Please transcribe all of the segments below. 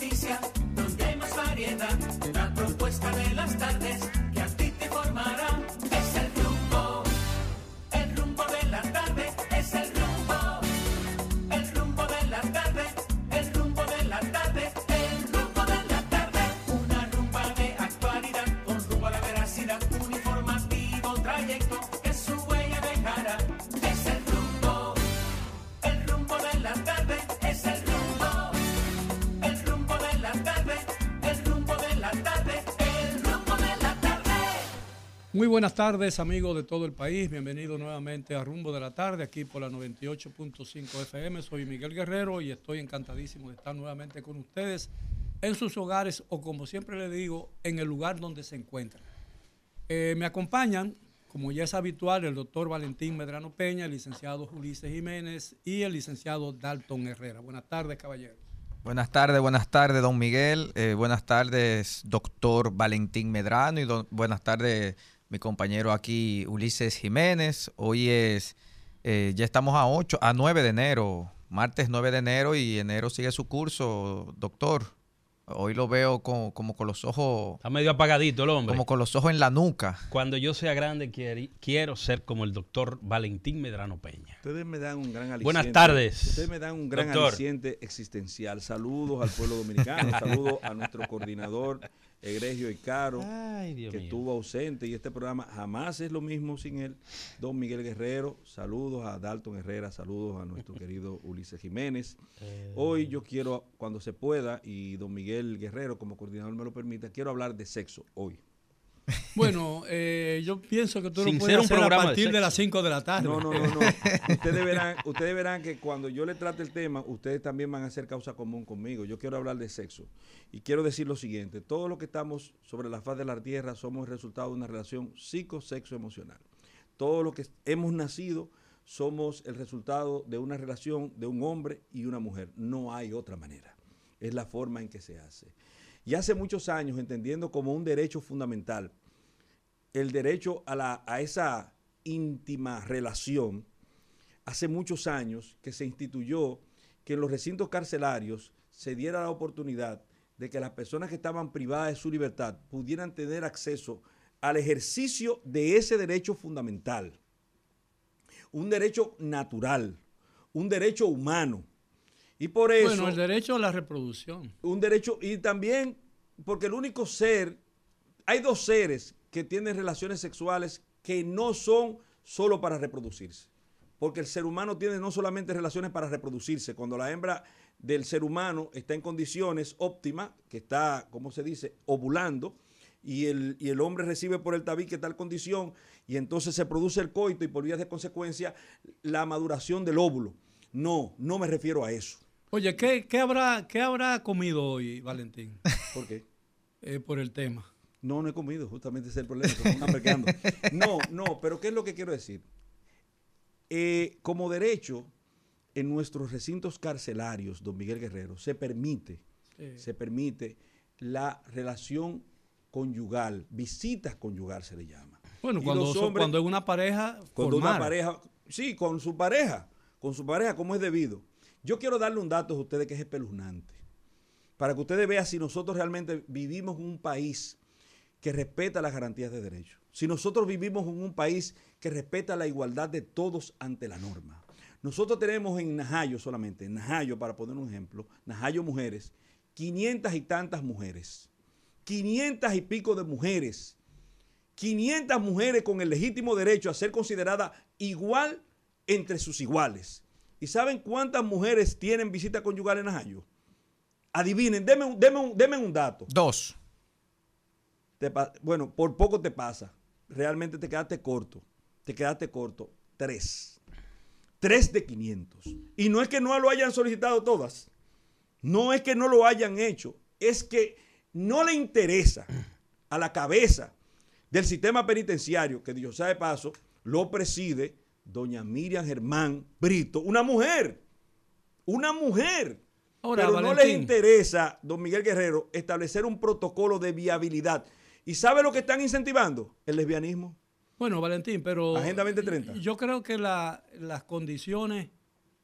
noticia, donde más variedad. La propuesta de las tardes buenas tardes amigos de todo el país, bienvenidos nuevamente a Rumbo de la Tarde, aquí por la 98.5 FM. Soy Miguel Guerrero y estoy encantadísimo de estar nuevamente con ustedes en sus hogares o como siempre le digo, en el lugar donde se encuentran. Eh, me acompañan, como ya es habitual, el doctor Valentín Medrano Peña, el licenciado Ulises Jiménez y el licenciado Dalton Herrera. Buenas tardes, caballeros. Buenas tardes, buenas tardes, don Miguel. Eh, buenas tardes, doctor Valentín Medrano. Y don- buenas tardes, mi compañero aquí, Ulises Jiménez. Hoy es, eh, ya estamos a 8, a 9 de enero, martes 9 de enero y enero sigue su curso, doctor. Hoy lo veo con- como con los ojos, Está medio apagadito el hombre. como con los ojos en la nuca. Cuando yo sea grande quiero ser como el doctor Valentín Medrano Peña. Ustedes me dan un gran aliciente. Buenas tardes, Ustedes me dan un gran doctor. aliciente existencial. Saludos al pueblo dominicano, saludos a nuestro coordinador egregio y caro, Ay, Dios que mío. estuvo ausente y este programa jamás es lo mismo sin él. Don Miguel Guerrero, saludos a Dalton Herrera, saludos a nuestro querido Ulises Jiménez. Eh. Hoy yo quiero, cuando se pueda, y don Miguel Guerrero como coordinador me lo permita, quiero hablar de sexo hoy. Bueno, eh, yo pienso que tú Sin lo puedes un hacer a de partir de, las 5 de la tarde. No, no, no, no. ustedes, verán, ustedes verán que cuando yo le trate el tema, ustedes también van a hacer causa común conmigo. Yo quiero hablar de sexo. Y quiero decir lo siguiente. Todos los que estamos sobre la faz de la tierra somos el resultado de una relación psico-sexo-emocional. Todos los que hemos nacido somos el resultado de una relación de un hombre y una mujer. No hay otra manera. Es la forma en que se hace. Y hace muchos años, entendiendo como un derecho fundamental, el derecho a, la, a esa íntima relación, hace muchos años que se instituyó que en los recintos carcelarios se diera la oportunidad de que las personas que estaban privadas de su libertad pudieran tener acceso al ejercicio de ese derecho fundamental. Un derecho natural, un derecho humano. Y por eso Bueno, el derecho a la reproducción. un derecho y también porque el único ser, hay dos seres que tienen relaciones sexuales que no son solo para reproducirse. Porque el ser humano tiene no solamente relaciones para reproducirse, cuando la hembra del ser humano está en condiciones óptimas, que está, ¿cómo se dice?, ovulando, y el, y el hombre recibe por el tabique tal condición, y entonces se produce el coito y por vías de consecuencia la maduración del óvulo. No, no me refiero a eso. Oye, ¿qué, qué habrá, ¿qué habrá comido hoy, Valentín? ¿Por qué? Eh, por el tema. No, no he comido, justamente ese es el problema. No, no, pero ¿qué es lo que quiero decir? Eh, como derecho, en nuestros recintos carcelarios, don Miguel Guerrero, se permite, Sí. se permite la relación conyugal, visitas conyugal se le llama. Bueno, Y cuando, cuando es una pareja cuando una pareja, sí, con su pareja, con su pareja, como es debido. Yo quiero darle un dato a ustedes que es espeluznante, para que ustedes vean si nosotros realmente vivimos en un país que respeta las garantías de derechos, si nosotros vivimos en un país que respeta la igualdad de todos ante la norma. Nosotros tenemos en Najayo solamente, en Najayo, para poner un ejemplo, Najayo Mujeres, 500 y tantas mujeres, 500 y pico de mujeres 500 mujeres con el legítimo derecho a ser considerada igual entre sus iguales. ¿Y saben cuántas mujeres tienen visita conyugal en Najayo? Adivinen, denme denme denme un dato. Dos. Te bueno, por poco te pasa. Realmente te quedaste corto. Te quedaste corto. Tres. Tres de 500. Y no es que no lo hayan solicitado todas. No es que no lo hayan hecho. Es que no le interesa a la cabeza del sistema penitenciario, que Dios sabe paso, lo preside doña Miriam Germán Brito, una mujer. Una mujer. Ahora, Pero no les interesa, don Miguel Guerrero, establecer un protocolo de viabilidad. ¿Y sabe lo que están incentivando? El lesbianismo. Bueno, Valentín, pero Agenda 2030. yo creo que la- las condiciones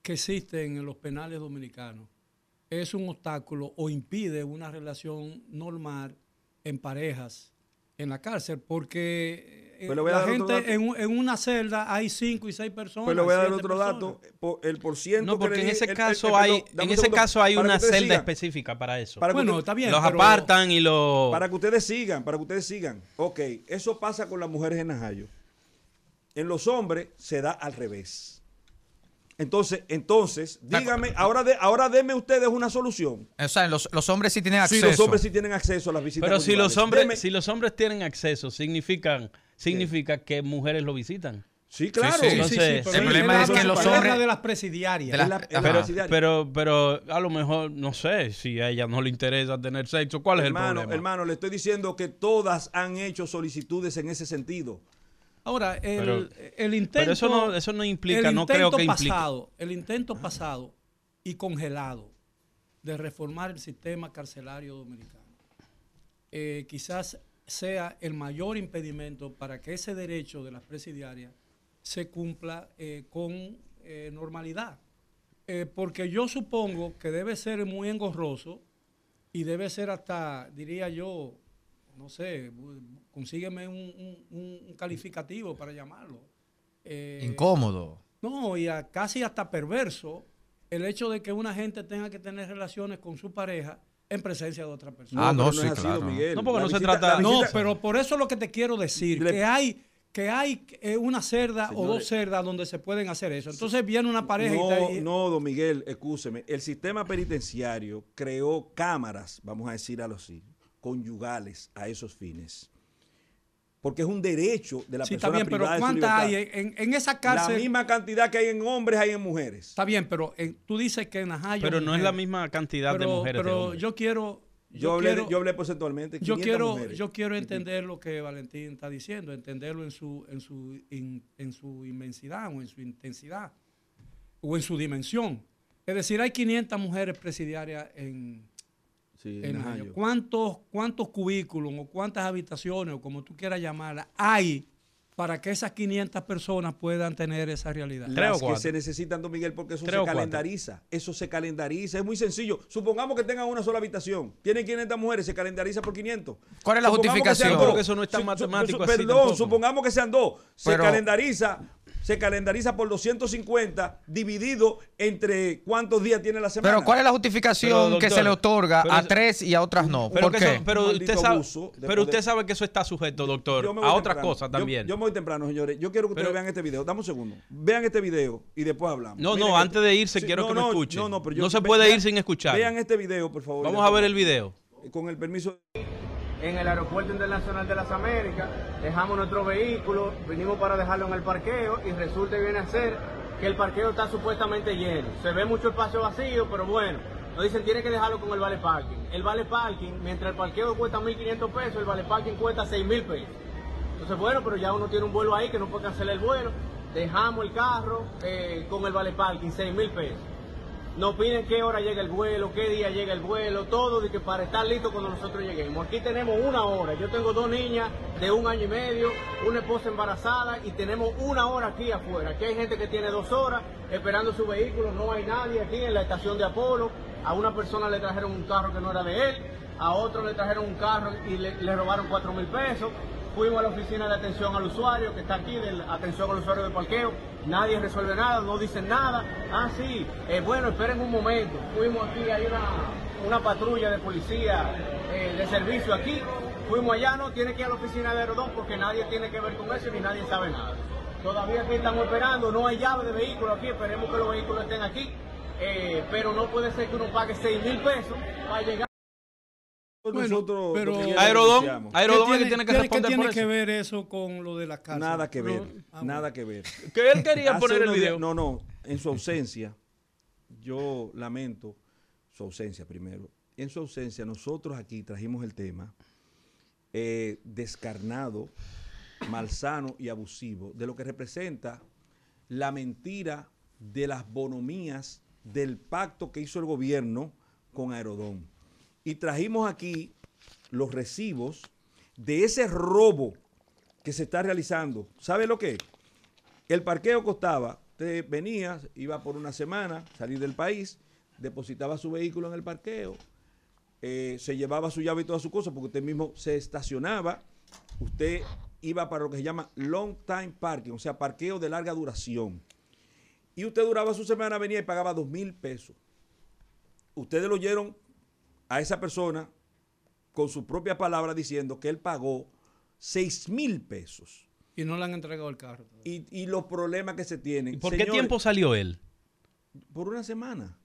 que existen en los penales dominicanos es un obstáculo o impide una relación normal en parejas en la cárcel, porque eh, Pues le voy a la gente en, un- en una celda hay cinco y seis personas. Pues le voy a dar otro personas. dato. po- El por ciento No, que porque en ese el- caso el- hay, en ese segundo, caso hay una celda sigan, específica para eso. Para Bueno, usted- está bien. los pero- apartan y los... Para que ustedes sigan, para que ustedes sigan. Ok, eso pasa con las mujeres en Najayo. En los hombres se da al revés. Entonces, entonces, dígame, ahora, de, ahora denme ustedes una solución. O sea, los, los hombres sí tienen Si acceso. los hombres sí tienen acceso a las visitas Pero si los hombres, Deme- si los hombres tienen acceso, significan, significa que mujeres lo visitan. Sí, claro. sí. Sí, sí, sí, Entonces, pero el problema es que los hombres- de las presidiarias. de la- la presidiaria. Pero, pero a lo mejor, no sé, si a ella no le interesa tener sexo, ¿cuál es el problema? hermano, le estoy diciendo que todas han hecho solicitudes en ese sentido. Ahora, el, Pero- el intento. pero eso no- eso no implica, el no creo intento que implique. pasado, El intento pasado y congelado de reformar el sistema carcelario dominicano eh, quizás sea el mayor impedimento para que ese derecho de las presidiarias se cumpla eh, con eh, normalidad. Eh, porque yo supongo que debe ser muy engorroso y debe ser hasta, diría yo, no sé, consígueme un, un- un calificativo para llamarlo. Eh, Incómodo. No, y a- casi hasta perverso el hecho de que una gente tenga que tener relaciones con su pareja en presencia de otra persona. Ah, no, pero sí, es así, don claro. Miguel. No, porque La no se trata- No, pero por eso es lo que te quiero decir, Le- que hay que hay eh, una cerda o dos cerdas donde se pueden hacer eso. Entonces viene una pareja y No, está ahí- no, don Miguel, escúcheme. El sistema penitenciario creó cámaras, vamos a decir así, conyugales a esos fines. Porque es un derecho de la Sí, está persona bien, pero privada de su ¿cuántas hay en, en esa La cárcel? misma cantidad que hay en hombres hay en mujeres. Está bien, pero en- tú dices que en Najayo pero no es la misma cantidad de Pero- mujeres. de Pero hombres. yo quiero Yo, yo hablé, de- quiero- yo hablé porcentualmente. yo 500 quiero mujeres. yo quiero entender lo que Valentín está diciendo, entenderlo en su en su in- en su inmensidad o en su intensidad o en su dimensión. Es decir, hay 500 mujeres presidiarias en, Sí, en Najayo. ¿Cuántos cuántos cubículos o cuántas habitaciones o como tú quieras llamarlas hay para que esas 500 personas puedan tener esa realidad? Que cuatro. se necesitan, don Miguel, porque eso se cuatro. calendariza. Eso se calendariza. Es muy sencillo. Supongamos que tengan una sola habitación. Tienen 500 mujeres, se calendariza por 500. ¿Cuál es la Supongamos que justificación? sean Yo creo dos. que eso no es tan Su- su- matemático su- así Perdón, tampoco. supongamos que sean dos. Se Pero- calendariza. Se calendariza por 250 dividido entre cuántos días tiene la semana. Pero ¿cuál es la justificación Pero, que se le otorga a eso- tres y a otras no? Pero, ¿Por qué? eso- pero usted sabe, de pero usted sabe que eso está sujeto, doctor, Yo a voy otra temprano. cosa Yo- también. Yo, me voy temprano, señores. Yo quiero que ustedes Pero- vean este video. Dame un segundo. Vean este video y después hablamos. No, no, antes de irse Sí, quiero no, que me no, escuchen. No, no, pero yo- No se puede vean- ir sin escuchar. Vean este video, por favor. Vamos a ver el video. Con el permiso. En el Aeropuerto Internacional de las Américas, dejamos nuestro vehículo, vinimos para dejarlo en el parqueo y resulta y viene a ser que el parqueo está supuestamente lleno. Se ve mucho espacio vacío, pero bueno, nos dicen tiene que dejarlo con el vale parking. El vale parking, mientras el parqueo cuesta 1.500 pesos, el vale parking cuesta 6.000 pesos. Entonces, bueno, pero ya uno tiene un vuelo ahí que no puede cancelar el vuelo. Dejamos el carro eh, con el vale parking, 6.000 pesos. Nos piden qué hora llega el vuelo, qué día llega el vuelo, todo de que para estar listo cuando nosotros lleguemos. Aquí tenemos una hora. Yo tengo dos niñas de un año y medio, una esposa embarazada y tenemos una hora aquí afuera. Aquí hay gente que tiene dos horas esperando su vehículo. No hay nadie aquí en la estación de Apolo. A una persona le trajeron un carro que no era de él, a otro le trajeron un carro y le, le robaron cuatro mil pesos. Fuimos a la oficina de atención al usuario, que está aquí, de atención al usuario de parqueo. Nadie resuelve nada, no dicen nada. Ah, sí, eh, bueno, esperen un momento. Fuimos aquí, hay una, una patrulla de policía eh, de servicio aquí. Fuimos allá, no, tiene que ir a la oficina de Aerodón porque nadie tiene que ver con eso ni nadie sabe nada. Todavía aquí estamos esperando, no hay llave de vehículo aquí, esperemos que los vehículos estén aquí. Eh, pero no puede ser que uno pague 6 mil pesos para llegar. Bueno, nosotros, pero- Aerodón. Aerodón ¿Qué es que tiene que responder ¿Qué tiene por que ver eso con lo de la cárcel? Nada que ver, No, ah, nada que ver. Que él quería poner el días- video. No, no, en su ausencia, yo lamento su ausencia primero. En su ausencia, nosotros aquí trajimos el tema eh, descarnado, malsano y abusivo de lo que representa la mentira de las bonomías del pacto que hizo el gobierno con Aerodón. Y trajimos aquí los recibos de ese robo que se está realizando. ¿Sabe lo que? El parqueo costaba, usted venía, iba por una semana, salir del país, depositaba su vehículo en el parqueo, eh, se llevaba su llave y todas sus cosas, porque usted mismo se estacionaba, usted iba para lo que se llama long time parking, o sea, parqueo de larga duración. Y usted duraba su semana, venía y pagaba dos mil pesos. Ustedes lo oyeron a esa persona con su propia palabra diciendo que él pagó seis mil pesos. Y no le han entregado el carro. Y, y los problemas que se tienen. ¿Y por qué tiempo salió él? Por una semana.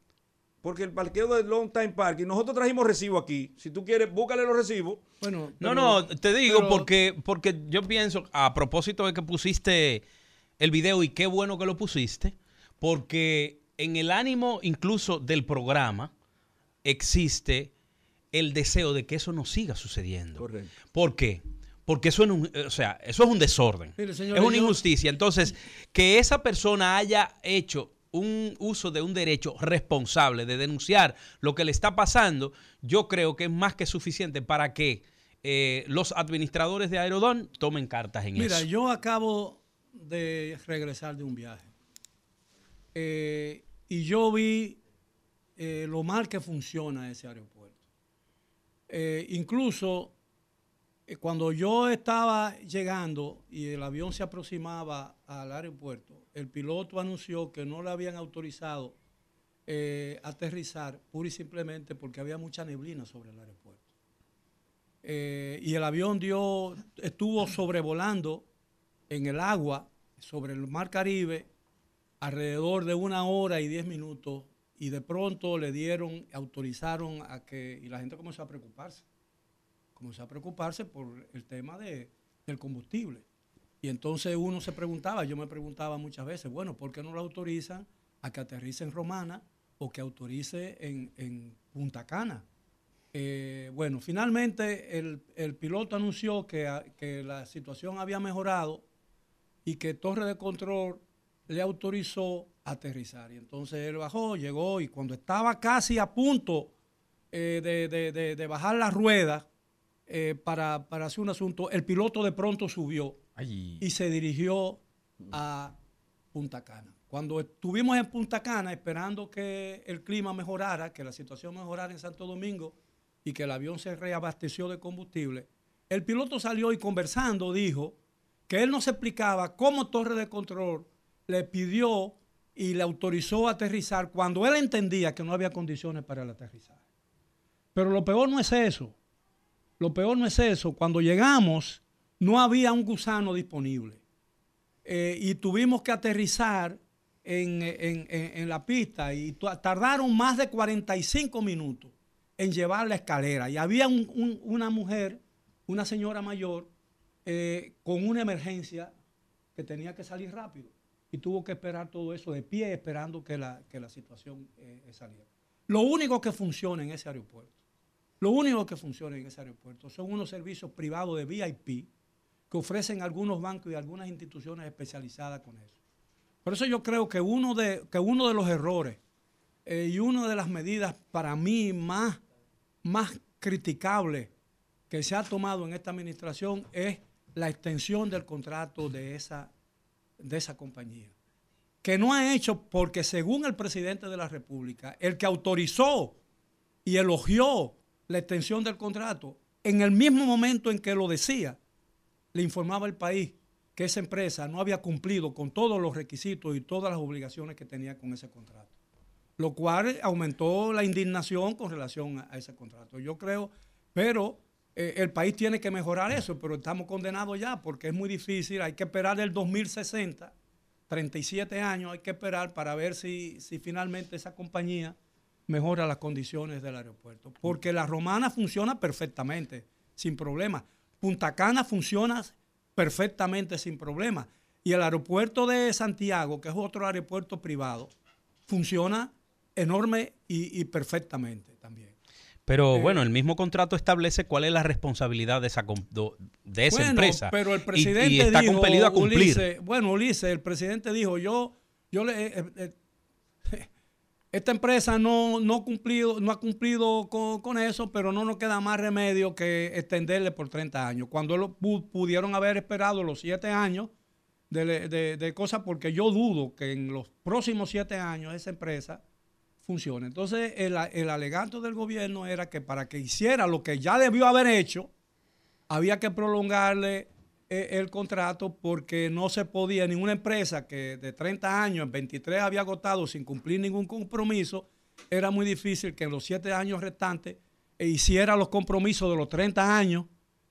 Porque el parqueo de Long Time Parking, nosotros trajimos recibo aquí. Si tú quieres, búscale los recibos. Bueno, No, no, te digo pero- porque, porque yo pienso, a propósito de que pusiste el video y qué bueno que lo pusiste, porque en el ánimo incluso del programa existe el deseo de que eso no siga sucediendo. Correcto. ¿Por qué? Porque eso, es un- o sea, eso es un desorden. Mire, es una injusticia. Entonces, que esa persona haya hecho un uso de un derecho responsable de denunciar lo que le está pasando, yo creo que es más que suficiente para que eh, los administradores de Aerodón tomen cartas en Mira, eso. yo acabo de regresar de un viaje. Eh, y yo vi eh, lo mal que funciona ese aeropuerto. Eh, incluso eh, cuando yo estaba llegando y el avión se aproximaba al aeropuerto, el piloto anunció que no le habían autorizado aterrizar pura y simplemente porque había mucha neblina sobre el aeropuerto. Y el avión dio, estuvo sobrevolando en el agua sobre el mar Caribe alrededor de una hora y diez minutos y de pronto le dieron, autorizaron a que, y la gente comenzó a preocuparse, comenzó a preocuparse por el tema de, del combustible. Y entonces uno se preguntaba, yo me preguntaba muchas veces, bueno, ¿por qué no lo autorizan a que aterrice en Romana o que autorice en, en Punta Cana? Eh, bueno, finalmente el, el piloto anunció que, que la situación había mejorado y que Torre de Control le autorizó aterrizar. Y entonces él bajó, llegó y cuando estaba casi a punto eh, de, de- de- de bajar la rueda eh, para, para hacer un asunto, el piloto de pronto subió y se dirigió a Punta Cana. Cuando estuvimos en Punta Cana esperando que el clima mejorara, que la situación mejorara en Santo Domingo y que el avión se reabasteció de combustible, el piloto salió y conversando dijo que él no se explicaba cómo Torre de Control le pidió y le autorizó aterrizar cuando él entendía que no había condiciones para el aterrizaje. Pero lo peor no es eso. Lo peor no es eso. Cuando llegamos, no había un gusano disponible. Eh, y tuvimos que aterrizar en, en- en- la pista y tardaron más de 45 minutos en llevar la escalera. Y había un- un- una mujer, una señora mayor, eh, con una emergencia que tenía que salir rápido. Y tuvo que esperar todo eso de pie, esperando que la, que la situación eh, saliera. Lo único que funciona en ese aeropuerto, lo único que funciona en ese aeropuerto son unos servicios privados de VIP que ofrecen algunos bancos y algunas instituciones especializadas con eso. Por eso yo creo que uno de, que uno de los errores eh, y una de las medidas para mí más, más criticables que se ha tomado en esta administración es la extensión del contrato de esa, de esa compañía. Que no ha hecho porque según el presidente de la República, el que autorizó y elogió la extensión del contrato, en el mismo momento en que lo decía, le informaba al país que esa empresa no había cumplido con todos los requisitos y todas las obligaciones que tenía con ese contrato. Lo cual aumentó la indignación con relación a, a ese contrato. Yo creo, pero eh, el país tiene que mejorar eso, pero estamos condenados ya porque es muy difícil. Hay que esperar el 2060, 37 años, hay que esperar para ver si, si finalmente esa compañía mejora las condiciones del aeropuerto. Porque la romana funciona perfectamente, sin problema. Punta Cana funciona perfectamente sin problema. Y el aeropuerto de Santiago, que es otro aeropuerto privado, funciona enorme y, y perfectamente también. Pero Eh, bueno, el mismo contrato establece cuál es la responsabilidad de esa, de esa Bueno, empresa. Pero el Y- presidente y, está dijo, compelido a cumplir. Ulises, bueno, Ulises, el presidente dijo, yo, yo le, eh, eh, esta empresa no, no, cumplido, no ha cumplido con, con eso, pero no nos queda más remedio que extenderle por 30 años. Cuando lo, pu- pudieron haber esperado los 7 años de, de, de cosas, porque yo dudo que en los próximos 7 años esa empresa Entonces, el, el alegato del gobierno era que para que hiciera lo que ya debió haber hecho, había que prolongarle eh, el contrato porque no se podía, ninguna empresa que de 30 años, en 23 había agotado sin cumplir ningún compromiso, era muy difícil que en los 7 años restantes e hiciera los compromisos de los 30 años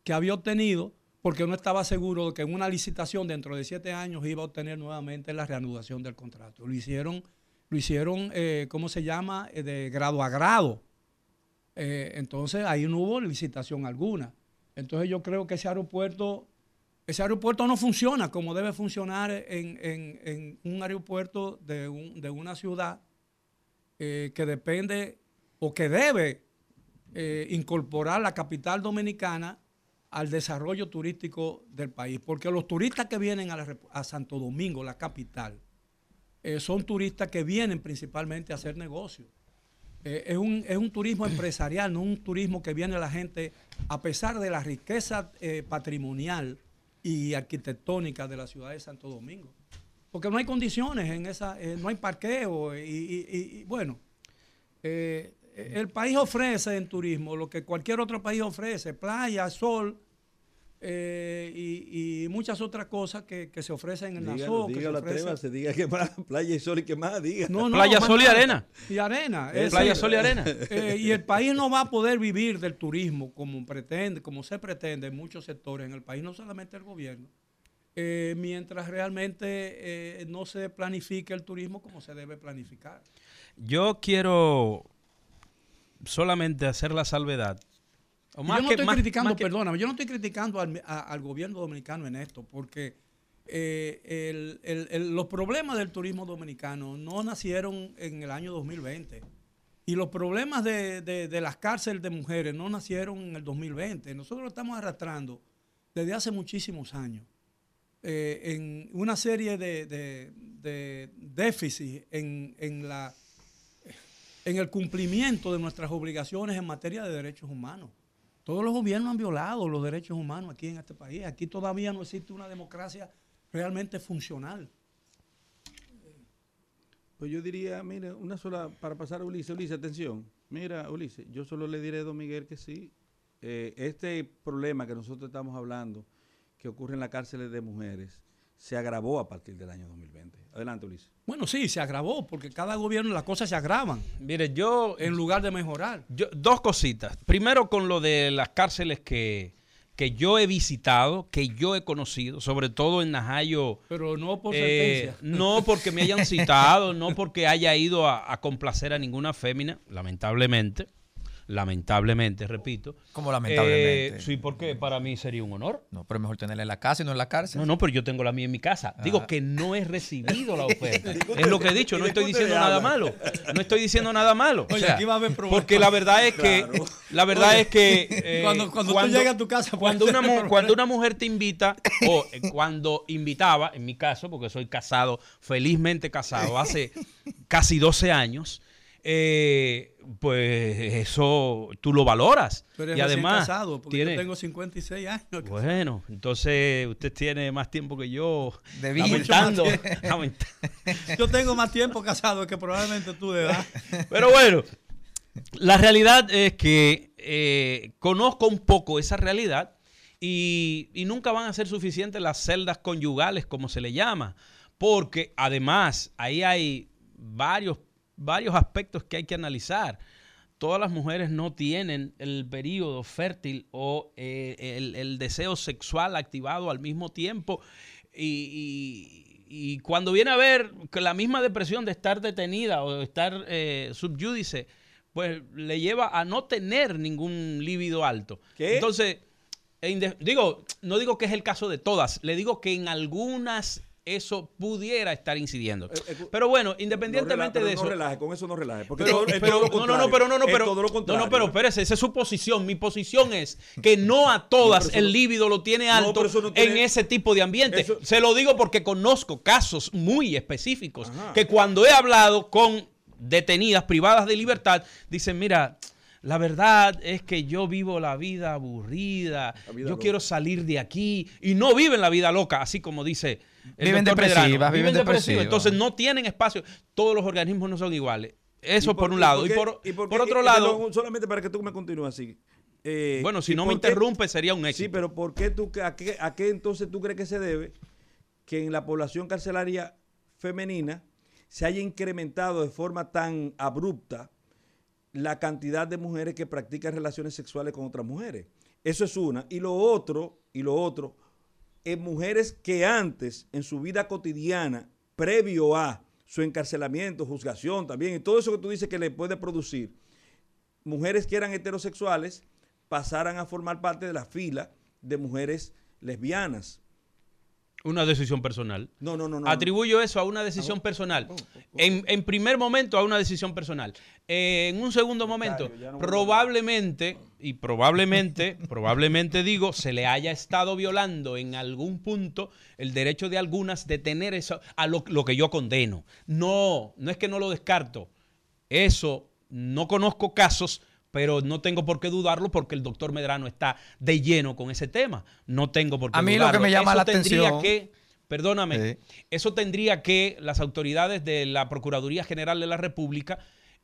que había obtenido porque no estaba seguro de que en una licitación dentro de 7 años iba a obtener nuevamente la reanudación del contrato. Lo hicieron, lo hicieron eh, ¿cómo se llama?, Eh, de grado a grado. Eh, entonces ahí no hubo licitación alguna. Entonces yo creo que ese aeropuerto, ese aeropuerto no funciona como debe funcionar en, en- un aeropuerto de, un- de una ciudad que depende o que debe incorporar la capital dominicana al desarrollo turístico del país. Porque los turistas que vienen a Santo Domingo, la capital, eh, son turistas que vienen principalmente a hacer negocios. Eh, es, un, es un turismo empresarial, no un turismo que viene la gente, a pesar de la riqueza eh, patrimonial y arquitectónica de la ciudad de Santo Domingo. Porque no hay condiciones en esa, no hay parqueo y, y- y- bueno, el país ofrece en turismo lo que cualquier otro país ofrece, playa, sol eh, y, y muchas otras cosas que, que se ofrecen en la Dígalo, SO, que se dígalo, ofrecen- atrévase, diga que más, playa y sol y que más, diga. No, no, Playa, más sol y arena. Y arena. Es Playa, sol y arena. eh, y el país no va a poder vivir del turismo como pretende, como se pretende en muchos sectores en el país, no solamente el gobierno, eh, mientras realmente eh, no se planifique el turismo como se debe planificar. Yo quiero solamente hacer la salvedad. Yo no que- estoy más- criticando, más que- perdóname, yo no estoy criticando al, a- al gobierno dominicano en esto, porque eh, el- el- el- los problemas del turismo dominicano no nacieron en el año 2020. Y los problemas de, de- de las cárceles de mujeres no nacieron en el 2020. Nosotros lo estamos arrastrando desde hace muchísimos años. eh, en una serie de, de, de déficits en, en la, en el cumplimiento de nuestras obligaciones en materia de derechos humanos. Todos los gobiernos han violado los derechos humanos aquí en este país. Aquí todavía no existe una democracia realmente funcional. Pues yo diría, mire, una sola, para pasar a Ulises, Ulises, atención. Mira, Ulises, yo solo le diré a Don Miguel que sí. eh, este problema que nosotros estamos hablando, que ocurre en las cárceles de mujeres, se agravó a partir del año 2020. Adelante, Ulises. Bueno, sí, se agravó porque cada gobierno las cosas se agravan Mire, yo, en lugar de mejorar. yo- dos cositas. Primero con lo de las cárceles que, que yo he visitado, que yo he conocido, sobre todo en Najayo. Pero no por Eh, sentencia. no porque me hayan citado, no porque haya ido a, a complacer a ninguna fémina, lamentablemente. Lamentablemente, repito. Como lamentablemente. Eh, sí, porque para mí sería un honor. No, pero es mejor tenerla en la casa y no en la cárcel. No, no, pero yo tengo la mía en mi casa. Digo Ah. que no he recibido la oferta. es lo que he dicho, no estoy ¿Y de qué diciendo nada malo. No estoy diciendo nada malo. Oye, O sea, aquí va a haber porque la verdad es que, Claro. la verdad Oye, es que eh, cuando- cuando tú llegas a tu casa, puede cuando una, mu- cuando una mujer te invita o eh, cuando invitaba, en mi caso, porque soy casado, felizmente casado, hace casi 12 años, eh, pues eso tú lo valoras. Eres y además casado, porque tiene- yo tengo 56 años. bueno, entonces usted tiene más tiempo que yo. De vida. Lamentando. lament- Yo tengo más tiempo casado que probablemente tú de edad. Pero bueno, la realidad es que eh, conozco un poco esa realidad y, y nunca van a ser suficientes las celdas conyugales, como se le llama, porque además ahí hay varios, varios aspectos que hay que analizar. Todas las mujeres no tienen el periodo fértil o eh, el, el deseo sexual activado al mismo tiempo. Y, y- y cuando viene a ver la misma depresión de estar detenida o de estar eh, subyúdice, pues le lleva a no tener ningún líbido alto. ¿Qué? Entonces, e digo, no digo que es el caso de todas, le digo que en algunas eso pudiera estar incidiendo. Eh, eh, Pero bueno, No relaje, independientemente pero de no eso. relaje, con eso no relaje. Porque Pero, todo- es pero- todo lo no, no, no, pero no, no, pero, todo lo no, no, pero espérese, esa es su posición. Mi posición es que no a todas No, el no- líbido lo tiene No, alto no en tiene- ese tipo de ambiente. Eso- Se lo digo porque conozco casos muy específicos Ajá. que cuando he hablado con detenidas privadas de libertad, dicen, mira, la verdad es que yo vivo la vida aburrida, La vida yo loca. quiero salir de aquí y no viven la vida loca, así como dice el Viven doctor depresivas, Medrano. viven depresivas. Entonces no tienen espacio. Todos los organismos no son iguales. Eso ¿Y por un lado. Y por, y por qué- otro y- lado, perdón, solamente para que tú me continúes así. Eh, bueno, si ¿y no me interrumpe sería un éxito. Sí, pero ¿por qué tú, a, qué, ¿a qué entonces tú crees que se debe que en la población carcelaria femenina se haya incrementado de forma tan abrupta la cantidad de mujeres que practican relaciones sexuales con otras mujeres? Eso es una. Y lo otro, y lo otro, en mujeres que antes, en su vida cotidiana, previo a su encarcelamiento, juzgación también, y todo eso que tú dices que le puede producir, mujeres que eran heterosexuales pasaran a formar parte de la fila de mujeres lesbianas. Una decisión personal. No, no, no, no. Atribuyo eso a una decisión personal. En, en primer momento a una decisión personal. Eh, en un segundo momento, no probablemente, y probablemente, probablemente digo, se le haya estado violando en algún punto el derecho de algunas de tener eso, a lo, lo que yo condeno. No, no es que no lo descarto. Eso, no conozco casos, pero no tengo por qué dudarlo porque el doctor Medrano está de lleno con ese tema. No tengo por qué A mí lo que dudarlo. me llama Eso la tendría atención- que, perdóname, Sí. eso tendría que las autoridades de la Procuraduría General de la República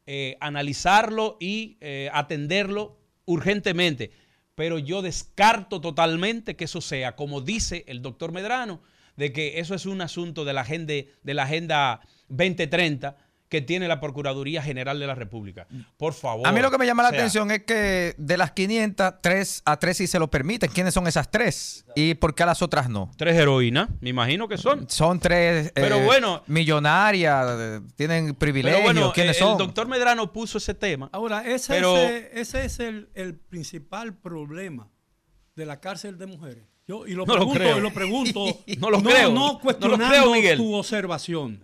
eh, analizarlo y eh, atenderlo urgentemente. Pero yo descarto totalmente que eso sea, como dice el doctor Medrano, de que eso es un asunto de la agenda, de la agenda 2030 que tiene la Procuraduría General de la República. Por favor. A mí lo que me llama la O sea, atención es que de las 500, 3 a 3 sí se lo permiten. ¿Quiénes son esas tres? ¿Y por qué a las otras no? Tres heroínas, me imagino que son. Son tres Pero eh, bueno. millonarias, eh, tienen privilegios. Pero bueno, ¿Quiénes eh, son? el doctor Medrano puso ese tema. Ahora, ese, Pero- ese, ese es el, el principal problema de la cárcel de mujeres. Yo, y lo No lo pregunto, creo. y lo pregunto, No lo creo. no No lo cuestionando creo, tu observación.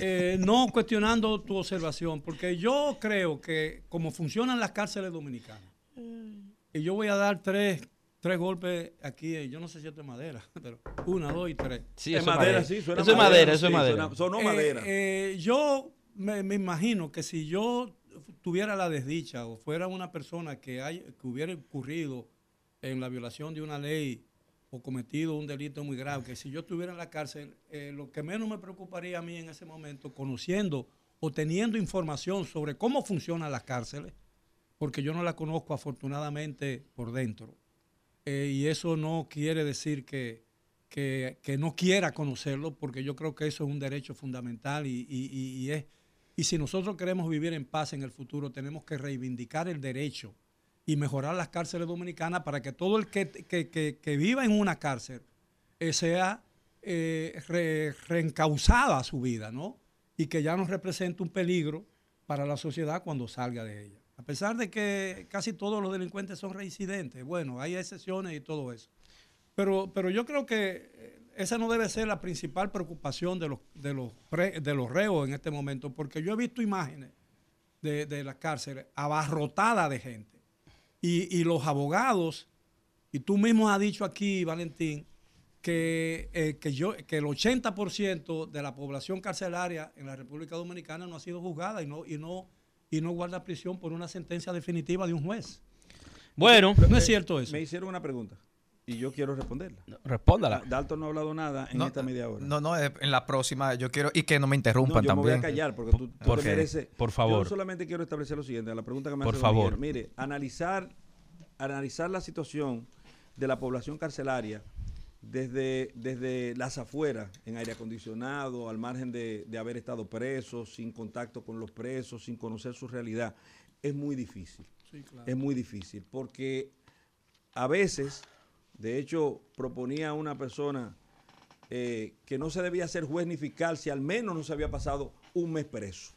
Eh, no cuestionando tu observación, porque yo creo que como funcionan las cárceles dominicanas, y yo voy a dar tres, tres golpes aquí, eh, yo no sé si esto es madera, pero una, dos y tres. Sí, Es eso es madera, sí, suena Eso es madera, eso es madera. suena- sonó Eh, madera. eh, yo me, me imagino que si yo tuviera la desdicha o fuera una persona que, hay, que hubiera incurrido en la violación de una ley o cometido un delito muy grave, que si yo estuviera en la cárcel, eh, lo que menos me preocuparía a mí en ese momento, conociendo o teniendo información sobre cómo funcionan las cárceles, porque yo no la conozco afortunadamente por dentro. Eh, y eso no quiere decir que, que, no quiera conocerlo, porque yo creo que eso es un derecho fundamental y, y- y- y es, y si nosotros queremos vivir en paz en el futuro, tenemos que reivindicar el derecho y mejorar las cárceles dominicanas para que todo el que, que- que- que viva en una cárcel eh, sea eh, re- reencausada a su vida, ¿no? Y que ya no represente un peligro para la sociedad cuando salga de ella. A pesar de que casi todos los delincuentes son reincidentes, bueno, hay excepciones y todo eso. Pero, pero yo creo que eh, esa no debe ser la principal preocupación de los, de los, de los reos en este momento, porque yo he visto imágenes de, de las cárceles abarrotadas de gente. Y, y los abogados, y tú mismo has dicho aquí, Valentín, que, eh, que, yo, que el 80% de la población carcelaria en la República Dominicana no ha sido juzgada y no, y no, y no guarda prisión por una sentencia definitiva de un juez. Bueno, No es cierto eso. Me hicieron una pregunta y yo quiero responderla. respóndala. Dalton no ha hablado nada en no, esta media hora. No, no, eh, en la próxima yo quiero, y que no me No, interrumpan yo me voy a callar porque tú, tú ¿Por te mereces. Por favor. Yo solamente quiero establecer lo siguiente, a la pregunta que me Por hace favor. Miguel. Mire, analizar, analizar la situación de la población carcelaria desde, desde las afueras, en aire acondicionado, al margen de, de haber estado presos, sin contacto con los presos, sin conocer su realidad, es muy difícil. Es muy difícil porque a veces, de hecho, proponía una persona eh, que no se debía ser juez ni fiscal si al menos no se había pasado un mes preso.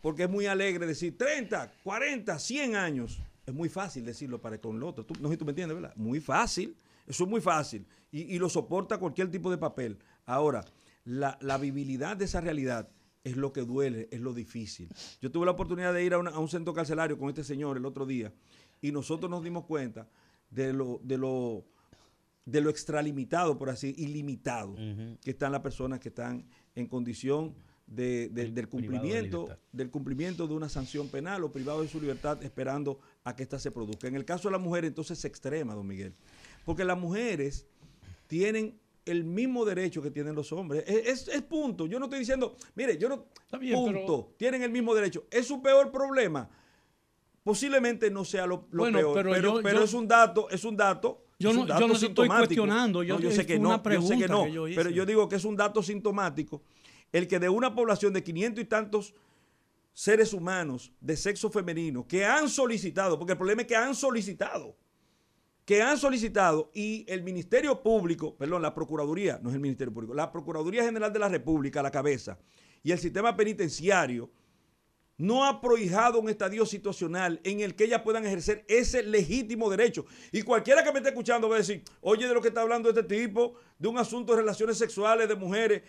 Porque es muy alegre decir 30, 40, 100 años. Es muy fácil decirlo para con el otro. No sé si tú me entiendes, ¿verdad? Muy fácil. Eso es muy fácil. Y, lo soporta cualquier tipo de papel. Ahora, la, la vivilidad de esa realidad es lo que duele, es lo difícil. Yo tuve la oportunidad de ir a un centro carcelario con este señor el otro día y nosotros nos dimos cuenta de lo, de lo, de lo extralimitado, por así, ilimitado, que están las personas que están en condición de- de- del de cumplimiento libertad. del cumplimiento de una sanción penal o privado de su libertad esperando a que ésta se produzca. En el caso de la mujer, entonces se extrema, don Miguel. Porque las mujeres tienen el mismo derecho que tienen los hombres. Es, es- es punto. Yo no estoy diciendo, mire, yo no. Está bien, punto. pero- Tienen el mismo derecho. ¿Es su peor problema? Posiblemente no sea lo, lo Bueno, peor, pero pero, yo- pero yo- es un dato, es un dato. Yo no- un yo dato no estoy cuestionando, yo- No, yo sé que una no, yo sé que no, que yo pero yo digo que es un dato sintomático el que de una población de 500 y tantos seres humanos de sexo femenino que han solicitado, porque el problema es que han solicitado, que han solicitado y el Ministerio Público, perdón, la Procuraduría, no es el Ministerio Público, la Procuraduría General de la República la cabeza y el sistema penitenciario no ha prohijado un estadio situacional en el que ellas puedan ejercer ese legítimo derecho. Y cualquiera que me esté escuchando va a decir, oye, de lo que está hablando este tipo, de un asunto de relaciones sexuales de mujeres,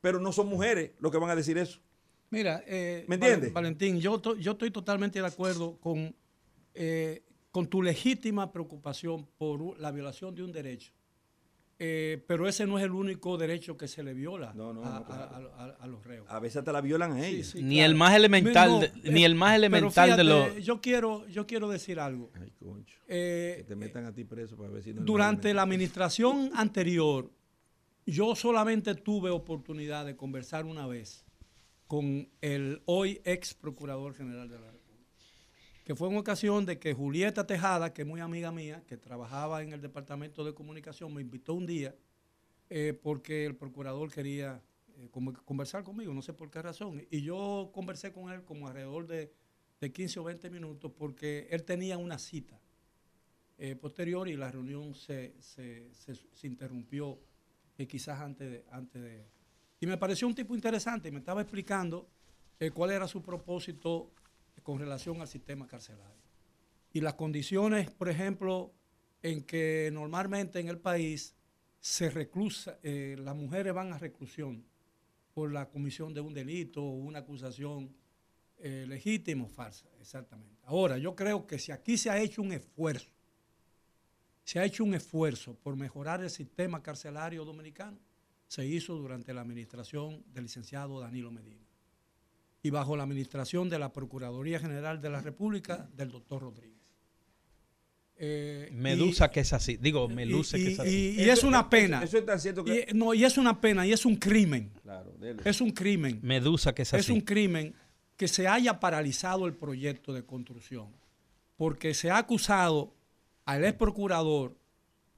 pero no son mujeres los que van a decir eso. Mira, eh, ¿Me entiendes? Val- Valentín, yo, yo estoy totalmente de acuerdo con, eh, con tu legítima preocupación por la violación de un derecho. Eh, pero ese no es el único derecho que se le viola No, no, a, no, claro. a- a- a los reos. A veces hasta la violan a ellos. sí, Ni claro. el más elemental No, de- eh, ni el más elemental de fíjate, lo- Yo quiero, yo quiero decir algo. Ay, concho. Eh, Que te metan a ti preso para ver si no es durante la administración anterior, yo solamente tuve oportunidad de conversar una vez con el hoy ex procurador general de la República, que fue en ocasión de que Julieta Tejada, que es muy amiga mía, que trabajaba en el departamento de comunicación, me invitó un día eh, porque el procurador quería eh, conversar conmigo, no sé por qué razón, y yo conversé con él como alrededor de, de 15 o 20 minutos porque él tenía una cita eh, posterior y la reunión se, se- se- se interrumpió quizás antes de, antes de... Y me pareció un tipo interesante y me estaba explicando cuál era su propósito con relación al sistema carcelario. Y las condiciones, por ejemplo, en que normalmente en el país se reclusa, eh, las mujeres van a reclusión por la comisión de un delito o una acusación eh, legítima o falsa, exactamente. Ahora, yo creo que si aquí se ha hecho un esfuerzo, se ha hecho un esfuerzo por mejorar el sistema carcelario dominicano, se hizo durante la administración del licenciado Danilo Medina y bajo la administración de la Procuraduría General de la República del doctor Rodríguez. Eh, Medusa y- que es así. Digo, Meluce y- que es así. y- y Eso- es una pena. Eso es tan cierto que. Y- no, y es una pena y es un crimen. Claro, dele. Es un crimen. Medusa que es Es así. un crimen que se haya paralizado el proyecto de construcción, porque se ha acusado al ex procurador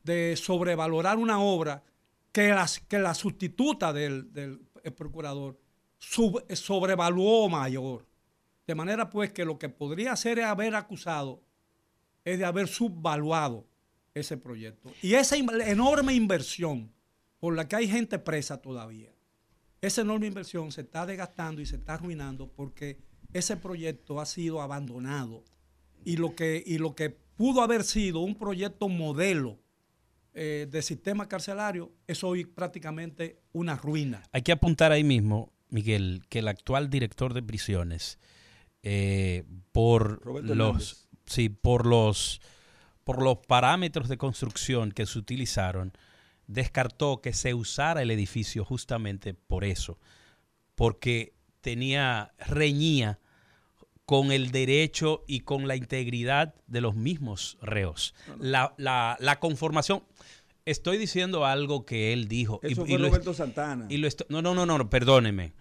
de sobrevalorar una obra que, las, que la sustituta del, del ex procurador sobrevaluó mayor. De manera pues que lo que podría hacer es haber acusado, es de haber subvaluado ese proyecto. Y esa enorme inversión por la que hay gente presa todavía esa enorme inversión se está desgastando y se está arruinando porque ese proyecto ha sido abandonado y lo que, y lo que pudo haber sido un proyecto modelo eh, de sistema carcelario es hoy prácticamente una ruina. Hay que apuntar ahí mismo, Miguel, que el actual director de prisiones, eh, por Roberto los, Hernández. sí, por los, por los parámetros de construcción que se utilizaron, descartó que se usara el edificio justamente por eso, porque tenía reñía con el derecho y con la integridad de los mismos reos. La, la- la conformación. Estoy diciendo algo que él dijo. y- Eso y fue lo- Roberto Santana. y lo no, no, no, no, perdóneme.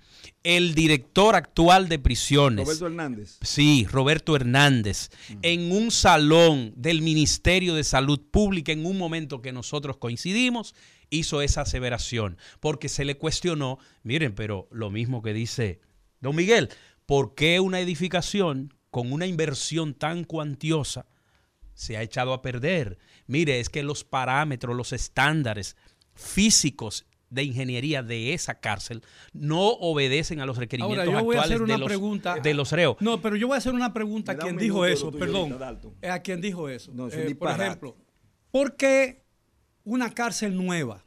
El director actual de prisiones. Roberto Hernández. Sí, Roberto Hernández, en un salón del Ministerio de Salud Pública, en un momento que nosotros coincidimos, hizo esa aseveración, porque se le cuestionó, miren, pero lo mismo que dice don Miguel, ¿por qué una edificación con una inversión tan cuantiosa se ha echado a perder? Mire, es que los parámetros, los estándares físicos de ingeniería de esa cárcel no obedecen a los requerimientos Ahora, yo voy a actuales hacer de una los, pregunta. de los reos. No, pero yo voy a hacer una pregunta a quien dijo eso, perdón. A quien dijo eso. No, es un Eh, por ejemplo, ¿por qué una cárcel nueva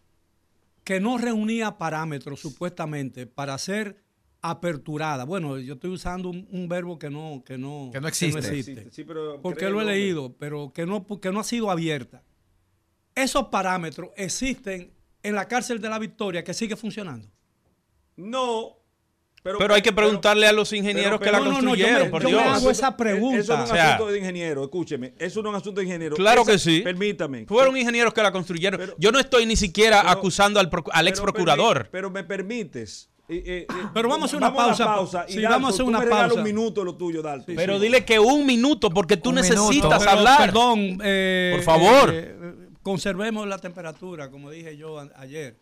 que no reunía parámetros supuestamente para ser aperturada? Bueno, yo estoy usando un, un verbo que no, que no, Que no existe. existe. Sí, pero porque lo he leído, pero que no, que no ha sido abierta. Esos parámetros existen en la cárcel de la Victoria que sigue funcionando. No, Pero hay que preguntarle a los ingenieros que la no, no, no, yo construyeron, me- por yo me hago esa pregunta. Eso no es O un sea- asunto de ingeniero, escúcheme. Eso no es un asunto de ingeniero. Claro Esa- que sí. Permítame. Fueron ingenieros que la construyeron. Pero- Yo no estoy ni siquiera pero- acusando al, al ex procurador. Pero me permites. Eh, eh, eh, Pero vamos a hacer una la pausa. y Sí, Dalton, vamos a hacer una pausa. un minuto lo tuyo, Dalton. Pero Sí. dile que un minuto, porque tú Un necesitas minuto. Pero, hablar. Perdón. eh, Por favor. eh, eh, conservemos la temperatura, como dije yo a- ayer.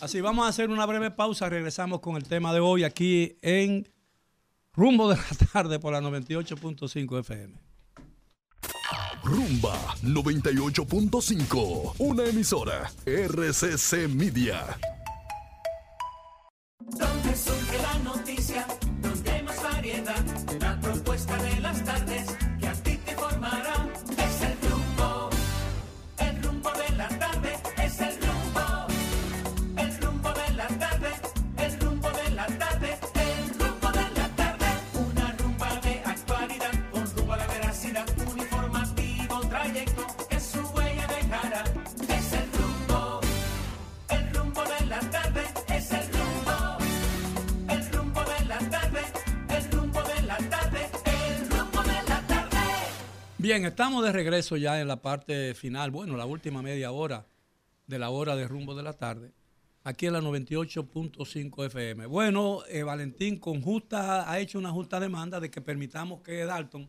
Así vamos a hacer una breve pausa. Regresamos con el tema de hoy aquí en Rumbo de la Tarde por la 98.5 FM. Rumba 98.5, una emisora RCC Media. Donde surge la noticia, Bien, estamos de regreso ya en la parte final, bueno, la última media hora de la hora de rumbo de la tarde, aquí en la 98.5 FM. Bueno, eh, Valentín con justa, ha hecho una justa demanda de que permitamos que Dalton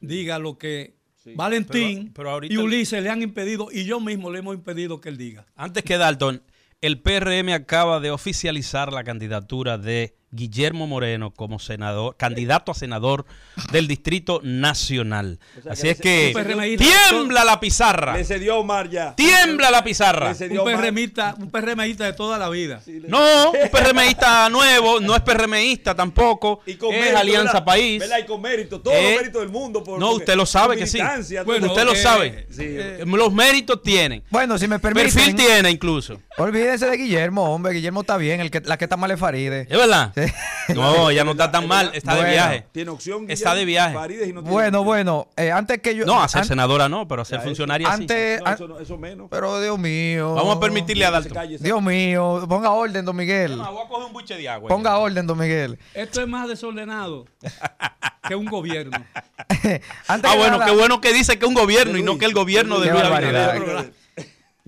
diga lo que Valentín Pero- y Ulises le han impedido y yo mismo le hemos impedido que él diga. Antes que Dalton, el PRM acaba de oficializar la candidatura de Guillermo Moreno como senador, candidato a senador del Distrito Nacional. sea, Así que es que tiembla la pizarra. Le cedió Omar ya. Tiembla la pizarra. Un. PRMista, un PRMista de toda la vida. No, un PRMista nuevo, no es PRMista tampoco, Y con es mérito, Alianza ¿verdad? País. ¿Verdad? Y con mérito, todo Eh, el mérito del mundo. por- no, usted lo sabe que sí. Bueno. Usted lo eh, sabe. Sí. Eh, Los méritos tienen. Bueno, si me permiten. Perfil tiene incluso. Olvídense de Guillermo, hombre. Guillermo está bien. El que, la que está mal es Faride. ¿Es verdad? Sí. No, ya no está tan mal, está de viaje. Tiene opción. Está de viaje. Farides y no tiene Bueno, opción. bueno. eh, antes que yo. No, a ser senadora no, pero a ser funcionaria sí. Antes. No, an- eso, no- eso menos. pero Dios mío. Vamos a permitirle a Dalton. calle Dios mío. Ponga orden, don Miguel. No, voy a coger un buche de agua. Ponga orden, don Miguel. Esto es más desordenado que un gobierno. Antes Ah, que bueno, nada- qué bueno que dice que un gobierno y no que el gobierno de Luis.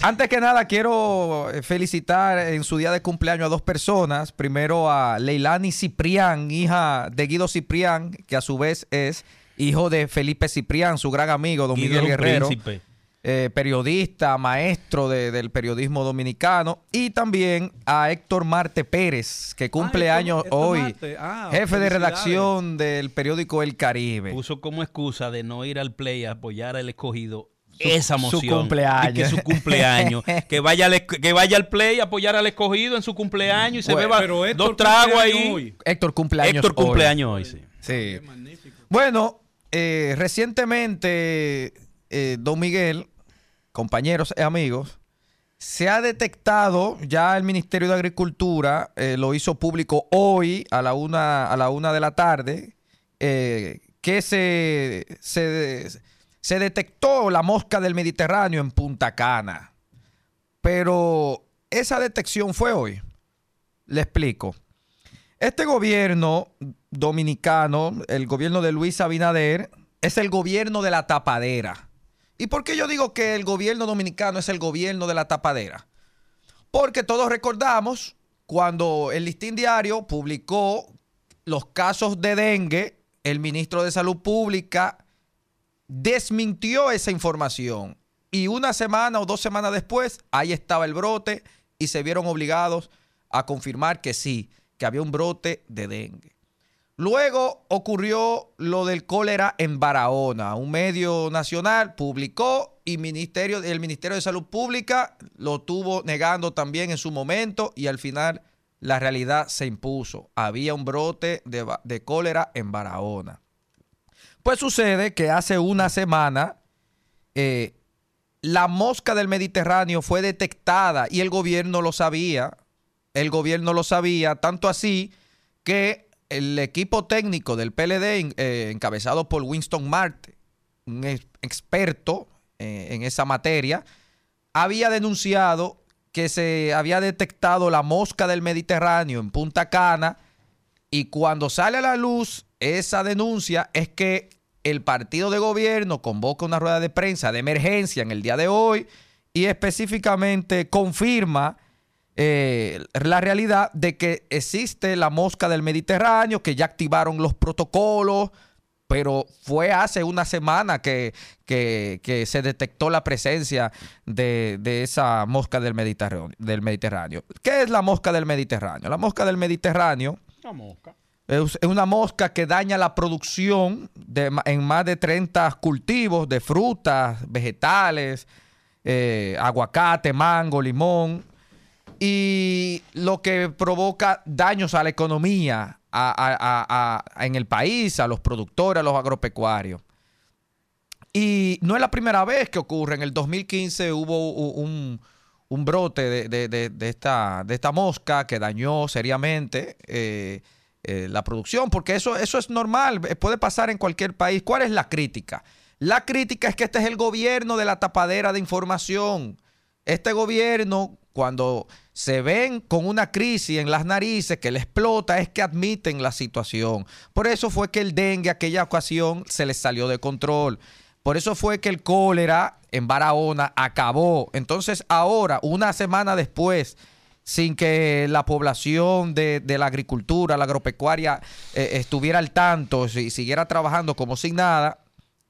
Antes que nada, quiero eh, felicitar en su día de cumpleaños a dos personas. Primero a Leilani Ciprián, hija de Guido Ciprián, que a su vez es hijo de Felipe Ciprián, su gran amigo, don Guido Miguel Guerrero. príncipe. eh, periodista, maestro de- del periodismo dominicano. Y también a Héctor Marte Pérez, que cumple años Héctor hoy. Ah, jefe de redacción del periódico El Caribe. Puso como excusa de no ir al play a apoyar al escogido esa su moción. cumpleaños. Y que su cumpleaños. que, vaya al, que vaya al play a apoyar al escogido en su cumpleaños y se Bueno, beba Pero Héctor dos tragos cumpleaños ahí. hoy. Héctor cumpleaños Héctor hoy. cumpleaños hoy, sí. Sí. Qué magnífico. Bueno, eh, recientemente, eh, don Miguel, compañeros y amigos, se ha detectado, ya el Ministerio de Agricultura eh, lo hizo público hoy a la una, a la una de la tarde, eh, que se, se, se detectó la mosca del Mediterráneo en Punta Cana. Pero esa detección fue hoy. Le explico. Este gobierno dominicano, el gobierno de Luis Abinader, es el gobierno de la tapadera. ¿Y por qué yo digo que el gobierno dominicano es el gobierno de la tapadera? Porque todos recordamos cuando el Listín Diario publicó los casos de dengue, el ministro de Salud Pública desmintió esa información. Y una semana o dos semanas después, ahí estaba el brote y se vieron obligados a confirmar que sí, que había un brote de dengue. Luego ocurrió lo del cólera en Barahona. Un medio nacional publicó y ministerio, el Ministerio de Salud Pública lo tuvo negando también en su momento y al final la realidad se impuso. Había un brote de, de cólera en Barahona. Pues sucede que hace una semana eh, la mosca del Mediterráneo fue detectada y el gobierno lo sabía. El gobierno lo sabía, tanto así que el equipo técnico del PLD, eh, encabezado por Winston Marte, un ex- experto eh, en esa materia, había denunciado que se había detectado la mosca del Mediterráneo en Punta Cana Y cuando sale a la luz esa denuncia es que el partido de gobierno convoca una rueda de prensa de emergencia en el día de hoy y específicamente confirma eh, la realidad de que existe la mosca del Mediterráneo, que ya activaron los protocolos, pero fue hace una semana que, que- que se detectó la presencia de, de esa mosca del Mediterráneo, del Mediterráneo. ¿Qué es la mosca del Mediterráneo? La mosca del Mediterráneo Una mosca. Es una mosca que daña la producción en más de 30 cultivos de frutas, vegetales, eh, aguacate, mango, limón. Y lo que provoca daños a la economía a- en el país, a los productores, a los agropecuarios. Y no es la primera vez que ocurre. En el 2015 hubo un, brote de esta mosca que dañó seriamente eh, eh, la producción, porque eso, eso es normal, eh, puede pasar en cualquier país. ¿Cuál es la crítica? La crítica es que este es el gobierno de la tapadera de información. Este gobierno, cuando se ven con una crisis en las narices que le explota, es que admiten la situación. Por eso fue que el dengue aquella ocasión se les salió de control. Por eso fue que el cólera en Barahona acabó. Entonces ahora, una semana después, sin que la población de, la agricultura, la agropecuaria, eh, estuviera al tanto, si siguiera trabajando como sin nada,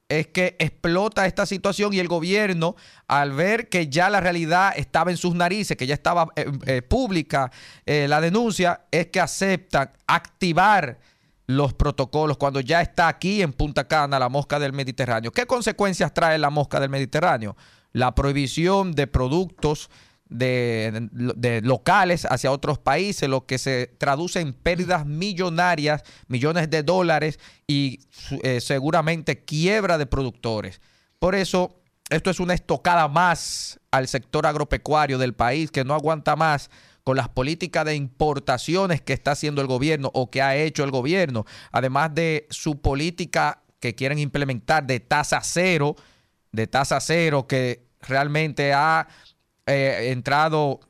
es que explota esta situación y el gobierno, al ver que ya la realidad estaba en sus narices, que ya estaba eh, eh, pública la denuncia, es que aceptan activar los protocolos cuando ya está aquí en Punta Cana la mosca del Mediterráneo. ¿Qué consecuencias trae la mosca del Mediterráneo? La prohibición de productos de, locales hacia otros países, lo que se traduce en pérdidas millonarias, millones de dólares y eh, seguramente quiebra de productores. Por eso, esto es una estocada más al sector agropecuario del país que no aguanta más con las políticas de importaciones que está haciendo el gobierno o que ha hecho el gobierno, además de su política que quieren implementar de tasa cero, de tasa cero que realmente ha eh, entrado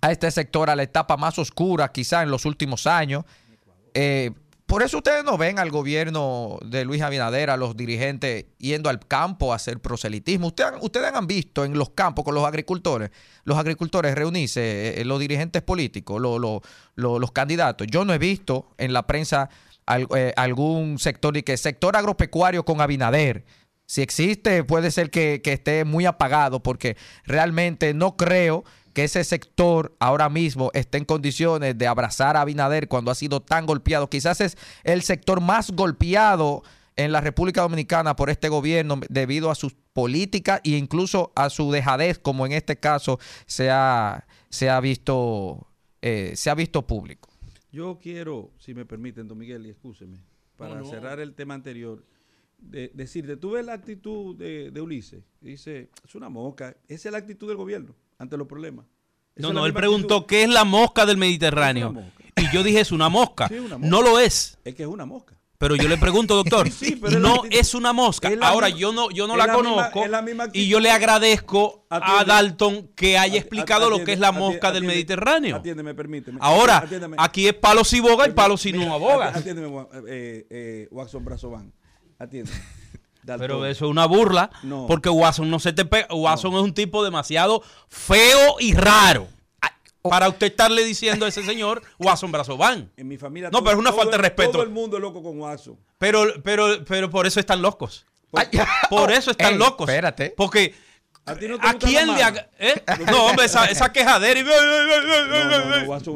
a este sector a la etapa más oscura quizá en los últimos años. Eh, por eso ustedes no ven al gobierno de Luis Abinader, a los dirigentes yendo al campo a hacer proselitismo. Ustedes, ustedes han visto en los campos con los agricultores, los agricultores reunirse, eh, los dirigentes políticos, lo- lo- lo- los candidatos. Yo no he visto en la prensa al- algún sector y que sector agropecuario con Abinader. Si existe, puede ser que, que esté muy apagado porque realmente no creo que ese sector ahora mismo esté en condiciones de abrazar a Abinader cuando ha sido tan golpeado. Quizás es el sector más golpeado en la República Dominicana por este gobierno debido a sus políticas e incluso a su dejadez, como en este caso se ha, se ha visto eh, se ha visto público. Yo quiero, si me permiten, don Miguel, y excúseme, para cerrar el tema anterior, de, decirte, tú ves la actitud de, de Ulises, dice, es una mosca, esa es la actitud del gobierno ante los problemas. Esa No, no, él preguntó actitud. qué es la mosca del Mediterráneo. Mosca. Y yo dije, es una mosca. Sí, una mosca. No lo es. Es que es una mosca. Pero yo le pregunto, doctor, Sí, pero no es una mosca. Es Ahora, misma- yo no, yo no la, conozco. la y yo le agradezco a. Dalton que haya explicado lo que es la mosca del Mediterráneo. Atiéndeme, permíteme. Ahora, aquí es palo si boga y palo si no aboga. ati- Atiéndeme, eh, eh, Watson Brazovan. Pero eso es una burla, No. porque Watson no se te pega. Watson es un tipo demasiado feo y raro. Ay, Para usted estarle diciendo a ese señor, Watson Brazovan. En mi familia. No, pero es una falta de respeto. Todo el mundo es loco con Watson. Pero, pero, pero por eso están locos. Por- Por eso están Ey, locos. espérate. Porque ¿A ti no te ¿a gustan quién le haga- eh? No, hombre, esa, esa quejadera. y- No,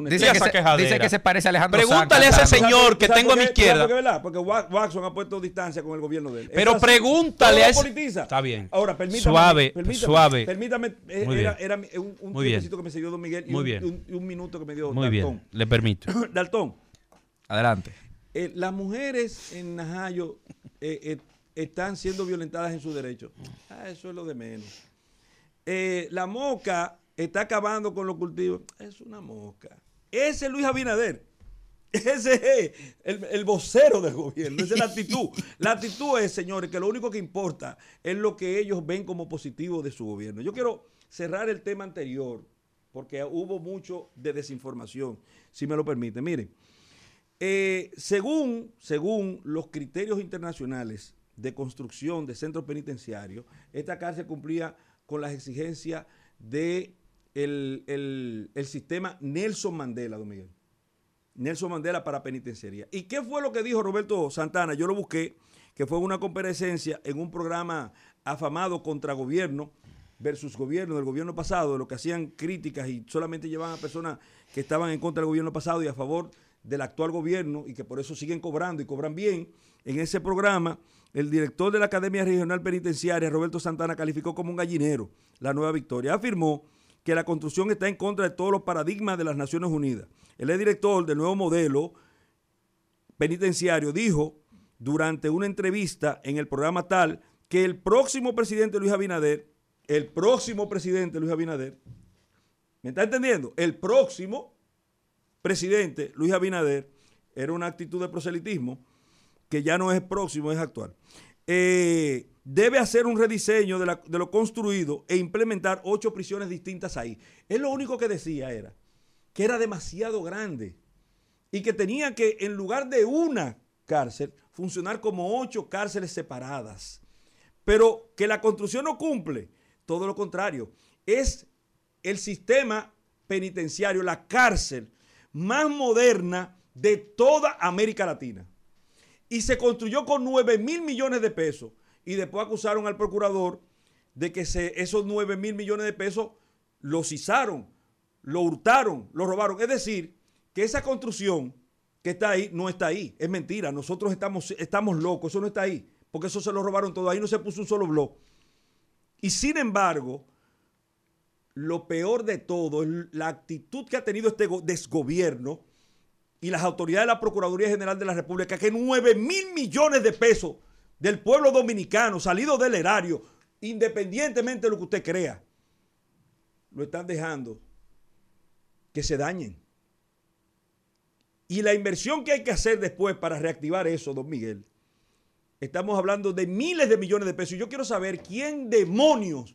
no, Dice esa que, se, quejadera. dice que se parece a Alejandro Pregúntale a ese señor que ¿Sabes tengo a mi izquierda. Porque Watson ha puesto distancia con el gobierno de él. Pero pregúntale a lo ese- politiza. Está bien. Ahora, permítame. Suave, permítame, suave. Permítame. eh, Muy era, bien. un, un Muy bien. que me siguió Don Miguel y, Muy un, bien. un- minuto que me dio Muy bien, Daltón. le permito. Daltón, Adelante. eh, las mujeres en Najayo eh, eh, están siendo violentadas en sus derechos. Ah, eso es lo de menos. Eh, la mosca está acabando con los cultivos. Es una mosca. Ese es Luis Abinader. Ese es el, el vocero del gobierno. Esa es la actitud. La actitud es, señores, que lo único que importa es lo que ellos ven como positivo de su gobierno. Yo quiero cerrar el tema anterior, porque hubo mucho de desinformación, si me lo permite. Miren, Eh, según, según los criterios internacionales de construcción de centros penitenciarios, esta cárcel cumplía con las exigencias de el, el- el sistema Nelson Mandela, don Miguel. Nelson Mandela para penitenciaría. ¿Y qué fue lo que dijo Roberto Santana? Yo lo busqué, que fue una comparecencia en un programa afamado contra gobierno versus gobierno del gobierno pasado, de lo que hacían críticas y solamente llevaban a personas que estaban en contra del gobierno pasado y a favor del actual gobierno y que por eso siguen cobrando y cobran bien. En ese programa, el director de la Academia Regional Penitenciaria, Roberto Santana, calificó como un gallinero la nueva victoria. Afirmó que la construcción está en contra de todos los paradigmas de las Naciones Unidas. Es director del nuevo modelo penitenciario, dijo durante una entrevista en el programa Tal que el próximo presidente Luis Abinader, el próximo presidente Luis Abinader, ¿me está entendiendo? El próximo presidente Luis Abinader era una actitud de proselitismo que ya no es próximo, es actual. Eh, debe hacer un rediseño de, de lo construido e implementar ocho prisiones distintas ahí. Él lo único que decía era que era demasiado grande y que tenía que, en lugar de una cárcel, funcionar como ocho cárceles separadas. Pero que la construcción no cumple, todo lo contrario, es el sistema penitenciario, la cárcel más moderna de toda América Latina. Y se construyó con 9 mil millones de pesos. Y después acusaron al procurador de que esos 9 mil millones de pesos los izaron, lo hurtaron, lo robaron. Es decir, que esa construcción que está ahí no está ahí. Es mentira. Nosotros estamos, estamos locos. Eso no está ahí. Porque eso se lo robaron todo. Ahí no se puso un solo blog. Y sin embargo, lo peor de todo es la actitud que ha tenido este go- desgobierno y las autoridades de la Procuraduría General de la República, que 9 mil millones de pesos del pueblo dominicano salido del erario, independientemente de lo que usted crea, lo están dejando que se dañen. Y la inversión que hay que hacer después para reactivar eso, don Miguel, estamos hablando de miles de millones de pesos. Y yo quiero saber quién demonios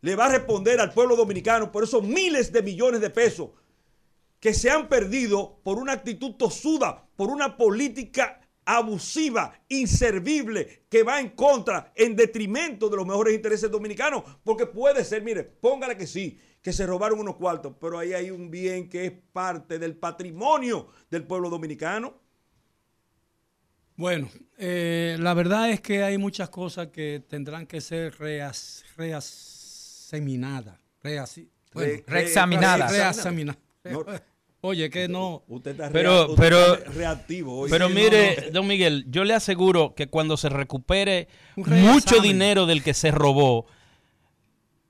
le va a responder al pueblo dominicano por esos miles de millones de pesos que se han perdido por una actitud tosuda, por una política abusiva, inservible, que va en contra, en detrimento de los mejores intereses dominicanos. Porque puede ser, mire, póngale que sí, que se robaron unos cuartos, pero ahí hay un bien que es parte del patrimonio del pueblo dominicano. Bueno, eh, la verdad es que hay muchas cosas que tendrán que ser reas, reaseminadas. Reasi- bueno, Re- reexaminadas. reaseminadas. No. Oye, que no. Usted está, Pero- rea- usted pero- está reactivo hoy. Pero Sí, mire, don Miguel, yo le aseguro que cuando se recupere mucho dinero del que se robó,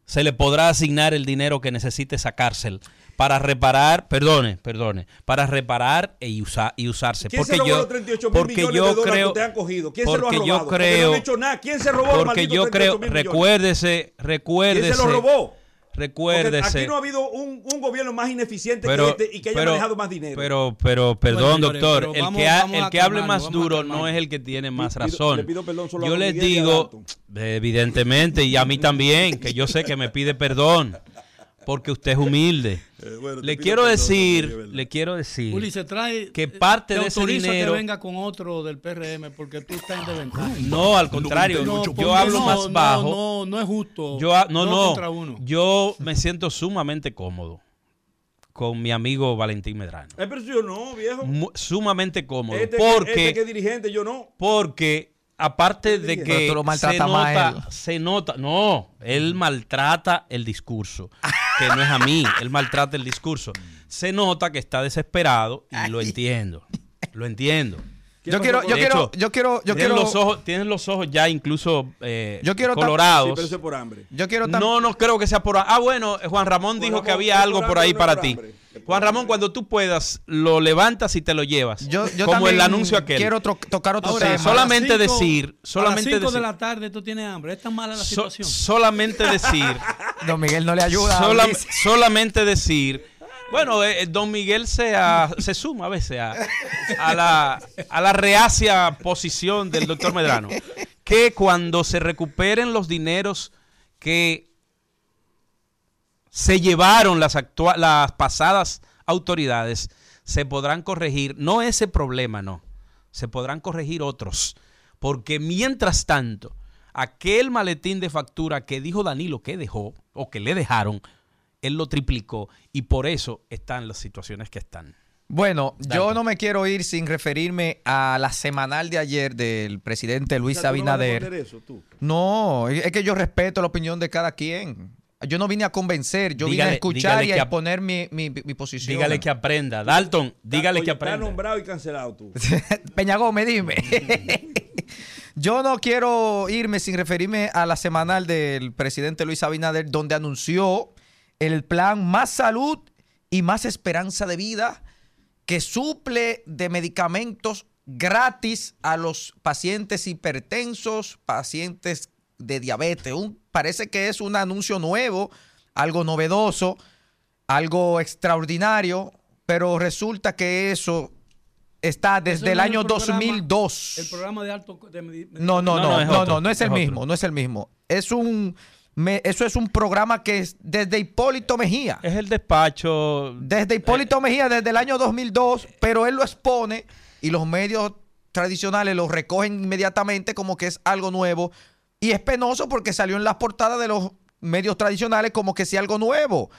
se le podrá asignar el dinero que necesite esa cárcel para reparar, perdone, perdone, para reparar e usar y usarse. ¿Quién porque se robó yo, los 38 mil porque millones yo de dólares creo, que ustedes han cogido? ¿Quién se lo ha porque robado? yo Porque no creo, han hecho nada. ¿Quién se robó los porque malditos yo 38 creo, recuérdese, recuérdese, ¿Quién se lo robó? Porque recuérdese. aquí no ha habido un, un gobierno más ineficiente pero, que este y que haya pero- manejado más dinero. Pero, pero, perdón, doctor, pero el vamos- que, ha- el que hable más duro no es el que tiene más Pido- razón. le pido perdón solo a yo les digo, evidentemente, y a mí también, que yo sé que me pide perdón, porque usted es humilde. Eh, bueno, le quiero decir, Miguel, le quiero decir, trae. que eh, parte te de ese dinero- que venga con otro del PRM porque tú estás en desventaja. no, al contrario, No, yo hablo no, más no, bajo. No, no, es justo. Yo, no, no, contra uno. yo me siento sumamente cómodo con mi amigo Valentín Medrano. Eh, pero yo no, viejo. Mu- sumamente cómodo. Este, porque que, este que es dirigente, yo no. Porque aparte de que lo se nota, se nota, no, él maltrata el discurso, que no es a mí, él maltrata el discurso. Se nota que está desesperado y lo entiendo, lo entiendo. ¿Qué Yo quiero, yo quiero, hecho, yo quiero, yo tienen, quiero, los ojos, tienen los ojos ya incluso eh, Yo quiero Sí, colorados. pero eso es por hambre. yo quiero No, no creo que sea por... Ah, bueno, Juan Ramón Juan dijo Ramón, que había algo por por hambre, ahí para por ti. hambre. Juan Ramón, hambre. cuando tú puedas, lo levantas y te lo llevas. yo, yo como el anuncio aquel. Quiero tocar otro Ahora, tema. Solamente cinco- decir, solamente a las 5 de decir. la tarde tú tienes hambre. Es tan mala la So- situación. solamente decir, Don Miguel no le ayuda. sola- solamente decir, bueno, eh, eh, don Miguel se, a- se suma a veces a, la, a la reacia posición del doctor Medrano, que cuando se recuperen los dineros que se llevaron las, las pasadas autoridades, se podrán corregir, no ese problema, no, se podrán corregir otros, porque mientras tanto, aquel maletín de factura que dijo Danilo que dejó o que le dejaron, él lo triplicó y por eso están las situaciones que están. Bueno, yo no me quiero ir sin referirme a la semanal de ayer del presidente Luis O sea, ¿tú no vas a Abinader. eso, tú? No, es que yo respeto la opinión de cada quien. Yo no vine a convencer, yo vine a escuchar y a exponer mi, mi- mi posición. Dígale que aprenda. Dalton, dígale Oye, que Está aprenda. nombrado y cancelado tú. Peña Gómez, dime. Yo no quiero irme sin referirme a la semanal del presidente Luis Abinader, donde anunció el plan Más Salud y Más Esperanza de Vida, que suple de medicamentos gratis a los pacientes hipertensos, pacientes de diabetes. Un- parece que es un anuncio nuevo, algo novedoso, algo extraordinario, pero resulta que eso está desde el año programa- 2002. El programa de alto de No, no, No, no, no, no, es no, otro, no, es el mismo, no es el mismo. Es un, me- eso es un programa que es desde Hipólito Mejía. Es el despacho. Desde Hipólito Mejía, desde el año 2002, pero él lo expone y los medios tradicionales lo recogen inmediatamente como que es algo nuevo. Y es penoso porque salió en las portadas de los medios tradicionales como que sea algo nuevo.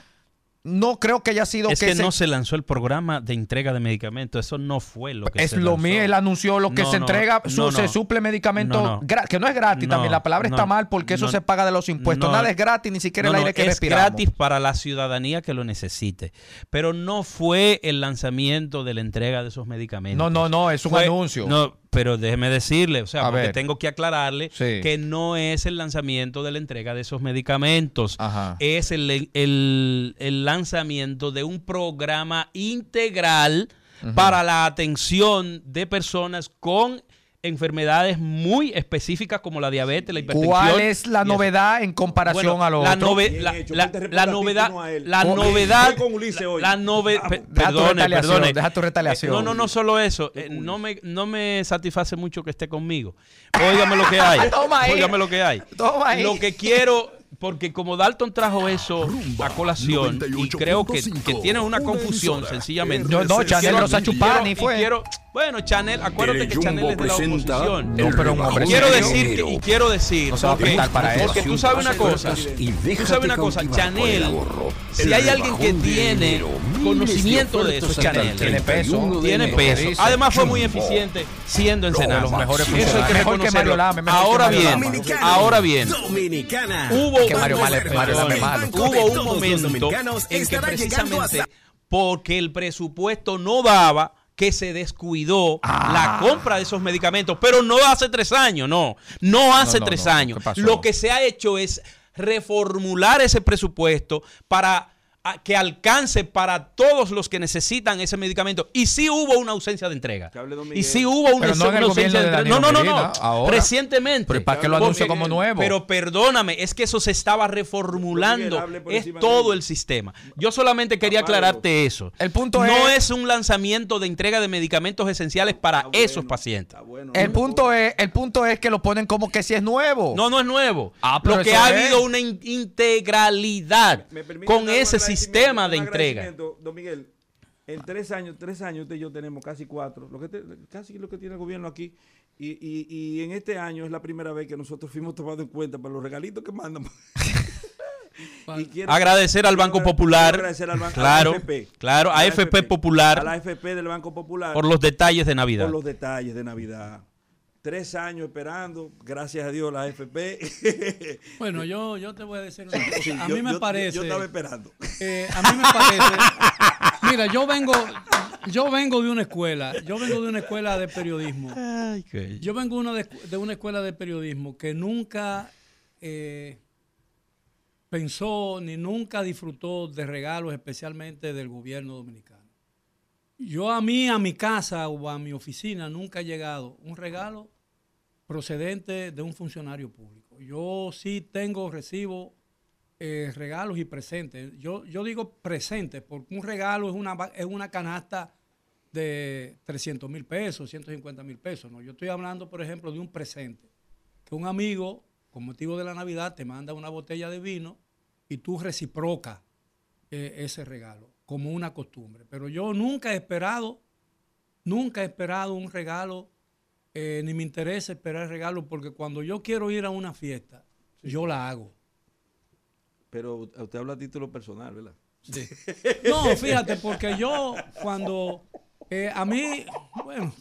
No creo que haya sido Es que se- no se lanzó el programa de entrega de medicamentos. Eso no fue lo que es se lo lanzó. mío, él anunció lo que No, se no, entrega, su- no, se suple medicamento, que no es gratis también, la palabra está mal porque eso se paga de los impuestos, nada es gratis, ni siquiera el aire que es respiramos. gratis para la ciudadanía que lo necesite. Pero no fue el lanzamiento de la entrega de esos medicamentos. No, no, no, es un Fue- anuncio. Pero déjeme decirle, o sea, A porque ver. tengo que aclararle Sí. que no es el lanzamiento de la entrega de esos medicamentos. Ajá. Es el, el- el lanzamiento de un programa integral para la atención de personas con enfermedades muy específicas como la diabetes, la hipertensión. ¿Cuál es la novedad en comparación Bueno, a lo la, otro? nove- la, la- la novedad, tú no a él. la novedad, voy con Ulises hoy. la nove- Vamos. pe- Deja tu perdone, retaliación, perdone. deja tu retaliación. No, no, no solo eso, eh, no me, no me satisface mucho que esté conmigo. Óigame lo que hay. Óigame lo que hay. Toma ahí. Lo que quiero, porque como Dalton trajo eso a colación y creo que, 98.5, que tiene una una confusión sencillamente. No, no, Chanel Rosa Chupani quiero- y fue. quiero- bueno, Chanel, acuérdate que Chanel es de la oposición. No, pero un hombre Y quiero decir, que- y quiero decir, No se va a porque, para eso. porque tú sabes una cosa, Y tú sabes una cosa, Chanel, si hay alguien que tiene conocimiento de eso, es Chanel. Tiene peso. Tiene peso. Además fue muy eficiente siendo en Senado. de los mejores Eso hay que funcionarios. Mejor que reconocerlo. Ahora bien, ahora bien, hubo un- momento en que precisamente porque el presupuesto no daba que se descuidó Ah. la compra de esos medicamentos, pero no hace tres años, no, no hace no, tres no, años. Lo que se ha hecho es reformular ese presupuesto para que alcance para todos los que necesitan ese medicamento. Y sí hubo una ausencia de entrega. Y sí hubo una, no una ausencia de de entrega. No, no, no, no. Ahora. Recientemente. Pero ¿y para qué lo anuncio como nuevo? Pero perdóname, es que eso se estaba reformulando. Es todo el sistema. Yo solamente quería aclararte eso. El punto no es- es un lanzamiento de entrega de medicamentos esenciales para bueno, esos pacientes. bueno. El punto es, el punto es que lo ponen como que si es nuevo. No, no es nuevo. Ah, Lo que ha es. habido una in- integralidad ¿Me permite con ese agradecimiento? Sistema de entrega. Don Miguel, en tres años, tres años usted y yo tenemos casi cuatro, lo que te- casi lo que tiene el gobierno aquí. Y, y- y en este año es la primera vez que nosotros fuimos tomados en cuenta para los regalitos que mandan. Y quiero- Agradecer al Banco Popular. agradecer al a Claro, AFP, claro, a AFP Popular. A la AFP del Banco Popular. Por los detalles de Navidad. por los detalles de Navidad. Tres años esperando, gracias a Dios, la AFP. Bueno, yo, yo te voy a decir una cosa. Sí, a yo- mí me yo- parece. Yo estaba esperando. eh, a mí me parece. Mira, yo vengo, yo vengo de una escuela. Yo vengo de una escuela de periodismo. Ay, qué- Yo vengo uno de, de una escuela de periodismo que nunca eh, pensó ni nunca disfrutó de regalos, especialmente del gobierno dominicano. Yo a mí, a mi casa o a mi oficina, nunca ha llegado un regalo procedente de un funcionario público. Yo sí tengo, recibo eh, regalos y presentes. Yo, yo digo presentes porque un regalo es una, es una canasta de 300 mil pesos, 150 mil pesos. ¿no? Yo estoy hablando, por ejemplo, de un presente. Que un amigo, con motivo de la Navidad, te manda una botella de vino y tú reciprocas eh, ese regalo. Como una costumbre. Pero yo nunca he esperado, nunca he esperado un regalo, eh, ni me interesa esperar regalo, porque cuando yo quiero ir a una fiesta, yo la hago. Pero usted habla a título personal, ¿verdad? No, fíjate, porque yo cuando eh, a mí, bueno,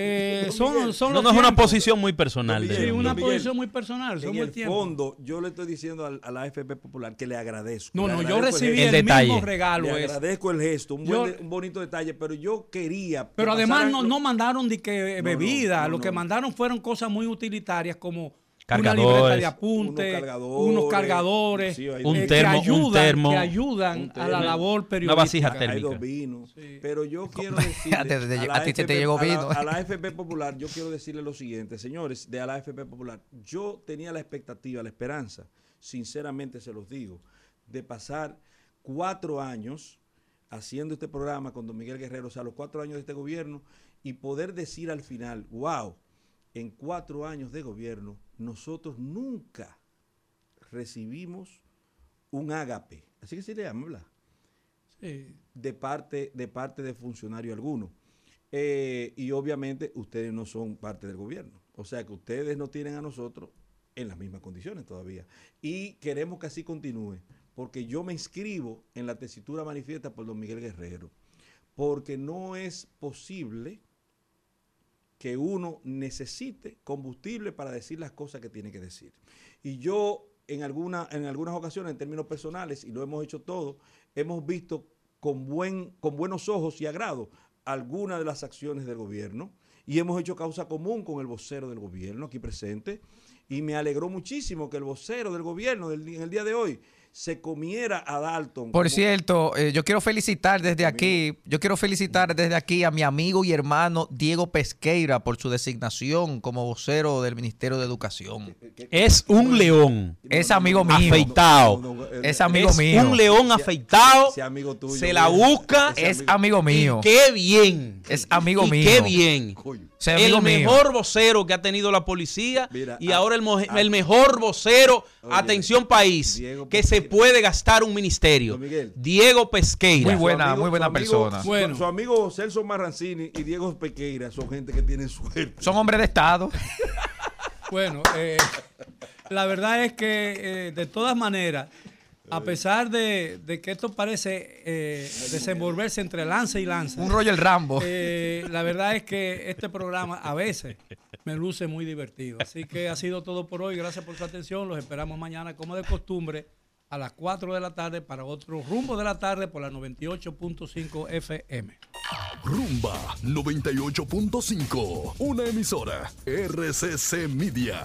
eh, son, son No, es una posición muy personal. De Miguel, él. una Miguel, posición muy personal. Son En el fondo, yo le estoy diciendo a la AFP Popular que le agradezco. No, Le no, yo recibí el el, mismo regalo. Le agradezco el gesto, un, Yo- buen de- un bonito detalle, pero yo quería. que Pero además no, lo- no mandaron de que bebida, no, lo no. que mandaron fueron cosas muy utilitarias como Cargadores. una libreta de Unos apuntes, cargadores. unos cargadores, Sí, hay Un eh, termo, que un ayudan, termo. que ayudan Un a la labor Una periodística. vasija Hay térmica. dos vinos. Sí. Pero yo quiero decirle. La a ti te la- vino. A la, AFP Popular, yo quiero decirle lo siguiente, señores, de a la AFP Popular. Yo tenía la expectativa, la esperanza, sinceramente se los digo, de pasar cuatro años haciendo este programa con don Miguel Guerrero, o sea, los cuatro años de este gobierno, y poder decir al final, wow, en cuatro años de gobierno, nosotros nunca recibimos un ágape. Así que se le llama, ¿verdad? Sí. de parte de parte de funcionario alguno. Eh, y obviamente ustedes no son parte del gobierno. O sea que ustedes no tienen a nosotros en las mismas condiciones todavía. Y queremos que así continúe, porque yo me inscribo en la tesitura manifiesta por don Miguel Guerrero, porque no es posible que uno necesite combustible para decir las cosas que tiene que decir. Y yo en, alguna, en algunas ocasiones, en términos personales, y lo hemos hecho todo, hemos visto con, buen, con buenos ojos y agrado algunas de las acciones del gobierno y hemos hecho causa común con el vocero del gobierno aquí presente. Y me alegró muchísimo que el vocero del gobierno del, en el día de hoy se comiera a Dalton. Por como- cierto, eh, yo quiero felicitar desde aquí, yo quiero felicitar desde aquí a mi amigo y hermano Diego Pesqueira por su designación como vocero del Ministerio de Educación. Es un león. Es amigo mío. Afeitado. No, no, eh, Es amigo es mío. un león afeitado. ese amigo tuyo, se la busca. Es amigo mío. Y qué bien. Es amigo y mío. Qué bien. Coño. Amigo el mío. mejor vocero que ha tenido la policía Mira, y a- ahora el, a- el mejor vocero, Oye, atención país, Diego que se Pesqueira. puede gastar un ministerio. Diego Pesqueira. Muy buena, amigo- muy buena su amigo- persona. su- Bueno. Su amigo Celso Marrancini y Diego Pequeira son gente que tienen suerte. Son hombres de Estado. Bueno, eh, la verdad es que eh, de todas maneras, a pesar de, de que esto parece eh, desenvolverse entre lanza y lanza, Un rollo el Rambo. eh, la verdad es que este programa a veces me luce muy divertido. Así que ha sido todo por hoy. Gracias por su atención. Los esperamos mañana, como de costumbre, a las 4 de la tarde para otro rumbo de la tarde por la 98.5 FM. Rumba 98.5. Una emisora. RCC Media.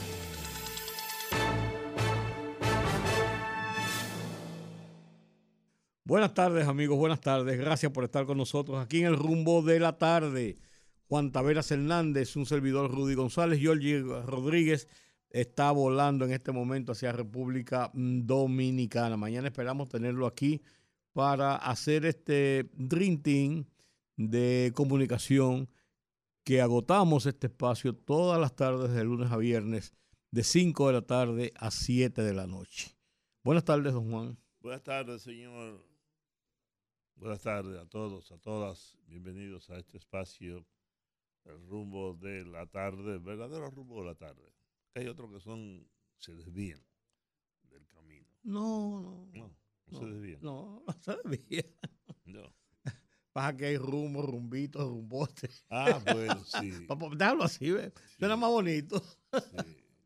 Buenas tardes, amigos, buenas tardes. Gracias por estar con nosotros aquí en el rumbo de la tarde. Juan Taveras Hernández, un servidor Rudy González, Georgie Rodríguez está volando en este momento hacia República Dominicana. Mañana esperamos tenerlo aquí para hacer este Dream Team de comunicación que agotamos este espacio todas las tardes de lunes a viernes de 5 de la tarde a 7 de la noche. Buenas tardes, don Juan. Buenas tardes, señor. Buenas tardes a todos, a todas. Bienvenidos a este espacio, el rumbo de la tarde, el verdadero rumbo de la tarde. Hay otros que son, se desvían del camino. No, no. No, no, No, se desvían. No, no se desvía. No. Pasa que hay rumbo, rumbitos, rumbotes. Ah, bueno, sí. Déjalo así, ¿ves? Suena más bonito. sí,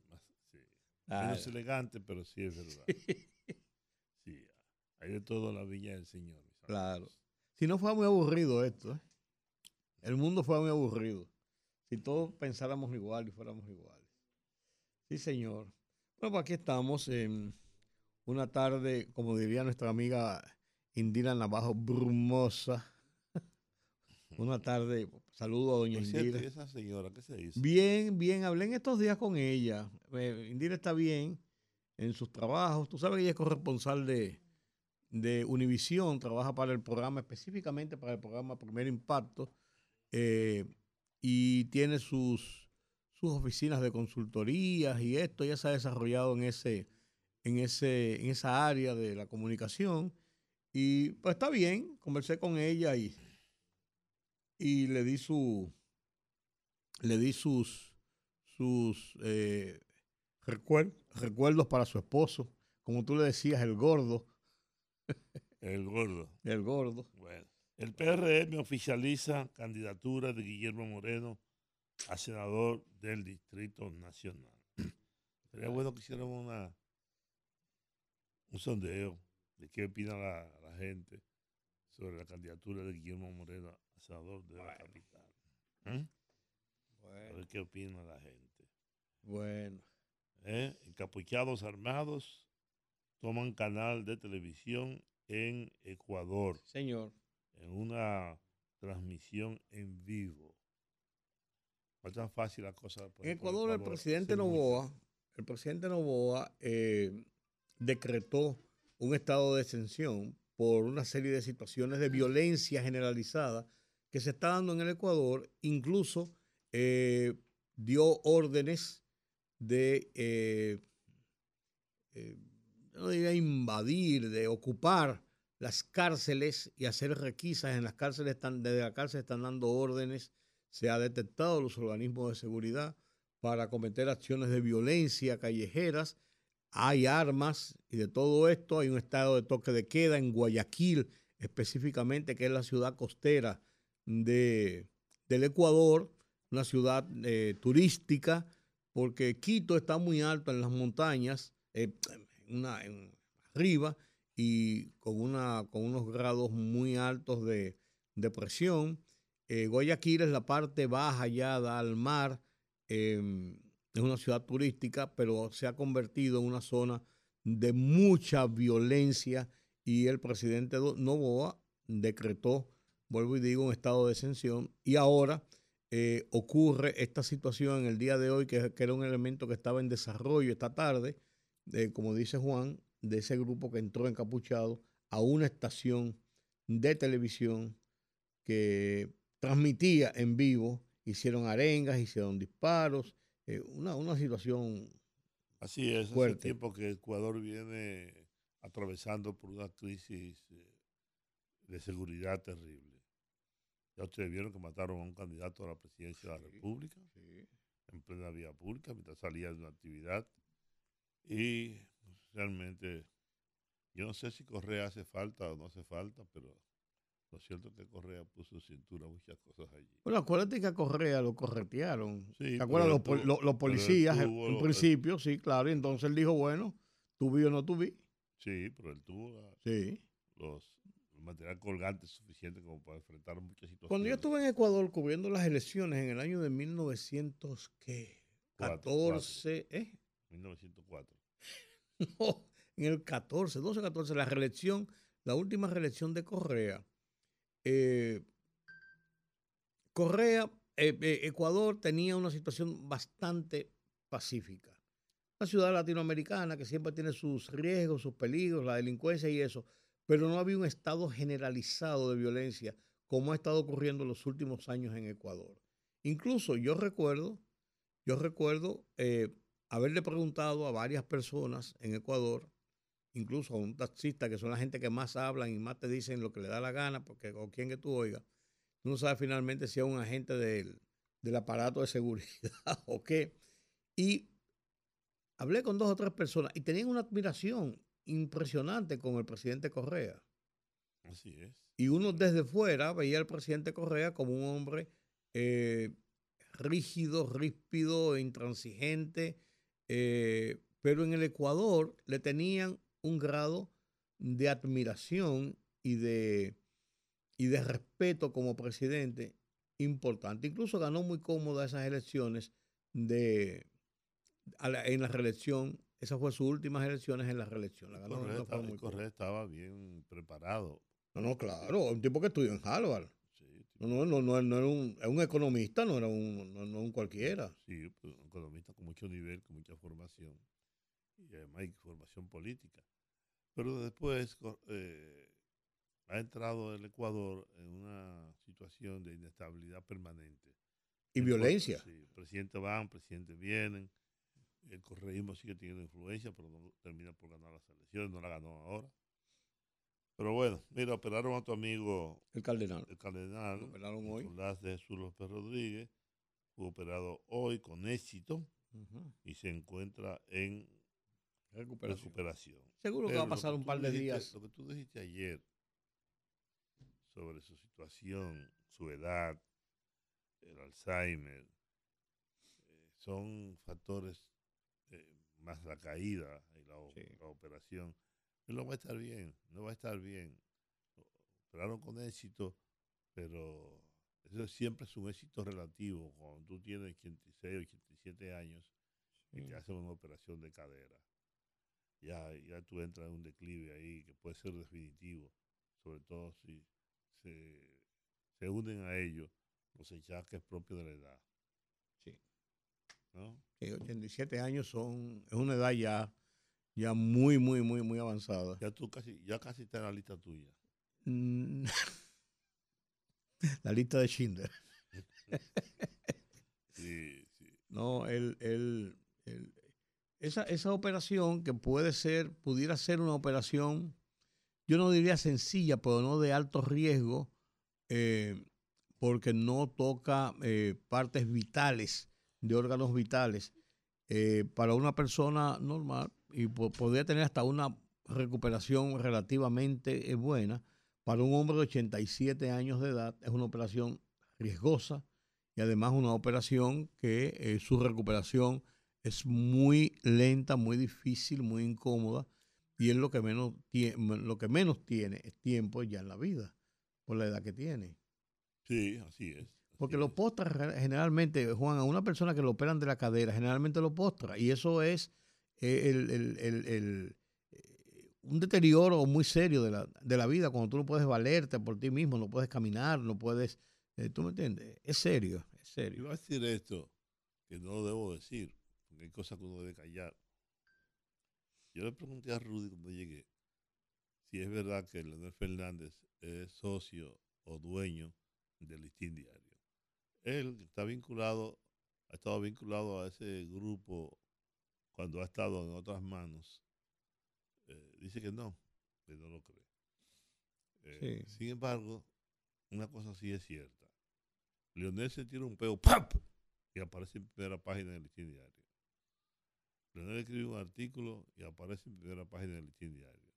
más- sí. Ay. Menos elegante, pero sí es verdad. Sí, hay de todo en la viña del Señor. Claro. Si no fue muy aburrido esto, ¿eh? El mundo fue muy aburrido. Si todos pensáramos igual y fuéramos iguales. Sí, señor. Bueno, pues aquí estamos en una tarde, como diría nuestra amiga Indira Navajo, brumosa. Una tarde, saludo a doña Por cierto, Indira. ¿y esa señora qué se hizo? Bien, bien, hablé en estos días con ella. Eh, Indira está bien en sus trabajos. Tú sabes que ella es corresponsal de, de Univisión, trabaja para el programa, específicamente para el programa Primer Impacto, eh, y tiene sus, sus oficinas de consultorías y esto. Ella se ha desarrollado en, ese, en, ese, en esa área de la comunicación. Y pues está bien, conversé con ella y, y le di su, le di sus, sus eh, recuer- recuerdos para su esposo, como tú le decías, el gordo. El gordo. El gordo. Bueno, el PRM oficializa candidatura de Guillermo Moreno a senador del Distrito Nacional. Sería bueno que hiciéramos una, un sondeo de qué opina la, la gente sobre la candidatura de Guillermo Moreno a senador de la capital. A ver qué opina la gente. Bueno. ¿Eh? Encapuchados armados toman canal de televisión en Ecuador. Señor. En una transmisión en vivo. No es tan fácil la cosa. por- En por Ecuador, el presidente. Novoa, el presidente Novoa eh, decretó un estado de exención por una serie de situaciones de violencia generalizada que se está dando en el Ecuador. Incluso eh, dio órdenes de, eh, eh, no diría invadir, de ocupar las cárceles y hacer requisas en las cárceles. Están, desde la cárcel están dando órdenes se ha detectado los organismos de seguridad para cometer acciones de violencia callejeras. Hay armas y de todo esto hay un estado de toque de queda en Guayaquil, específicamente, que es la ciudad costera de, del Ecuador, una ciudad eh, turística, porque Quito está muy alto en las montañas, eh, una- en- arriba, y con, una, con unos grados muy altos de, de presión. Eh, Guayaquil es la parte baja ya al mar, eh, es una ciudad turística, pero se ha convertido en una zona de mucha violencia y el presidente Novoa decretó, vuelvo y digo, un estado de exención y ahora eh, ocurre esta situación en el día de hoy, que era un elemento que estaba en desarrollo esta tarde, eh, como dice Juan, de ese grupo que entró encapuchado a una estación de televisión que transmitía en vivo, hicieron arengas, hicieron disparos, eh, una, una situación Así es, hace fuerte. tiempo que Ecuador viene atravesando por una crisis eh, de seguridad terrible. Ya ustedes vieron que mataron a un candidato a la presidencia de la República en plena vía pública mientras salía de una actividad. Y realmente, yo no sé si Correa hace falta o no hace falta, pero lo cierto es que Correa puso cintura muchas cosas allí. Bueno, acuérdate que a Correa lo corretearon. Sí, ¿Te acuerdas? Los, tuvo- los- policías, en- tuvo en lo- principio, sí, claro. Y entonces él dijo, bueno, tú vi o no tú vi. Sí, pero él tuvo la- Sí. los el material colgante suficiente como para enfrentar muchas situaciones. Cuando yo estuve en Ecuador cubriendo las elecciones en el año de 1914, ¿eh? 1904. No, en el 14, 12, 14, la reelección, la última reelección de Correa. eh, Correa, eh, eh, Ecuador tenía una situación bastante pacífica. Una ciudad latinoamericana que siempre tiene sus riesgos, sus peligros, la delincuencia y eso, pero no había un estado generalizado de violencia como ha estado ocurriendo en los últimos años en Ecuador. Incluso yo recuerdo, yo recuerdo haberle preguntado a varias personas en Ecuador, incluso a un taxista, que son la gente que más hablan y más te dicen lo que le da la gana, porque con quien que tú oigas, tú no sabes finalmente si es un agente del, del aparato de seguridad o qué. Y hablé con dos o tres personas y tenían una admiración impresionante con el presidente Correa. Así es. Y uno desde fuera veía al presidente Correa como un hombre eh, rígido, ríspido, intransigente, eh, pero en el Ecuador le tenían un grado de admiración y de, y de respeto como presidente importante. Incluso ganó muy cómoda esas elecciones de, a la- en la reelección. Esas fue sus últimas elecciones en la reelección. La ganó, muy estaba bien preparado. no, no, claro, un tipo que estudió en Harvard. No, no, no, no, no era un, un economista, no era un, no, no un cualquiera. Sí, pues, un economista con mucho nivel, con mucha formación y además hay formación política. Pero después eh, ha entrado el Ecuador en una situación de inestabilidad permanente. Y El violencia. co- Sí, presidentes van, presidentes vienen. El correísmo sigue teniendo influencia, pero no termina por ganar las elecciones, no la ganó ahora. Pero bueno, mira, operaron a tu amigo El cardenal. el cardenal Lo operaron hoy. Nicolás de Jesús López Rodríguez, fue operado hoy con éxito y se encuentra en Recuperación. recuperación. Seguro que va a pasar un par de dijiste- días. Lo que tú dijiste ayer sobre su situación, su edad, el Alzheimer, eh, son factores eh, más la caída y la, Sí. la operación. Él no va a estar bien, no va a estar bien. Operaron con éxito, pero eso siempre es un éxito relativo. Cuando tú tienes 86, 87 años y te hacen una operación de cadera, ya, ya tú entras en un declive ahí que puede ser definitivo, sobre todo si se, se unen a ello los achaques propios de la edad. Sí. ¿no? Sí, 87 años son, es una edad ya, ya muy, muy, muy, muy avanzada. Ya tú casi, ya casi está en la lista tuya. Mm. La lista de Schindler. Sí, sí. No, el, el- el- esa, esa operación que puede ser, pudiera ser una operación, yo no diría sencilla, pero no de alto riesgo, eh, porque no toca eh, partes vitales, de órganos vitales. eh, para una persona normal, y po- podría tener hasta una recuperación relativamente eh, buena, para un hombre de 87 años de edad es una operación riesgosa y además una operación que eh, su recuperación es muy lenta, muy difícil, muy incómoda y es lo que menos lo que menos tiene es tiempo ya en la vida por la edad que tiene. Sí, así es. Porque lo postra generalmente, Juan, a una persona que lo operan de la cadera, generalmente lo postra. Y eso es el- el- el- el, eh, un deterioro muy serio de la, de la vida, cuando tú no puedes valerte por ti mismo, no puedes caminar, no puedes... eh, ¿Tú me entiendes? Es serio, es serio. Iba a decir esto, que no lo debo decir, porque hay cosas que uno debe callar. Yo le pregunté a Rudy cuando llegué si es verdad que Leonel Fernández es socio o dueño del Listín Diario. Él está vinculado, ha estado vinculado a ese grupo cuando ha estado en otras manos. Eh, dice que no, que no lo cree. Eh, Sí. Sin embargo, una cosa sí es cierta. Leonel se tira un peo, ¡pap! y aparece en primera página del Listín Diario. Leonel escribe un artículo y aparece en primera página del Listín Diario.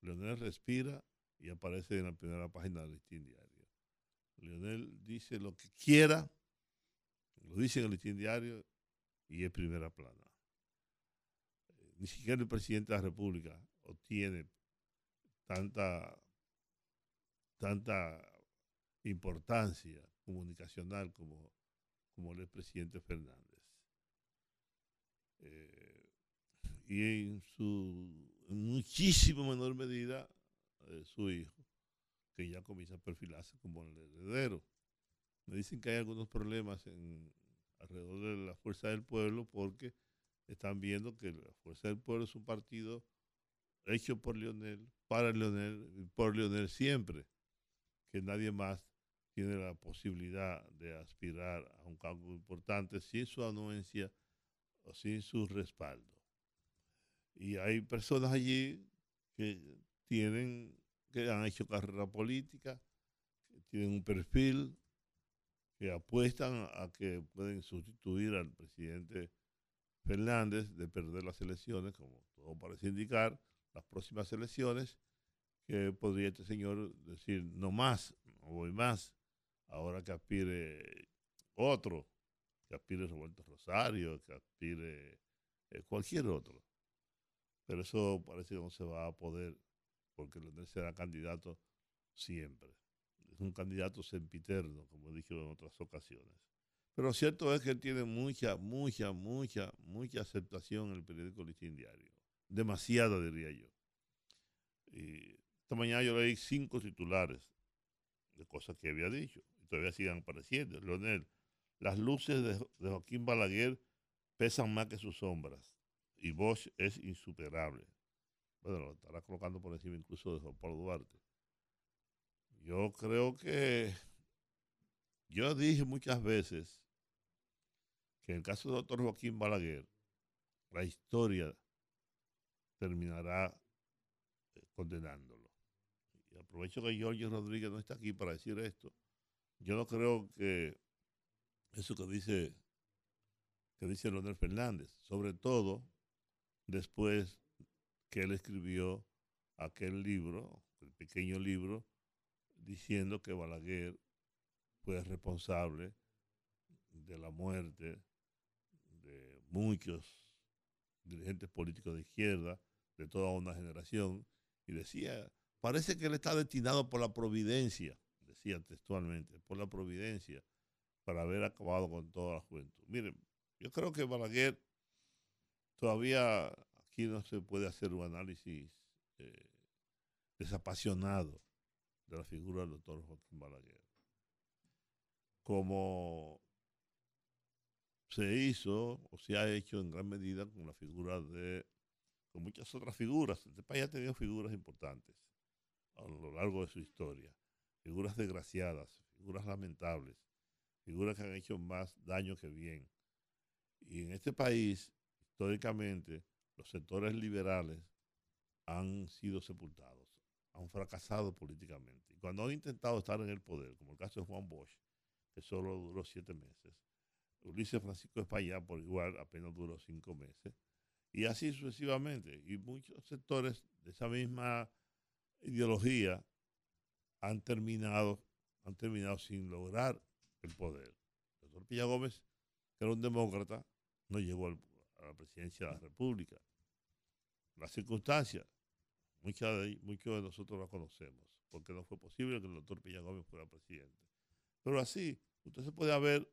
Leonel respira y aparece en la primera página del Listín Diario. Leonel dice lo que quiera, lo dice en el Listín Diario y es primera plana. Ni siquiera el presidente de la República obtiene tanta, tanta importancia comunicacional como, como el presidente Fernández. Eh, y en su en muchísimo menor medida eh, su hijo, que ya comienza a perfilarse como el heredero. Me dicen que hay algunos problemas alrededor de la Fuerza del Pueblo porque están viendo que la Fuerza del Pueblo es un partido hecho por Leonel, para Leonel, y por Leonel siempre, que nadie más tiene la posibilidad de aspirar a un cargo importante sin su anuencia o sin su respaldo. Y hay personas allí que tienen, que han hecho carrera política, que tienen un perfil, que apuestan a que pueden sustituir al presidente Fernández de perder las elecciones, como todo parece indicar, las próximas elecciones, que podría este señor decir, no más, no voy más, ahora que aspire otro, que aspire Roberto Rosario, que aspire eh, cualquier otro. Pero eso parece que no se va a poder, porque Leonel será candidato siempre. Es un candidato sempiterno, como he dicho en otras ocasiones. Pero cierto es que él tiene mucha, mucha, mucha, mucha aceptación en el periódico Listín Diario. Demasiada, diría yo. Y esta mañana yo leí cinco titulares de cosas que había dicho. Y todavía siguen apareciendo. Leonel, las luces de, de Joaquín Balaguer pesan más que sus sombras. Y Bosch es insuperable. Bueno, lo estará colocando por encima incluso de Juan Pablo Duarte. Yo creo que yo dije muchas veces que en el caso del doctor Joaquín Balaguer, la historia terminará eh, condenándolo. Y aprovecho que Giorgio Rodríguez no está aquí para decir esto. Yo no creo que eso que dice que dice Leonel Fernández, sobre todo después que él escribió aquel libro, el pequeño libro, diciendo que Balaguer fue responsable de la muerte muchos dirigentes políticos de izquierda, de toda una generación, y decía, parece que él está destinado por la providencia, decía textualmente, por la providencia, para haber acabado con toda la juventud. Miren, yo creo que Balaguer todavía aquí no se puede hacer un análisis eh, desapasionado de la figura del doctor Joaquín Balaguer. Como se hizo o se ha hecho en gran medida con la figura de, con muchas otras figuras. Este país ha tenido figuras importantes a lo largo de su historia. Figuras desgraciadas, figuras lamentables, figuras que han hecho más daño que bien. Y en este país, históricamente, los sectores liberales han sido sepultados, han fracasado políticamente. Y cuando han intentado estar en el poder, como el caso de Juan Bosch, que solo duró siete meses, Ulises Francisco España, por igual, apenas duró cinco meses, y así sucesivamente. Y muchos sectores de esa misma ideología han terminado, han terminado sin lograr el poder. El doctor Pilla Gómez, que era un demócrata, no llegó a la presidencia de la República. Las circunstancias, muchas de, muchos de nosotros las conocemos, porque no fue posible que el doctor Pilla Gómez fuera presidente. Pero así, usted se puede ver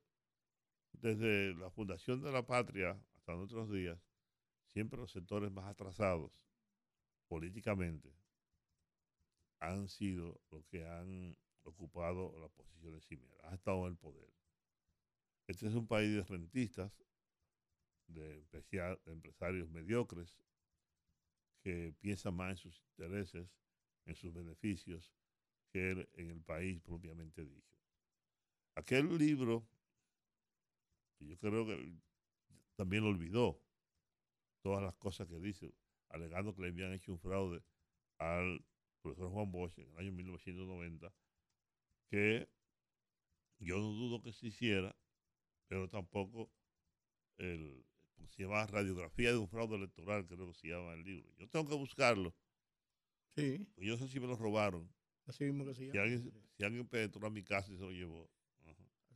desde la fundación de la patria hasta nuestros días, siempre los sectores más atrasados políticamente han sido los que han ocupado las posiciones cimeras, han estado en el poder. Este es un país de rentistas, de de empresarios mediocres, que piensan más en sus intereses, en sus beneficios, que en el país propiamente dicho. Aquel libro, yo creo que él también olvidó, todas las cosas que dice, alegando que le habían hecho un fraude al profesor Juan Bosch en el año 1990, que yo no dudo que se hiciera, pero tampoco el, se llama radiografía de un fraude electoral, creo que se llama el libro. Yo tengo que buscarlo. Sí. Pues yo no sé si me lo robaron. Así mismo que se Si llama. alguien, si alguien penetró a mi casa y se lo llevó.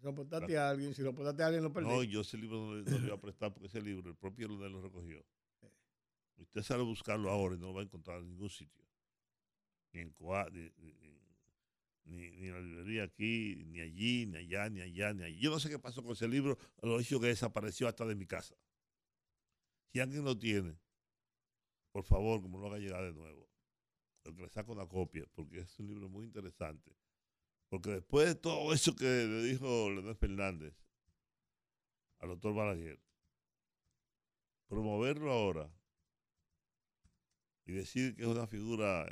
Si lo aportaste a alguien, si lo aportaste a alguien, lo perdí. No, yo ese libro no le, no le iba a prestar porque ese libro, el propio Leonel lo recogió. Usted sale a buscarlo ahora y no lo va a encontrar en ningún sitio. Ni en Coa, ni, ni- ni- ni en la librería aquí, ni allí, ni allá, ni allá, ni allí. Yo no sé qué pasó con ese libro, lo hizo que desapareció hasta de mi casa. Si alguien lo tiene, por favor, como lo haga llegar de nuevo. O que le saque una copia, porque es un libro muy interesante. Porque después de todo eso que le dijo Leonel Fernández al doctor Balaguer, promoverlo ahora y decir que es una figura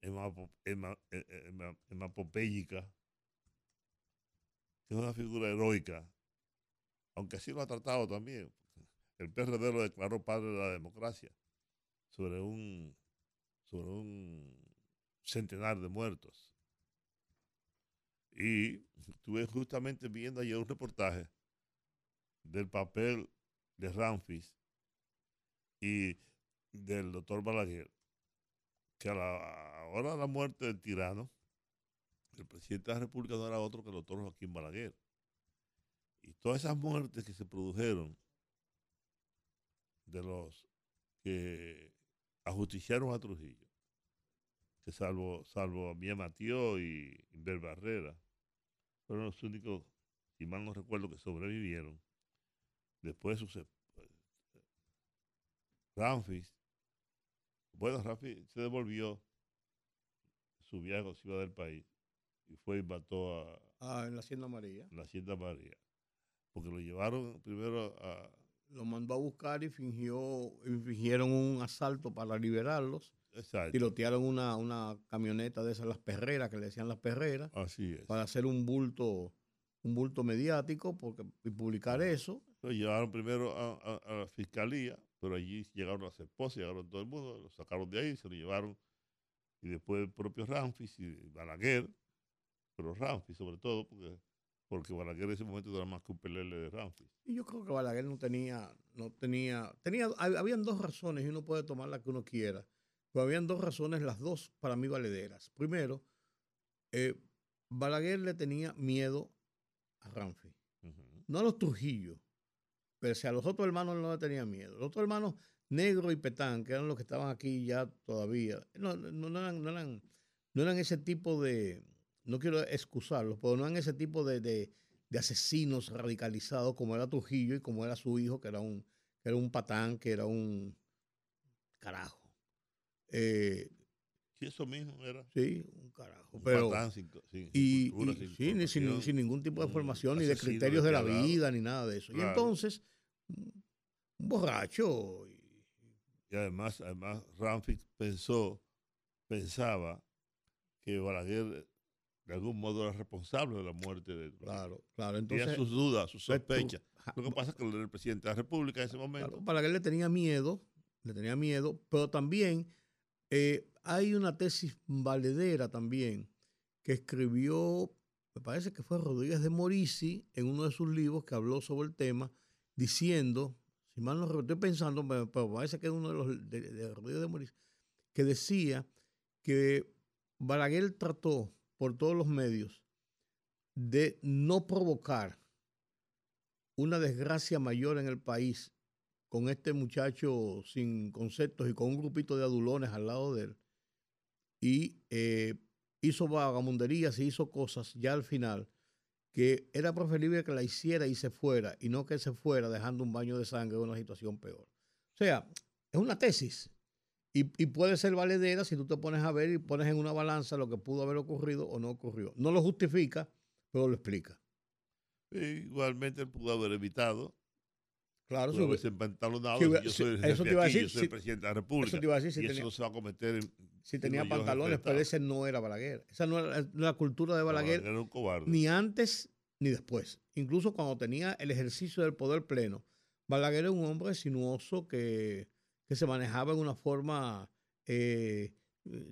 hemapo- hema- eh, eh, hema- hemapopéyica, que es una figura heroica, aunque así lo ha tratado también. El PRD lo declaró padre de la democracia sobre un, sobre un centenar de muertos. Y estuve justamente viendo ayer un reportaje del papel de Ramfis y del doctor Balaguer, que a la hora de la muerte del tirano, el presidente de la República no era otro que el doctor Joaquín Balaguer. Y todas esas muertes que se produjeron de los que ajusticiaron a Trujillo, que salvo, salvo a Mía Matió y Inver Barrera, fueron los únicos, si mal no recuerdo, que sobrevivieron. Después sus Ramfis, bueno, Ramfis se devolvió su viaje, se iba del país. y fue y mató a Ah, en la Hacienda María. la Hacienda María. Porque lo llevaron primero a... Lo mandó a buscar y fingió, y fingieron un asalto para liberarlos. Exacto. Tirotearon una, una camioneta de esas, las perreras, que le decían las perreras, Así es. para hacer un bulto, un bulto mediático porque, y publicar eso. Lo llevaron primero a, a- a la fiscalía, pero allí llegaron las esposas, llegaron todo el mundo, lo sacaron de ahí, se lo llevaron. Y después el propio Ramfis y Balaguer, pero Ramfis sobre todo, porque, porque Balaguer en ese momento era más que un pelele de Ramfis. Y yo creo que Balaguer no tenía, no tenía, tenía, hab- habían dos razones y uno puede tomar la que uno quiera. Habían dos razones, las dos para mí valederas. Primero, eh, Balaguer le tenía miedo a Ramfi. No a los Trujillo, pero si a los otros hermanos no le tenía miedo. Los otros hermanos, Negro y Petán, que eran los que estaban aquí ya todavía, no, no, no eran, no, eran, no eran ese tipo de, no quiero excusarlos, pero no eran ese tipo de, de- de asesinos radicalizados como era Trujillo y como era su hijo, que era un, que era un patán, que era un carajo. Eh, Sí, eso mismo era. Sí, un carajo. Un Pero, patán sin y, cultura, y- sin sí, ni sin, formación, sin ningún tipo de formación, ni de criterios de la vida, ni nada de eso. Y Claro. entonces, un borracho. Y además, además Ramfis pensó, pensaba que Balaguer de algún modo era responsable de la muerte de Claro, claro. Tenía Entonces, sus dudas, sus pues sospechas. Lo que pasa es que él era el presidente de la República en ese momento. Claro, Balaguer le tenía miedo, le tenía miedo, pero también eh, hay una tesis valedera también que escribió, me parece que fue Rodríguez de Morisi, en uno de sus libros que habló sobre el tema, diciendo, si mal no recuerdo, estoy pensando, pero parece que es uno de los de, de Rodríguez de Morisi, que decía que Balaguer trató por todos los medios de no provocar una desgracia mayor en el país con este muchacho sin conceptos y con un grupito de adulones al lado de él. Y eh, hizo vagamunderías y hizo cosas ya al final que era preferible que la hiciera y se fuera y no que se fuera dejando un baño de sangre o una situación peor. O sea, es una tesis y, y puede ser valedera si tú te pones a ver y pones en una balanza lo que pudo haber ocurrido o no ocurrió. No lo justifica, pero lo explica. Igualmente él pudo haber evitado. Claro, si empantalonado. yo soy eso te iba a decir, yo soy si- el presidente de la República. eso te iba a decir, si y eso tenía- no se va a cometer en- Si tenía digo yo, jefe pantalones, pero ese no era Balaguer. Esa no era la cultura de Balaguer. Balaguer era un cobarde. Ni antes ni después. Incluso cuando tenía el ejercicio del poder pleno. Balaguer era un hombre sinuoso que, que se manejaba en una forma. eh,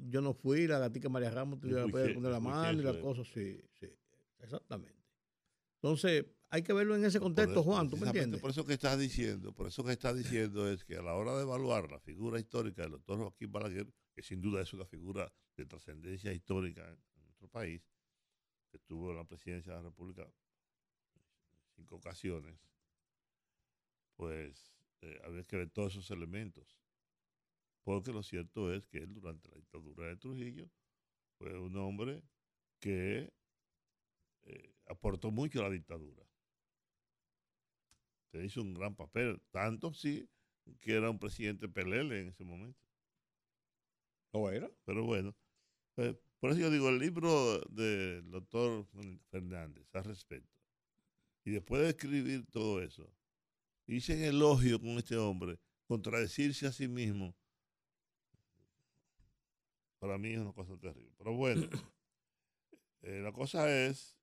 yo no fui, la gatica María Ramos te iba a poner la mano y la juicio, cosa, sí, sí, exactamente. Entonces, hay que verlo en ese contexto, Juan, ¿tú me entiendes? Por eso que estás diciendo, por eso que estás diciendo es que a la hora de evaluar la figura histórica del doctor Joaquín Balaguer, que sin duda es una figura de trascendencia histórica en, en nuestro país, que estuvo en la presidencia de la República en cinco ocasiones, pues eh, había que ver todos esos elementos. Porque lo cierto es que él durante la dictadura de Trujillo fue un hombre que eh, aportó mucho a la dictadura que hizo un gran papel, tanto sí que era un presidente pelele en ese momento. ¿Lo era? Pero bueno, eh, por eso yo digo, el libro del doctor Fernández al respecto, y después de escribir todo eso, hice en elogio con este hombre, contradecirse a sí mismo, para mí es una cosa terrible. Pero bueno, eh, la cosa es,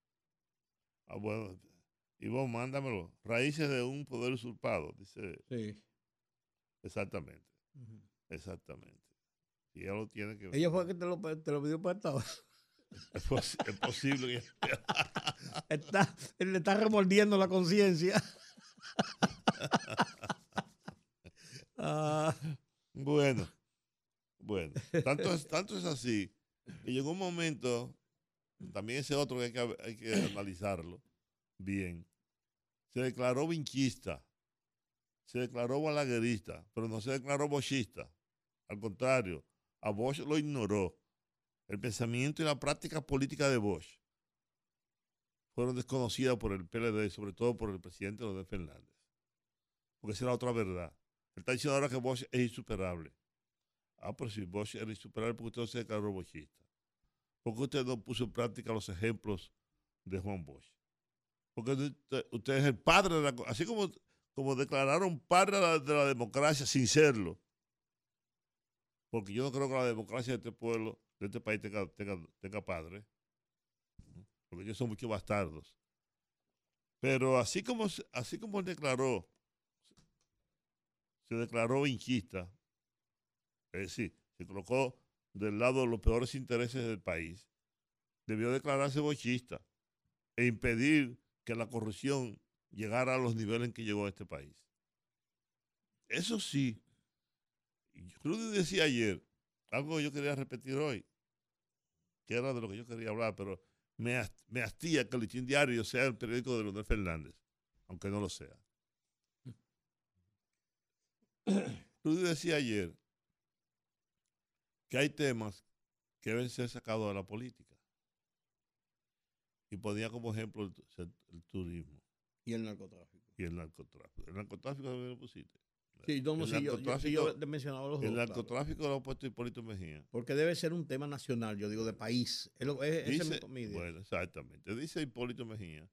ah, bueno, Ivonne, mándamelo. Raíces de un poder usurpado, dice. Sí. Exactamente. Exactamente. Y ella lo tiene que Ella fue que te lo, te lo pidió prestado. Es, pos- es posible que. Está, le está remordiendo la conciencia. Ah, Bueno, bueno. Tanto es, tanto es así que llegó un momento, también ese otro que hay que, hay que analizarlo bien. Se declaró vinchista, se declaró balaguerista, pero no se declaró bochista. Al contrario, a Bosch lo ignoró. El pensamiento y la práctica política de Bosch fueron desconocidas por el PLD, sobre todo por el presidente Leonel Fernández. Porque esa era otra verdad. Él está diciendo ahora que Bosch es insuperable. Ah, pero si Bosch era insuperable, porque usted no se declaró bochista. ¿Por qué usted no puso en práctica los ejemplos de Juan Bosch? Porque usted, es el padre de la... Así como, como declararon padre de la, de la democracia sin serlo. Porque yo no creo que la democracia de este pueblo, de este país, tenga, tenga, padre. Porque ellos son muchos bastardos. Pero así como, así como él declaró, se declaró vinchista, es decir, se colocó del lado de los peores intereses del país, debió declararse bochista e impedir que la corrupción llegara a los niveles en que llegó a este país. Eso sí, Rudy decía ayer, algo que yo quería repetir hoy, que era de lo que yo quería hablar, pero me, has- me hastía que el Listín Diario sea el periódico de Leonel Fernández, aunque no lo sea. Rudy decía ayer que hay temas que deben ser sacados de la política. Y ponía como ejemplo el, tu- el turismo Y el narcotráfico. y el narcotráfico. El narcotráfico también lo pusiste. Sí, no, El sí, yo, yo, yo he mencionado los El dos. claro. narcotráfico lo ha puesto Hipólito Mejía. Porque debe ser un tema nacional, yo digo, de país. Es es- es Dice, idea. bueno, exactamente. Dice Hipólito Mejía,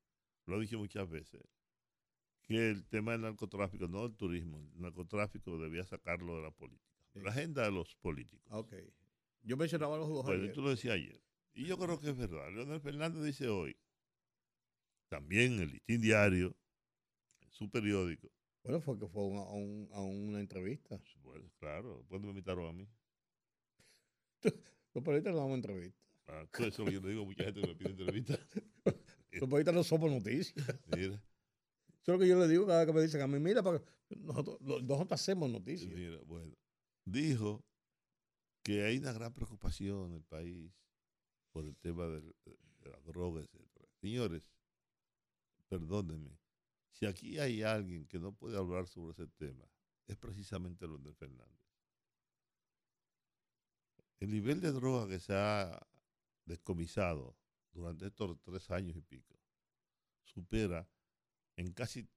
lo ha dicho muchas veces, que el tema del narcotráfico, no el turismo, el narcotráfico debía sacarlo de la política. Sí. La agenda de los políticos. Ok. Yo mencionaba los dos Bueno, ayer. tú lo decías ayer. Y yo creo que es verdad. Leonel Fernández dice hoy, también en el Listín Diario, en su periódico, Bueno, fue que fue a, un- a un- a una entrevista. pues claro, ¿cuándo me invitaron a mí? Los periodistas no damos entrevistas. Ah, eso es lo que yo le digo a mucha gente que me pide entrevistas. Los periodistas no somos noticias. Mira, Eso es lo que yo le digo cada vez que me dicen a mí, mira, para nosotros, nosotros hacemos noticias. mira, bueno. Dijo que hay una gran preocupación en el país por el tema de, la droga, etcétera. Señores, perdónenme, si aquí hay alguien que no puede hablar sobre ese tema, es precisamente Leonel Fernández. El nivel de droga que se ha descomisado durante estos tres años y pico supera en casi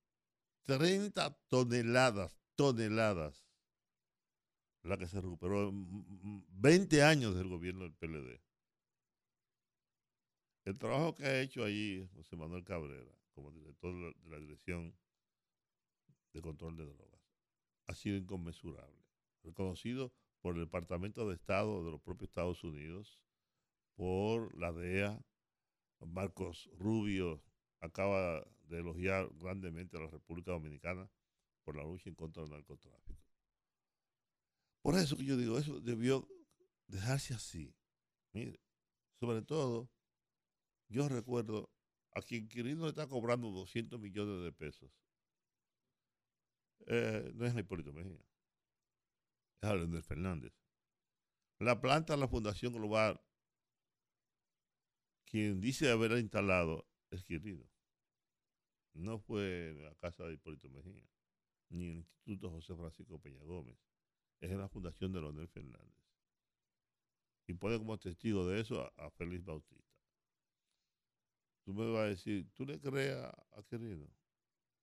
30 toneladas, toneladas, la que se recuperó en mm, 20 años del gobierno del PLD. El trabajo que ha hecho allí José Manuel Cabrera, como director de la, Dirección de Control de Drogas, ha sido inconmensurable. Reconocido por el Departamento de Estado de los propios Estados Unidos, por la DEA, Marcos Rubio acaba de elogiar grandemente a la República Dominicana por la lucha en contra del narcotráfico. Por eso que yo digo, eso debió dejarse así. Mire, sobre todo, yo recuerdo a quien Quirino le está cobrando 200 millones de pesos. Eh, no es a Hipólito Mejía, es a Leonel Fernández. La planta de la Fundación Global, quien dice haberla instalado, es Quirino. No fue en la casa de Hipólito Mejía, ni en el Instituto José Francisco Peña Gómez. Es en la Fundación de Leonel Fernández. Y pone como testigo de eso a Félix Bautista. Tú me vas a decir, ¿tú le crees a, Quirino?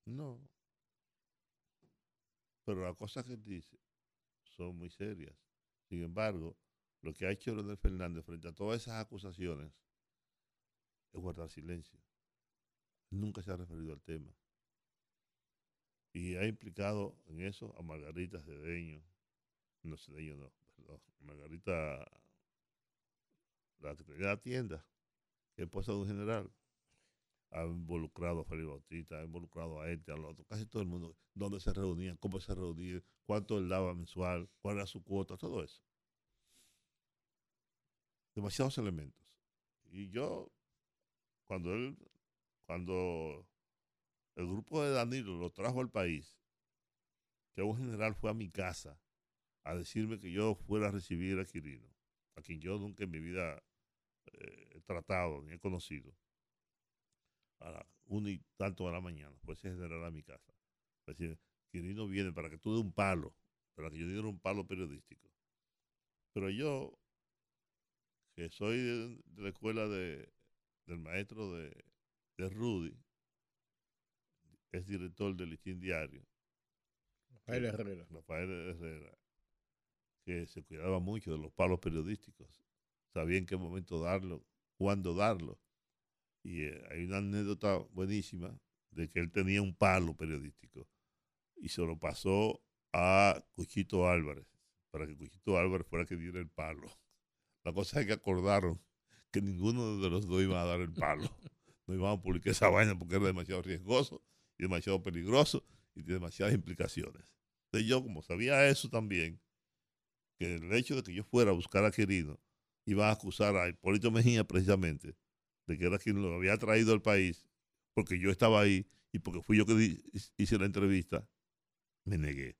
No. Pero las cosas que dice son muy serias. Sin embargo, lo que ha hecho Leonel Fernández frente a todas esas acusaciones es guardar silencio. Nunca se ha referido al tema. Y ha implicado en eso a Margarita Cedeño. No, Cedeño no, perdón. Margarita, la que tenía la tienda, esposa de un general. Ha involucrado a Félix Bautista, ha involucrado a este, al otro, casi todo el mundo. ¿Dónde se reunían? ¿Cómo se reunían? ¿Cuánto él daba mensual? ¿Cuál era su cuota? Todo eso. Demasiados elementos. Y yo, cuando él, cuando el grupo de Danilo lo trajo al país, que un general fue a mi casa a decirme que yo fuera a recibir a Quirino, a quien yo nunca en mi vida eh, he tratado ni he conocido, a las una y tanto de la mañana, ese general a mi casa. Decir, Quirino viene para que tú des un palo, para que yo diera un palo periodístico. Pero yo, que soy de, de la escuela de, del maestro de, de Rudy, es director del Listín Diario. Rafael Herrera. Rafael Herrera, que se cuidaba mucho de los palos periodísticos. sabía en qué momento darlo, cuándo darlo. Y eh, hay una anécdota buenísima de que él tenía un palo periodístico y se lo pasó a Cuchito Álvarez para que Cuchito Álvarez fuera que diera el palo. La cosa es que acordaron que ninguno de los dos iba a dar el palo. No iban a publicar esa vaina porque era demasiado riesgoso y demasiado peligroso y tiene demasiadas implicaciones. Entonces yo, como sabía eso también, que el hecho de que yo fuera a buscar a Quirino iba a acusar a Hipólito Mejía precisamente de que era quien lo había traído al país, porque yo estaba ahí y porque fui yo que hice la entrevista, me negué.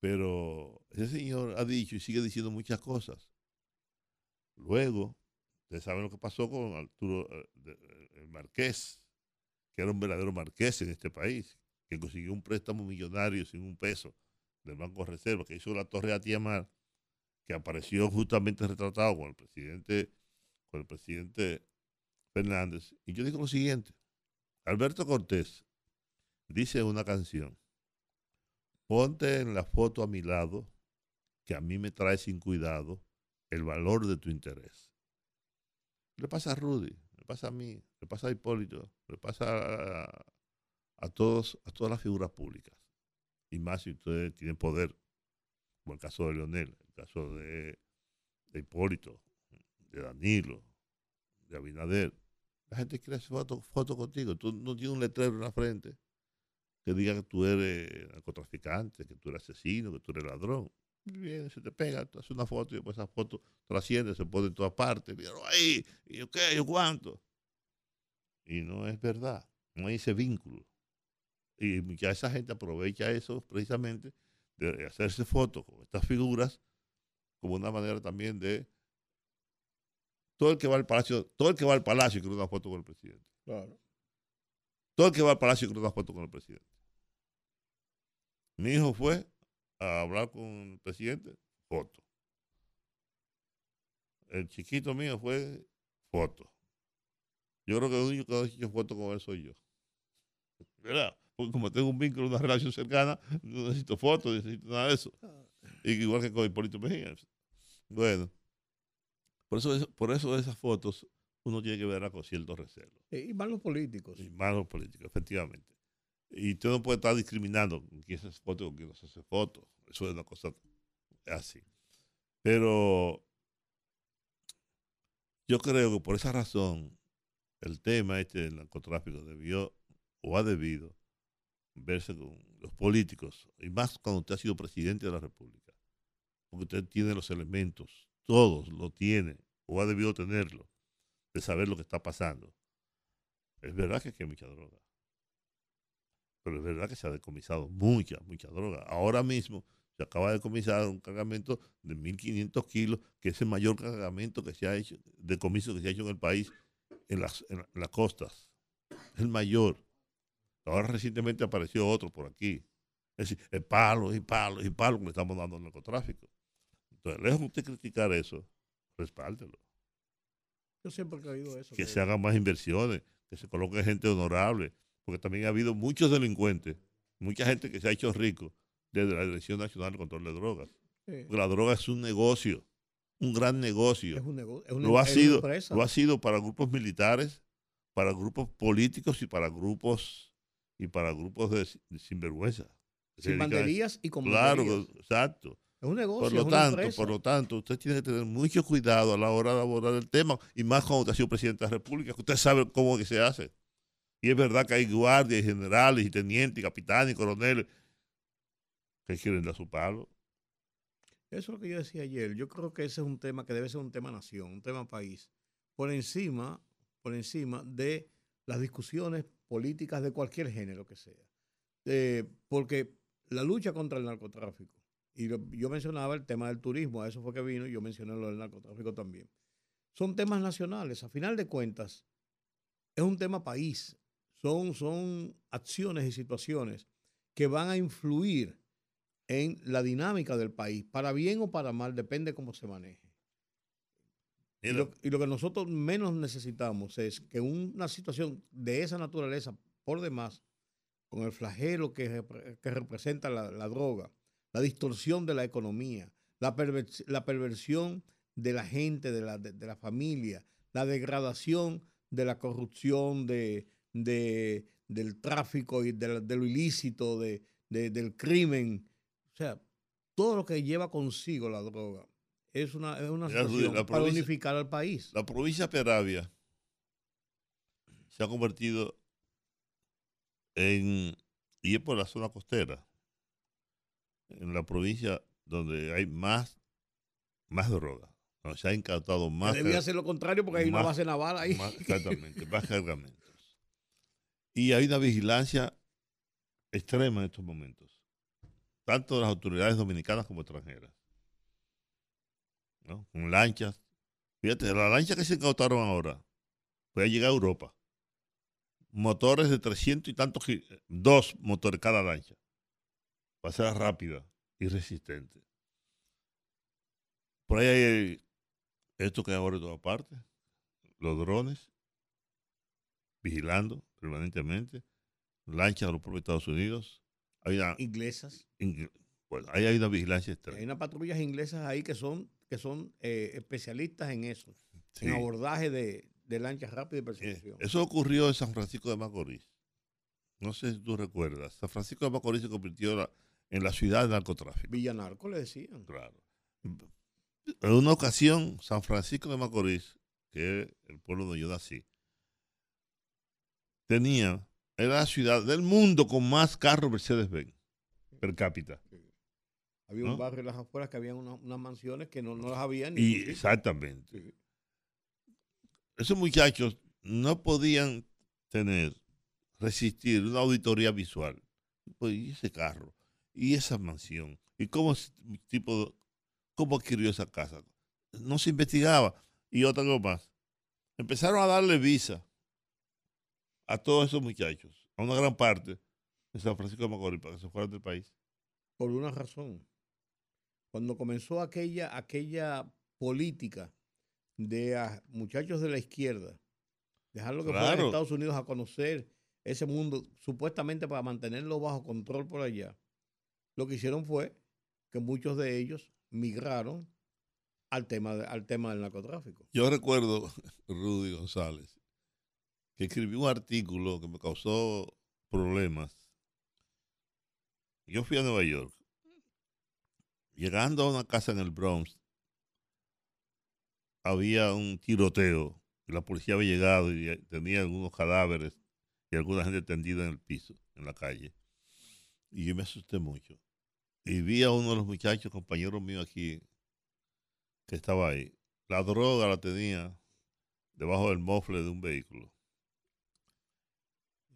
Pero ese señor ha dicho y sigue diciendo muchas cosas. Luego, ustedes saben lo que pasó con Arturo eh, eh, el Marqués, que era un verdadero marqués en este país, que consiguió un préstamo millonario sin un peso del Banco de Reserva, que hizo la Torre Atiamar, que apareció justamente retratado con el presidente, con el presidente Fernández. Y yo digo lo siguiente, Alberto Cortés dice una canción, ponte en la foto a mi lado, que a mí me trae sin cuidado el valor de tu interés. Le pasa a Rudy, le pasa a mí, le pasa a Hipólito, le pasa a, todos, a todas las figuras públicas. Y más si ustedes tienen poder, como el caso de Leonel, el caso de Hipólito, de Danilo, de Abinader. La gente quiere hacer foto, foto contigo. Tú no tienes un letrero en la frente que diga que tú eres narcotraficante, que tú eres asesino, que tú eres ladrón. Bien, se te pega, tú haces una foto y después esa foto trasciende, se pone en todas partes. Míralo ahí, y yo qué, yo cuánto. Y no es verdad, no hay ese vínculo. Y mucha esa gente aprovecha eso precisamente de hacerse fotos con estas figuras como una manera también de todo el que va al palacio, todo el que va al palacio quiere una foto con el presidente. Claro. Todo el que va al palacio quiere una foto con el presidente. Mi hijo fue a hablar con el presidente, foto. El chiquito mío fue foto. Yo creo que el único que ha hecho foto con él soy yo. ¿Verdad? Porque como tengo un vínculo, una relación cercana, no necesito fotos, no necesito nada de eso. Y igual que con Hipólito Mejía. Bueno, por eso, es- por eso esas fotos uno tiene que verlas con cierto recelo. Y van los políticos. Y malos políticos, efectivamente. Y usted no puede estar discriminando con quién se hace foto y con quién no se hace foto. Eso es una cosa así. Pero yo creo que por esa razón el tema este del narcotráfico debió o ha debido verse con los políticos, y más cuando usted ha sido presidente de la República, porque usted tiene los elementos, todos lo tiene, o ha debido tenerlo, de saber lo que está pasando. Es verdad que aquí hay mucha droga, pero es verdad que se ha decomisado mucha, mucha droga. Ahora mismo se acaba de decomisar un cargamento de 1.500 kilos, que es el mayor cargamento que se ha hecho, decomiso que se ha hecho en el país, en las, en la- en las costas. Es el mayor. Ahora recientemente apareció otro por aquí. Es decir, es palo y palo y palo que le estamos dando al narcotráfico. Entonces, lejos de usted criticar eso, respáldelo. Yo siempre he creído eso. Que se hagan más inversiones, que se coloque gente honorable, porque también ha habido muchos delincuentes, mucha gente que se ha hecho rico desde la Dirección Nacional de Control de Drogas. Sí. Porque la droga es un negocio, un gran negocio. Es un nego- es una- lo, ha es sido, empresa. lo ha sido para grupos militares, para grupos políticos y para grupos y para grupos de, de sinvergüenza. Sin banderías y con Claro, banderías. exacto. Es un negocio, Por lo es una tanto, empresa. por lo tanto, usted tiene que tener mucho cuidado a la hora de abordar el tema y más cuando usted ha sido presidente de la República, que usted sabe cómo que se hace. Y es verdad que hay guardias, y generales, y tenientes, y capitanes, y coroneles que quieren dar su palo. Eso es lo que yo decía ayer. Yo creo que ese es un tema que debe ser un tema nación, un tema país, por encima, por encima de las discusiones políticas de cualquier género que sea. Eh, porque la lucha contra el narcotráfico, y lo- yo mencionaba el tema del turismo, a eso fue que vino, y yo mencioné lo del narcotráfico también. Son temas nacionales. A final de cuentas, es un tema país. Son, son acciones y situaciones que van a influir en la dinámica del país, para bien o para mal, depende cómo se maneje. Y lo, y lo que nosotros menos necesitamos es que una situación de esa naturaleza, por demás, con el flagelo que, que representa la, la droga, la distorsión de la economía, la, pervers- la perversión de la gente, de la, de, de la familia, la degradación de la corrupción, de, de- del tráfico y de, lo ilícito, de, de- del crimen. O sea, todo lo que lleva consigo la droga es una, es una la para provincia- unificar al país. La provincia de Peravia se ha convertido en, y es por la zona costera, en la provincia donde hay más, más droga. donde se ha incautado más. Que debía ser lo contrario porque hay una más- base naval ahí. más- exactamente, más cargamentos. Y hay una vigilancia extrema en estos momentos, tanto de las autoridades dominicanas como extranjeras. ¿no? Con lanchas. Fíjate, la lancha que se incautaron ahora puede llegar a Europa. Motores de 300 y tantos, dos motores cada lancha. Va a ser rápida y resistente. Por ahí hay esto que hay ahora en todas partes, los drones, vigilando permanentemente, lanchas de los propios Estados Unidos. Hay una, Inglesas. ing- bueno, ahí hay una vigilancia Hay extrema. unas patrullas inglesas ahí que son, que son eh, especialistas en eso, Sí. en abordaje de, de lanchas rápidas y Eh, persecución. Eso ocurrió en San Francisco de Macorís. No sé si tú recuerdas. San Francisco de Macorís se convirtió en la, en la ciudad del narcotráfico. Villanarco le decían. Claro. En una ocasión, San Francisco de Macorís, que es el pueblo donde yo nací, tenía, era la ciudad del mundo con más carros Mercedes-Benz per cápita. Había ¿no? un barrio en las afueras que había una- unas mansiones que no, no las había ni. Y exactamente. Esos muchachos no podían tener, resistir una auditoría visual. Pues, y ese carro, y esa mansión, y cómo tipo, cómo adquirió esa casa. No se investigaba. Y otra cosa más. Empezaron a darle visa a todos esos muchachos, a una gran parte de San Francisco de Macorís, para que se fueran del país. Por una razón. Cuando comenzó aquella, aquella política de muchachos de la izquierda, dejar lo que fuera Claro. Estados Unidos a conocer ese mundo, supuestamente para mantenerlo bajo control por allá, lo que hicieron fue que muchos de ellos migraron al tema, de- al tema del narcotráfico. Yo recuerdo, Rudy González, que escribió un artículo que me causó problemas. Yo fui a Nueva York. Llegando a una casa en el Bronx, había un tiroteo. y La policía había llegado y tenía algunos cadáveres y alguna gente tendida en el piso, en la calle. Y yo me asusté mucho. Y vi a uno de los muchachos, compañeros míos aquí, que estaba ahí. La droga la tenía debajo del mofle de un vehículo.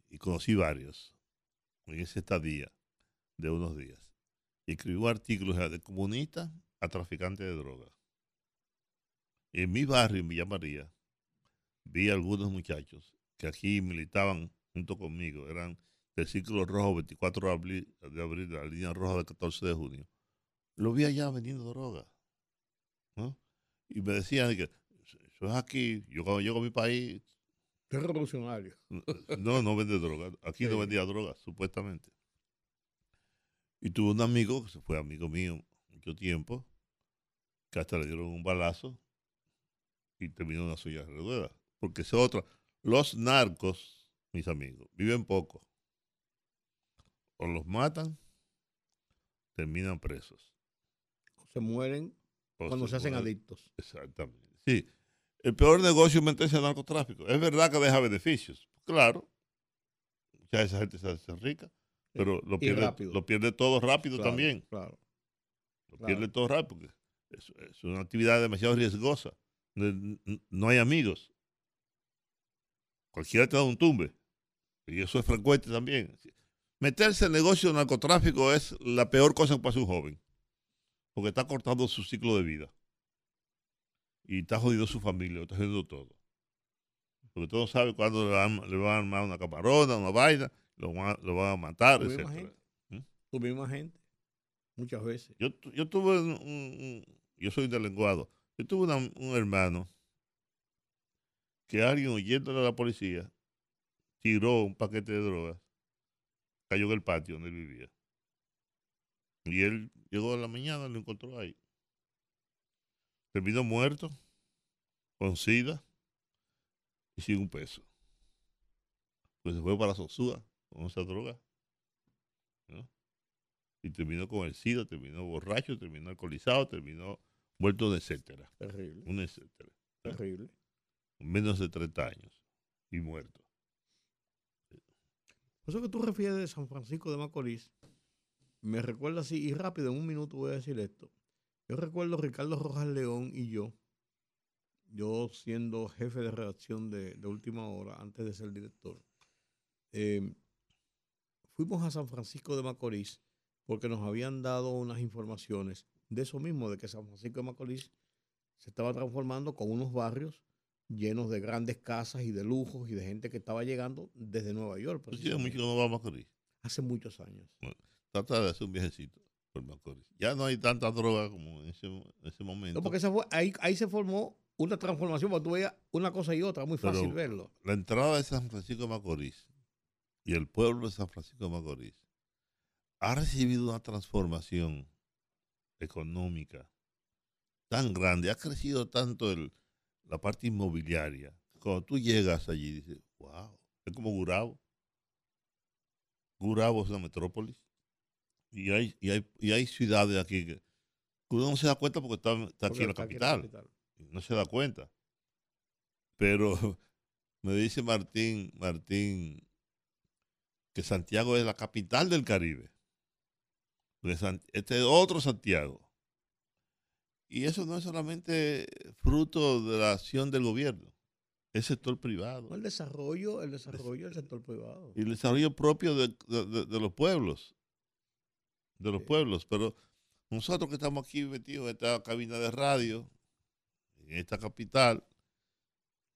Y conocí varios en ese estadía de unos días. Y escribí un artículo o sea, de comunista a traficante de droga. En mi barrio, en Villa María, vi algunos muchachos que aquí militaban junto conmigo. Eran del Círculo Rojo 24 de abril, de abril, de la línea roja del 14 de junio. Lo vi allá vendiendo droga. ¿no? Y me decían que eso es aquí, yo cuando llego a mi país, Es revolucionario. no, no vende droga. Aquí no vendía droga, supuestamente. Y tuve un amigo, que se fue amigo mío mucho tiempo, que hasta le dieron un balazo y terminó en una silla de ruedas. Porque esa es otra. Los narcos, mis amigos, viven poco. O los matan, terminan presos. Se mueren O cuando se hacen mueren. adictos. Exactamente. Sí. El peor negocio es meterse al narcotráfico. Es verdad que deja beneficios. Claro. Ya esa gente se hace rica. Pero lo pierde, lo pierde todo rápido Claro, también. Claro. Lo claro. pierde todo rápido. Porque es, es una actividad demasiado riesgosa. No, no hay amigos. Cualquiera te da un tumbe. Y eso es frecuente también. Meterse en el negocio del narcotráfico es la peor cosa que pasa a un joven. Porque está cortando su ciclo de vida. Y está jodido su familia, está jodiendo todo. Porque todo sabe cuándo le van, le van a armar una camarona, una vaina, lo van, a- lo van a matar, etc. gente. ¿Mm? Tu misma gente. Muchas veces. Yo, yo tuve un, yo soy de lenguado. Yo tuve una- un hermano que alguien oyéndole a la policía tiró un paquete de drogas, cayó en el patio donde él vivía. Y él llegó a la mañana lo encontró ahí. terminó muerto, con sida y sin un peso. Pues se fue para Sosúa con esa droga. ¿no? Y terminó con el sida, terminó borracho, terminó alcoholizado, terminó muerto de etcétera. Terrible. Un etcétera. Terrible. Menos de 30 años y muerto. Eso que tú refieres de San Francisco de Macorís, me recuerda así, y rápido, en un minuto voy a decir esto. Yo recuerdo Ricardo Rojas León y yo, yo siendo jefe de redacción de, de Última Hora, antes de ser director, eh, fuimos a San Francisco de Macorís porque nos habían dado unas informaciones de eso mismo, de que San Francisco de Macorís se estaba transformando con unos barrios llenos de grandes casas y de lujos y de gente que estaba llegando desde Nueva York. ¿Tú tienes mucho que no va a Macorís? Hace muchos años. Bueno, trata de hacer un viajecito por Macorís. Ya no hay tanta droga como en ese, en ese momento. No, porque esa fue- ahí, ahí se formó una transformación, porque tú veías una cosa y otra, muy fácil Pero verlo. La entrada de San Francisco de Macorís y el pueblo de San Francisco de Macorís ha recibido una transformación económica tan grande, ha crecido tanto el, la parte inmobiliaria. Cuando tú llegas allí, dices, wow, es como Gurabo. Gurabo es una metrópolis. Y hay, y hay, y hay ciudades aquí que, uno no se da cuenta porque está, está aquí en la aquí capital no se da cuenta. Pero me dice Martín, Martín, que Santiago es la capital del Caribe. Este es otro Santiago. Y eso no es solamente fruto de la acción del gobierno, es sector privado. El desarrollo, el desarrollo del sector privado. Y el desarrollo propio de, de- de- de los pueblos. De los pueblos. Pero nosotros que estamos aquí metidos en esta cabina de radio, en esta capital,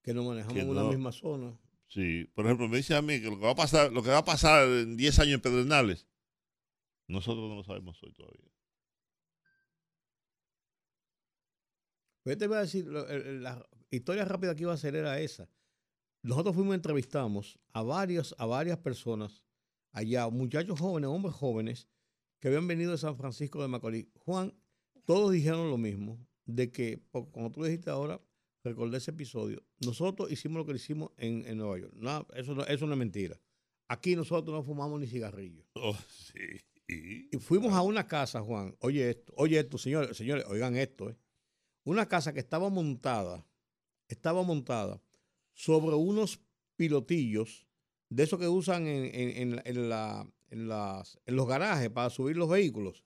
Que no manejamos que una misma zona. Sí, por ejemplo, me dice a mí que lo que va a pasar, lo que va a pasar en 10 años en Pedernales, nosotros no lo sabemos hoy todavía. Pero yo te voy a decir, la historia rápida que iba a hacer era esa. Nosotros fuimos, entrevistamos a, varios, a varias personas allá, muchachos jóvenes, hombres jóvenes, que habían venido de San Francisco de Macorís. Juan, todos dijeron lo mismo, de que, como tú dijiste ahora, recordé ese episodio, nosotros hicimos lo que hicimos en, en Nueva York. No, eso, no, eso no es mentira. Aquí nosotros no fumamos ni cigarrillos. Oh, sí. Y, Y fuimos a una casa, Juan. Oye esto, oye esto, señores, señores, oigan esto, ¿eh? Una casa que estaba montada, estaba montada sobre unos pilotillos de esos que usan en, en- en la- en la- en las- en los garajes para subir los vehículos.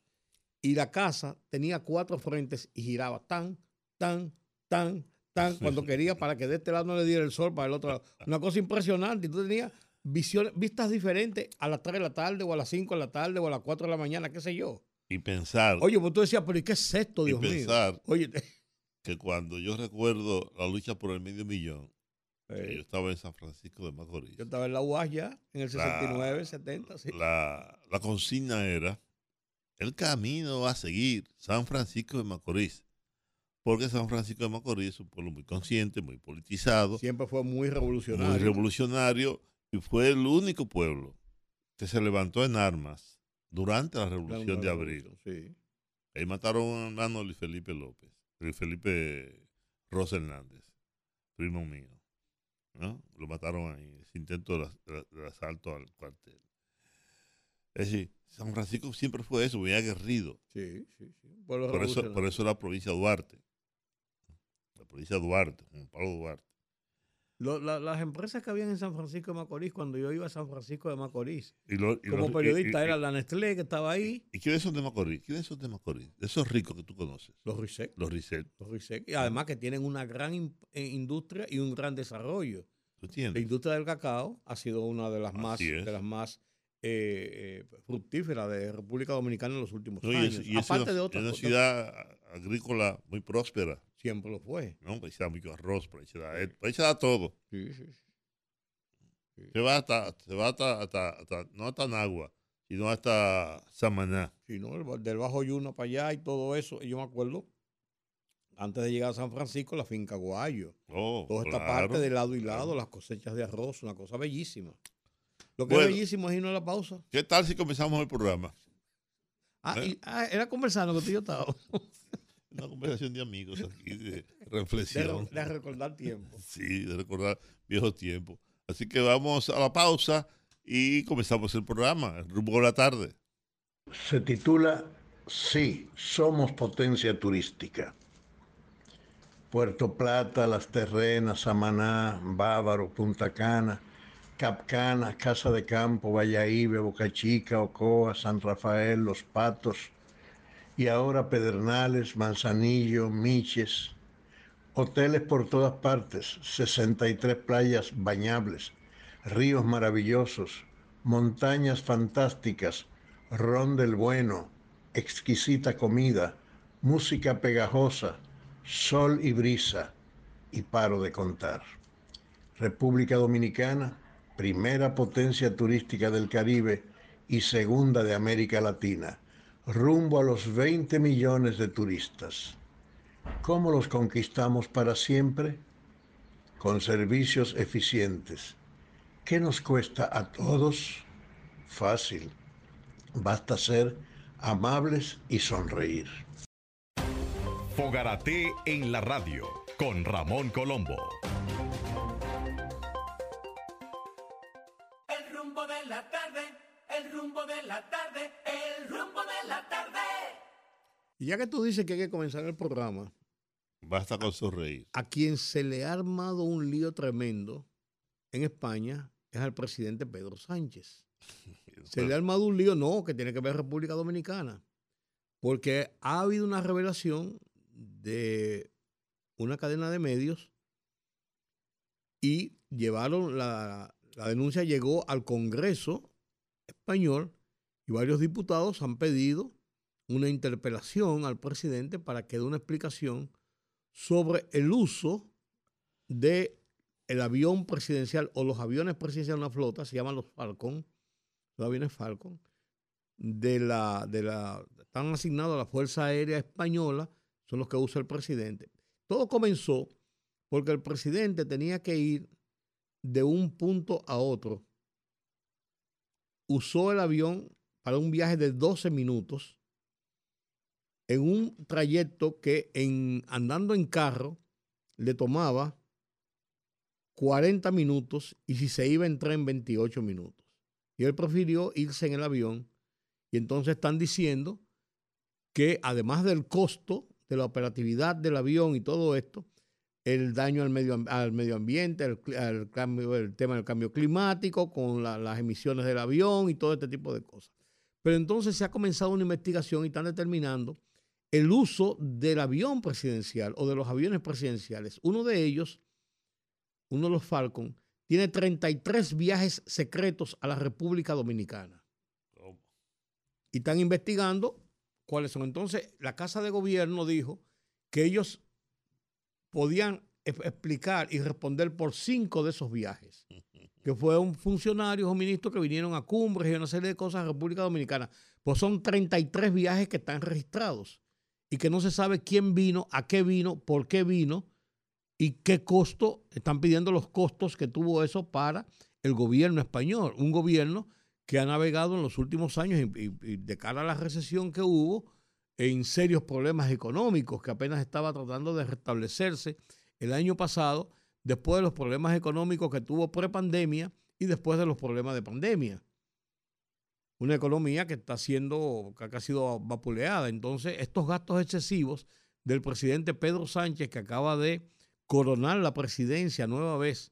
Y la casa tenía cuatro frentes y giraba tan, tan, tan, tan, cuando quería para que de este lado no le diera el sol, para el otro lado. Una cosa impresionante. Y tú tenías visiones, vistas diferentes a las 3 de la tarde o a las 5 de la tarde o a las 4 de la mañana, qué sé yo. y pensar, Oye, pues tú decías, pero ¿y qué es esto, y Dios mío? pensar Oye, que cuando yo recuerdo la lucha por el medio millón, yo estaba en San Francisco de Macorís, yo estaba en la UAS ya, en el La- 69, 70, sí. la, la consigna era el camino a seguir, San Francisco de Macorís. Porque San Francisco de Macorís es un pueblo muy consciente, muy politizado, Siempre fue muy revolucionario. muy revolucionario y fue el único pueblo que se levantó en armas durante la La revolución de abril. Sí. Ahí mataron a un hermano Luis Felipe López, Felipe Rosa Hernández, primo mío. ¿no? Lo mataron ahí, ese intento de, de- de asalto al cuartel. Es decir, San Francisco siempre fue eso, muy aguerrido. Sí, sí, sí. Por eso, por eso la provincia de Duarte. La provincia de Duarte, Juan Pablo Duarte. Lo- la- las empresas que habían en San Francisco de Macorís, cuando yo iba a San Francisco de Macorís, Y lo- y como periodista, y- era la Nestlé que estaba ahí, ¿Y quiénes son de Macorís? ¿Quiénes son de Macorís? Esos ricos que tú conoces. los RISEC. Los Risset. Los RISEC, y además que tienen una gran in- eh, industria y un gran desarrollo. ¿Tú La entiendes? industria del cacao ha sido una de las Así más, es. de las más eh, eh, fructíferas de República Dominicana en los últimos No, y años. es, y es Aparte una, de es otras una cosas, ciudad agrícola muy próspera. Siempre lo fue. ¿no? Se da mucho arroz, ahí se da, todo. Sí, sí, sí. Se va hasta, se va hasta, hasta, hasta- no hasta Nagua, sino hasta Samaná. Sí, ¿no? El del Bajo Yuna para allá y todo eso. Y yo me acuerdo, antes de llegar a San Francisco, la finca Guayo. Oh, Toda esta claro, parte de lado y lado, claro. las cosechas de arroz, una cosa bellísima. Lo que Bueno. es bellísimo es irnos a la pausa. ¿Qué tal si comenzamos el programa? Ah, ¿Eh? y- ah, era conversando que tú y yo estábamos. Una conversación de amigos aquí, de reflexión. De, de recordar tiempo. Sí, de recordar viejos tiempos. Así que vamos a la pausa y comenzamos el programa, el rumbo de la tarde. Se titula Sí, somos potencia turística. Puerto Plata, Las Terrenas, Samaná, Bávaro, Punta Cana, Capcana, Casa de Campo, Valladolid, Boca Chica, Ocoa, San Rafael, Los Patos y ahora Pedernales, Manzanillo, Miches. Hoteles por todas partes, 63 playas bañables, ríos maravillosos, montañas fantásticas, ron del bueno, exquisita comida, música pegajosa, sol y brisa, y paro de contar. República Dominicana, primera potencia turística del Caribe y segunda de América Latina, rumbo a los 20 millones de turistas. ¿Cómo los conquistamos para siempre? Con servicios eficientes. ¿Qué nos cuesta a todos? Fácil. Basta ser amables y sonreír. Fogarate en la radio con Ramón Colombo. Rumbo de la tarde, el rumbo de la tarde. Y ya que tú dices que hay que comenzar el programa, Basta con sonreír. a quien se le ha armado un lío tremendo en España es al presidente Pedro Sánchez. Se le ha armado un lío, no, que tiene que ver República Dominicana. Porque ha habido una revelación de una cadena de medios y llevaron la, la denuncia llegó al Congreso español y varios diputados han pedido una interpelación al presidente para que dé una explicación sobre el uso de el avión presidencial o los aviones presidenciales de una flota, se llaman los Falcon, los aviones Falcon, de la, de la, están asignados a la Fuerza Aérea Española, son los que usa el presidente. Todo comenzó porque el presidente tenía que ir de un punto a otro. Usó el avión para un viaje de 12 minutos en un trayecto que en, andando en carro le tomaba 40 minutos y si se iba en tren 28 minutos. Y él prefirió irse en el avión y entonces están diciendo que además del costo de la operatividad del avión y todo esto, el daño al medio, al medio ambiente, el, cambio, el tema del cambio climático, con la- las emisiones del avión y todo este tipo de cosas. Pero entonces se ha comenzado una investigación y están determinando el uso del avión presidencial o de los aviones presidenciales. Uno de ellos, uno de los Falcon, tiene 33 viajes secretos a la República Dominicana. Y están investigando cuáles son. Entonces, la Casa de Gobierno dijo que ellos podían e- explicar y responder por cinco de esos viajes. Que fueron funcionarios o ministros que vinieron a cumbres y una serie de cosas a República Dominicana. Pues son 33 viajes que están registrados y que no se sabe quién vino, a qué vino, por qué vino y qué costo, están pidiendo los costos que tuvo eso para el gobierno español. Un gobierno que ha navegado en los últimos años y, y- y de cara a la recesión que hubo en serios problemas económicos que apenas estaba tratando de restablecerse el año pasado después de los problemas económicos que tuvo prepandemia y después de los problemas de pandemia. Una economía que está siendo, que ha sido vapuleada. Entonces, estos gastos excesivos del presidente Pedro Sánchez, que acaba de coronar la presidencia nueva vez,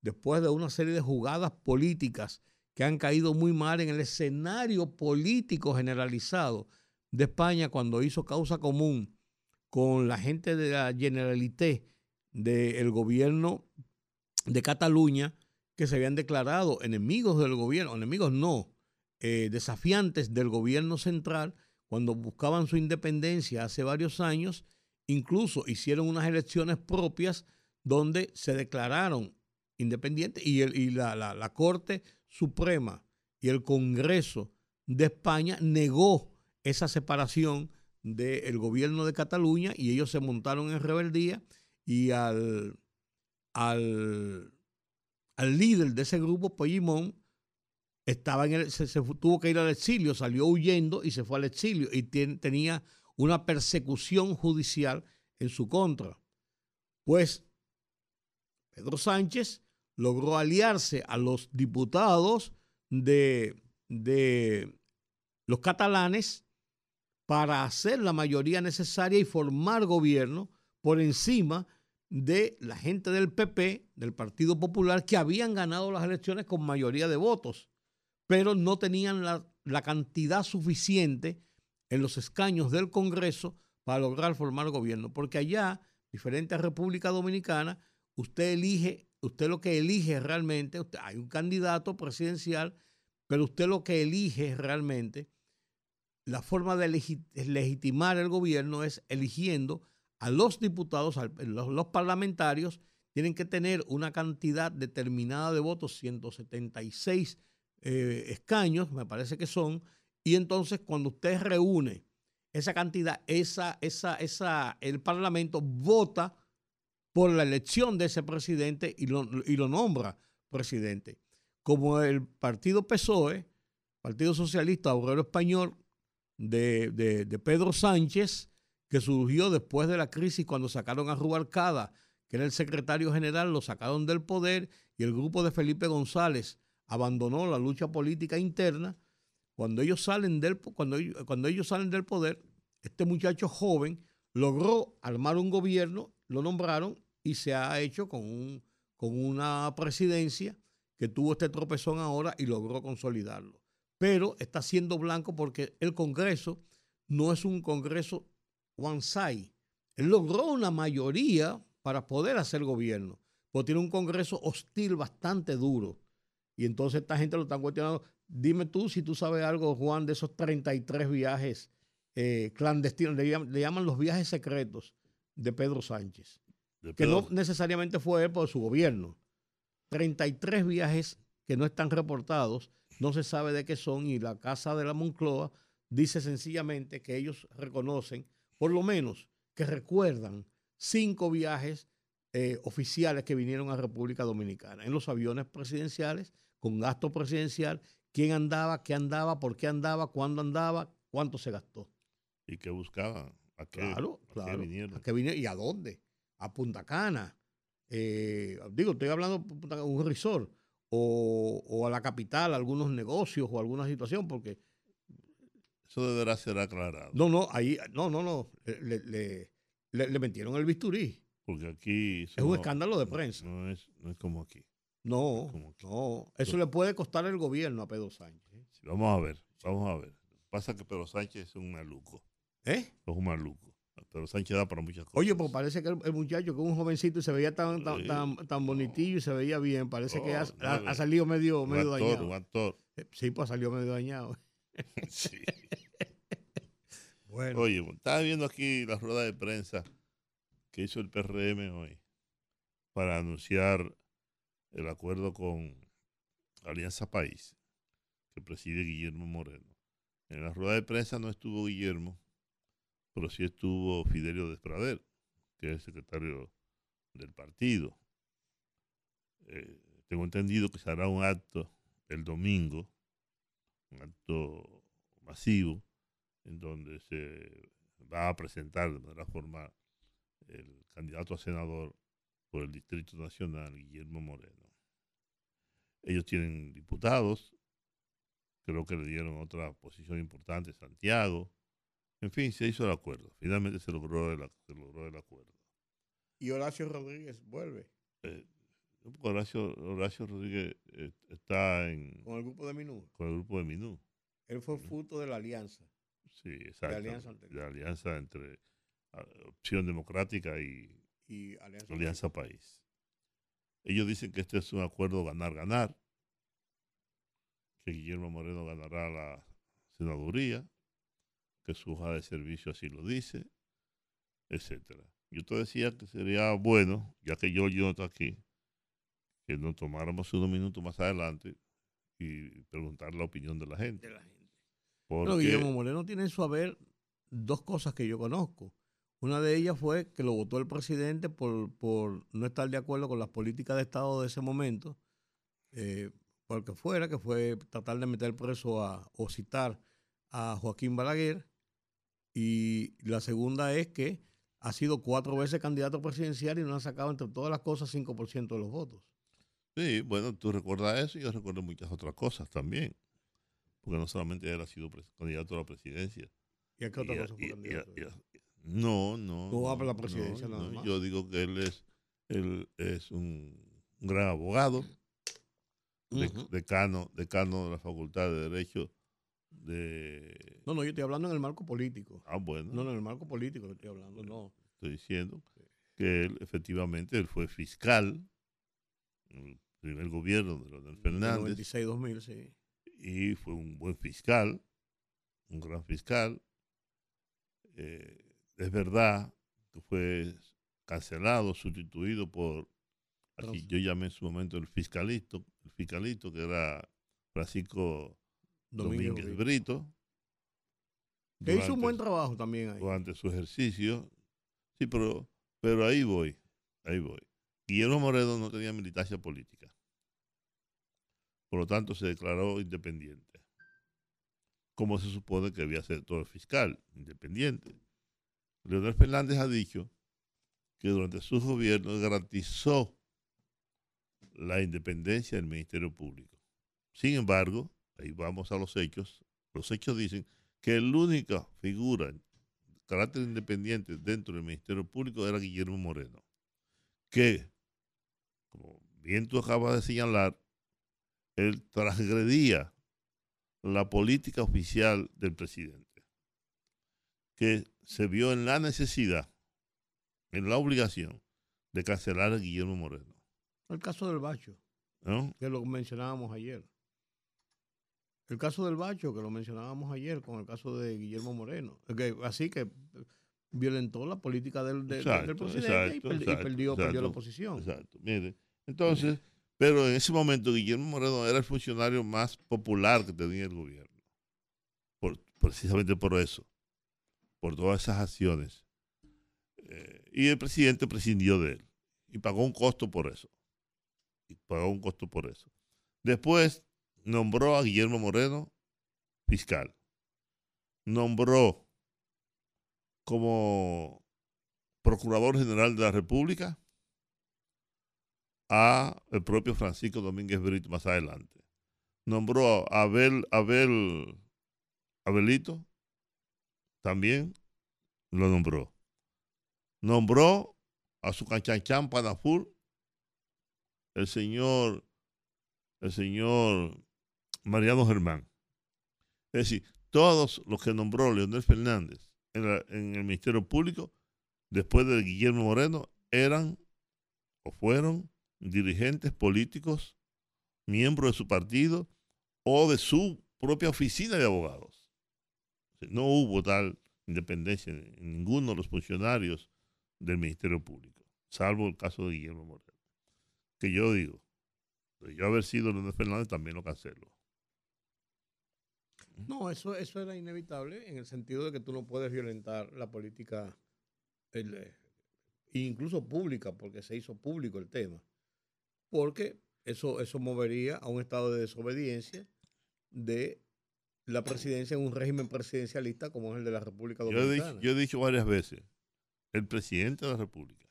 después de una serie de jugadas políticas que han caído muy mal en el escenario político generalizado de España cuando hizo causa común con la gente de la Generalité del gobierno de Cataluña que se habían declarado enemigos del gobierno, enemigos no, eh, desafiantes del gobierno central cuando buscaban su independencia hace varios años, incluso hicieron unas elecciones propias donde se declararon independientes y, el- y la, la- la Corte Suprema y el Congreso de España negó esa separación del gobierno de Cataluña y ellos se montaron en rebeldía y al, al, al líder de ese grupo, Puigdemont, estaba en el, se, tuvo que ir al exilio, salió huyendo y se fue al exilio y tenía una persecución judicial en su contra. Pues Pedro Sánchez logró aliarse a los diputados de, de los catalanes para hacer la mayoría necesaria y formar gobierno por encima de la gente del PP, del Partido Popular, que habían ganado las elecciones con mayoría de votos, pero no tenían la, cantidad suficiente en los escaños del Congreso para lograr formar gobierno, porque allá, diferente a República Dominicana, usted elige, usted lo que elige realmente, usted- hay un candidato presidencial, pero usted lo que elige realmente, la forma de legi- legitimar el gobierno es eligiendo a los diputados, los, los parlamentarios, tienen que tener una cantidad determinada de votos, 176 eh, escaños, me parece que son, y entonces cuando usted reúne esa cantidad, esa, esa, esa, el Parlamento vota por la elección de ese presidente y lo, y lo nombra presidente. Como el partido PSOE, Partido Socialista Obrero Español, de, de- Pedro Sánchez, que surgió después de la crisis cuando sacaron a Rubalcada, que era el secretario general, lo sacaron del poder y el grupo de Felipe González abandonó la lucha política interna. Cuando ellos salen del, cuando cuando ellos salen del poder, este muchacho joven logró armar un gobierno, lo nombraron y se ha hecho con, un- con una presidencia que tuvo este tropezón ahora y logró consolidarlo. Pero está siendo blanco porque el Congreso no es un Congreso one side. Él logró una mayoría para poder hacer gobierno, pero tiene un Congreso hostil bastante duro. Y entonces esta gente lo están cuestionando. Dime tú si tú sabes algo, Juan, de esos 33 viajes eh, clandestinos, le llaman, le llaman los viajes secretos de Pedro Sánchez, De que no necesariamente fue él por su gobierno. 33 viajes que no están reportados, no se sabe de qué son y la Casa de la Moncloa dice sencillamente que ellos reconocen, por lo menos que recuerdan cinco viajes eh, oficiales que vinieron a República Dominicana en los aviones presidenciales, con gasto presidencial, quién andaba, qué andaba, por qué andaba, cuándo andaba, cuánto se gastó. ¿Y qué buscaban? ¿A qué, Claro, a qué claro. vinieron? ¿A qué vine- ¿Y a dónde? A Punta Cana. Eh, digo, estoy hablando de un resort. O, o a la capital, algunos negocios o alguna situación, porque Eso deberá ser aclarado. no, no, ahí, no, no, no, le, le- le- le metieron el bisturí. Porque aquí... Es un no- escándalo de no- prensa. No es, no es como aquí. No, Como aquí. no, eso le puede costar el gobierno a Pedro Sánchez. Sí, vamos a ver, vamos a ver. Pasa que Pedro Sánchez es un maluco. ¿Eh? Es un maluco. Pedro Sánchez da para muchas cosas. Oye, pues parece que el, el muchacho que es un jovencito y se veía tan, tan, Sí. tan, tan bonitillo y se veía bien, parece que ha, Oh, ha- ha salido medio, un medio actor, dañado. un actor. Eh, Sí, pues salió medio dañado. Sí. Bueno. Oye, estaba viendo aquí la rueda de prensa que hizo el PRM hoy para anunciar el acuerdo con Alianza País, que preside Guillermo Moreno. En la rueda de prensa no estuvo Guillermo, pero sí estuvo Fidelio Desprader, que es el secretario del partido. Eh, tengo entendido que se hará un acto el domingo, un acto masivo, en donde se va a presentar de manera formal el candidato a senador por el Distrito Nacional, Guillermo Moreno. Ellos tienen diputados, creo que le dieron otra posición importante, Santiago. En fin, se hizo el acuerdo. Finalmente se logró el, ac- se logró el acuerdo. Y Horacio Rodríguez vuelve Eh, Horacio, Horacio Rodríguez eh, está en, con el grupo de Minú. con el grupo de Minú. Él fue fruto de la alianza. Sí, exacto. alianza anterior. De alianza entre Opción Democrática y Y Alianza. Alianza País. Ellos dicen que este es un acuerdo ganar-ganar, que Guillermo Moreno ganará la senaduría, que su hoja de servicio así lo dice, etcétera. Yo te decía que sería bueno, ya que yo, yo no está aquí, que nos tomáramos unos minutos más adelante y preguntar la opinión de la gente. de la gente. Porque, Pero Guillermo Moreno tiene en su haber dos cosas que yo conozco. Una de ellas fue que lo votó el presidente por, por no estar de acuerdo con las políticas de Estado de ese momento, eh, porque fuera, que fue tratar de meter preso a, o citar a Joaquín Balaguer. Y la segunda es que ha sido cuatro veces candidato presidencial y no ha sacado entre todas las cosas 5% de los votos. Sí, bueno, tú recuerdas eso y yo recuerdo muchas otras cosas también. Porque no solamente él ha sido candidato a la presidencia. ¿Y a qué otra Y cosa fue y- candidato? y no, no. No va por la no, presidencia no, nada no. más. Yo digo que él es, él es un, un gran abogado, de- decano, decano de la Facultad de Derecho de... No, no, yo estoy hablando en el marco político. Ah, bueno. No, no, en el marco político estoy hablando, no. estoy diciendo que él efectivamente él fue fiscal en el primer gobierno de Leonel Fernández 96-2000, sí. y fue un buen fiscal, un gran fiscal. Eh, es verdad que fue cancelado, sustituido por, aquí yo llamé en su momento el fiscalito, el fiscalito que era Francisco Domínguez Domínguez, Brito. Brito. Que hizo un buen trabajo también ahí. durante su ejercicio. Sí, pero, pero ahí voy, ahí voy. Guillermo Moreno no tenía militancia política. Por lo tanto, se declaró independiente. Como se supone que debía ser todo el fiscal, independiente. Leonel Fernández ha dicho que durante su gobierno garantizó la independencia del Ministerio Público. Sin embargo, ahí vamos a los hechos. Los hechos dicen que la única figura de carácter independiente dentro del Ministerio Público era Guillermo Moreno, que, como bien tú acabas de señalar, él transgredía la política oficial del presidente, que se vio en la necesidad, en la obligación de cancelar a Guillermo Moreno. El caso del Bacho, ¿no? que lo mencionábamos ayer. El caso del Bacho, que lo mencionábamos ayer con el caso de Guillermo Moreno. Que, así que violentó la política del, del- del Exacto, presidente y, exacto, perdió, perdió la exacto, posición. Exacto. Mire, entonces, pero en ese momento Guillermo Moreno era el funcionario más popular que tenía el gobierno. Por, precisamente por eso, por todas esas acciones. Eh, y el presidente prescindió de él y pagó un costo por eso. Y pagó un costo por eso. Después nombró a Guillermo Moreno fiscal. Nombró como Procurador General de la República a el propio Francisco Domínguez Brito más adelante. Nombró a Abel, Abel, Abelito, también lo nombró. Nombró a su canchanchan Panafur, el señor, el señor Mariano Germán. Es decir, todos los que nombró Leonel Fernández en, el Ministerio Público, después de Guillermo Moreno, eran o fueron dirigentes políticos, miembros de su partido o de su propia oficina de abogados. No hubo tal independencia en en ninguno de los funcionarios del Ministerio Público, salvo el caso de Guillermo Moreno. Que yo digo, de yo haber sido Leonel Fernández, también lo cancelo. No, eso, eso era inevitable en el sentido de que tú no puedes violentar la política, el, eh, incluso pública, porque se hizo público el tema. Porque eso, eso movería a un estado de desobediencia de la presidencia en un régimen presidencialista como es el de la República Yo he, Dominicana. dicho, yo he dicho varias veces, el presidente de la República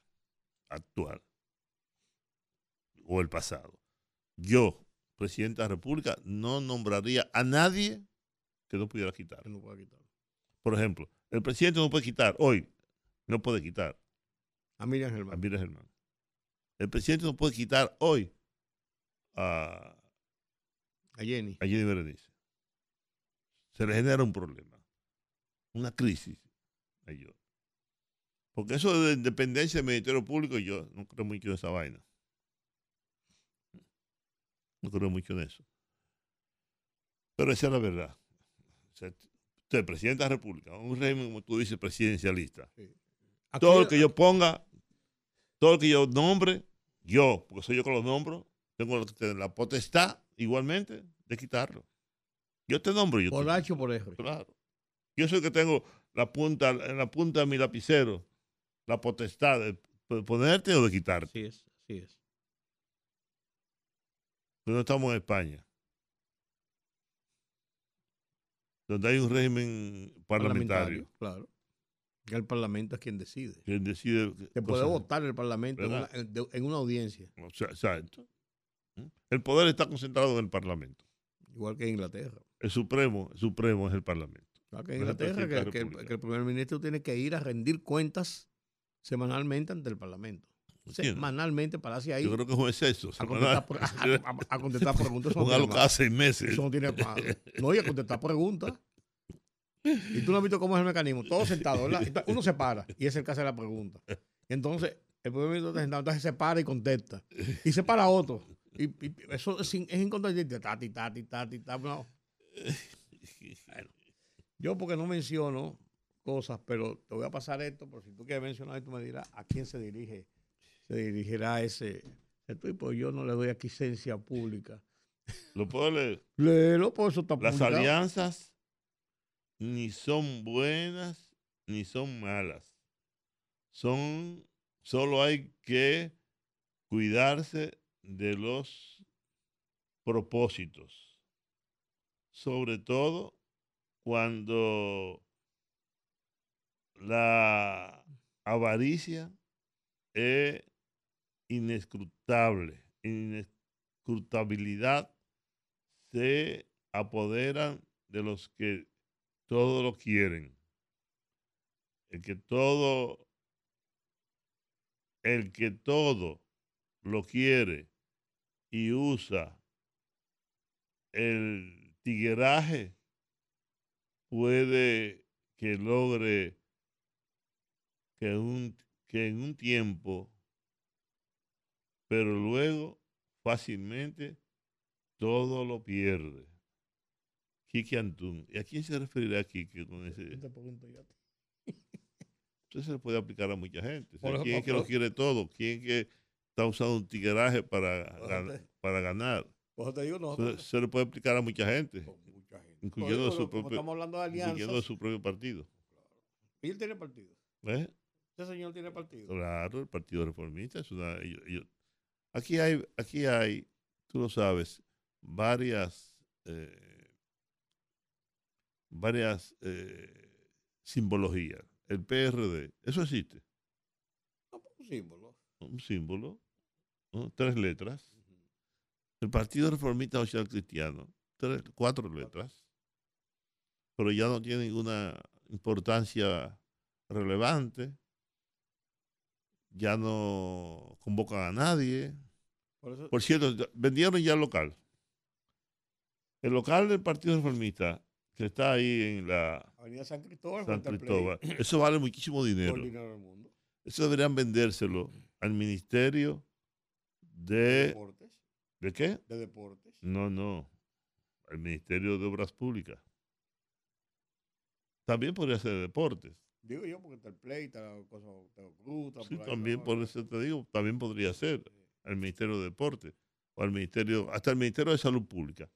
actual o el pasado, yo, presidente de la República, no nombraría a nadie que no pudiera quitar. No puede quitar. Por ejemplo, el presidente no puede quitar, hoy, no puede quitar A Miriam Germán. a Miriam Germán. El presidente no puede quitar hoy a, A Jenny. a Jenny Berenice. Se le genera un problema, una crisis a ellos. Porque eso de independencia del Ministerio Público, yo no creo mucho en esa vaina. No creo mucho en eso. Pero esa es la verdad. Sea, usted, presidente de la República, un régimen, como tú dices, presidencialista. Aquí- todo lo que yo ponga, todo lo que yo nombre, yo, porque soy yo que lo nombro, tengo la- potestad igualmente de quitarlo. Yo te nombro, yo Por te- H o por R. Claro. Yo soy el que tengo la punta, en la punta de mi lapicero, la potestad de de ponerte o de quitarte. Así es, así es. Pero no estamos en España. Donde hay un régimen parlamentario. Claro. Que el Parlamento es quien decide. Quien decide. Se puede votar el Parlamento en una, audiencia, O sea, exacto. ¿Mm? El poder está concentrado en el Parlamento. igual que en Inglaterra. El Supremo, el Supremo es el Parlamento. Igual que en Inglaterra, que, el, que el primer ministro tiene que ir a rendir cuentas semanalmente ante el Parlamento. Semanalmente para hacia ahí. Yo creo que es un exceso. a contestar, por- a- a- a contestar preguntas. Póngalo cada seis meses. Eso no tiene más. No, y a contestar preguntas. Y tú no has visto cómo es el mecanismo. Todo sentado, ¿verdad? Uno se para y es el que hace la pregunta. Entonces, el primer ministro está sentado, entonces se para y contesta. Y se para otro. Y, y eso es, es incontestable. Tati, tati, tati, tati, no. Bueno, yo porque no menciono cosas, pero te voy a pasar esto, por si tú quieres mencionar esto, me dirás a quién se dirige, se dirigirá ese, ese tipo. Yo no le doy aquí licencia pública. Lo puedo leer. Léelo, por eso está Las publicado. alianzas ni son buenas ni son malas. Son, solo hay que cuidarse de los propósitos. Sobre todo cuando la avaricia es inescrutable. Inescrutabilidad se apoderan de los que todo lo quieren. El que todo, el que todo lo quiere y usa el tigueraje puede que logre que, un, que en un tiempo, pero luego fácilmente todo lo pierde. Quique Antún. ¿Y a quién se referirá Quique con ese? Entonces se le puede aplicar a mucha gente. O sea, ¿Quién es que lo quiere todo? ¿Quién es que está usando un tigueraje para, gan- ganar? Te digo, nosotros, se le puede aplicar a mucha gente, mucha gente. incluyendo, su eso, como propio, estamos hablando de incluyendo alianzas, su propio partido. y él tiene partido. ¿Ves? Ese señor tiene partido. Claro, el Partido Reformista es una. ellos- ellos- aquí hay, aquí hay, tú lo sabes, varias, eh, varias eh, simbologías. El PRD, eso existe, Un símbolo. un símbolo, ¿no? tres letras. El Partido Reformista Social Cristiano, tres, cuatro letras, pero ya no tiene ninguna importancia relevante. Ya no convocan a nadie. Por eso, Por cierto, vendieron ya el local. El local del Partido Reformista, que está ahí en la Avenida San Cristóbal, San Cristóbal, eso vale muchísimo dinero. mundo. Eso deberían vendérselo al Ministerio de... Deportes. ¿De qué? De deportes. No, no. Al Ministerio de Obras Públicas. También podría ser de deportes. Digo yo porque está el Play, está la cosa, está Cruz, está Sí, por ahí, también ¿no? por eso te digo, también podría ser al Ministerio de Deportes o al Ministerio, hasta el Ministerio de Salud Pública.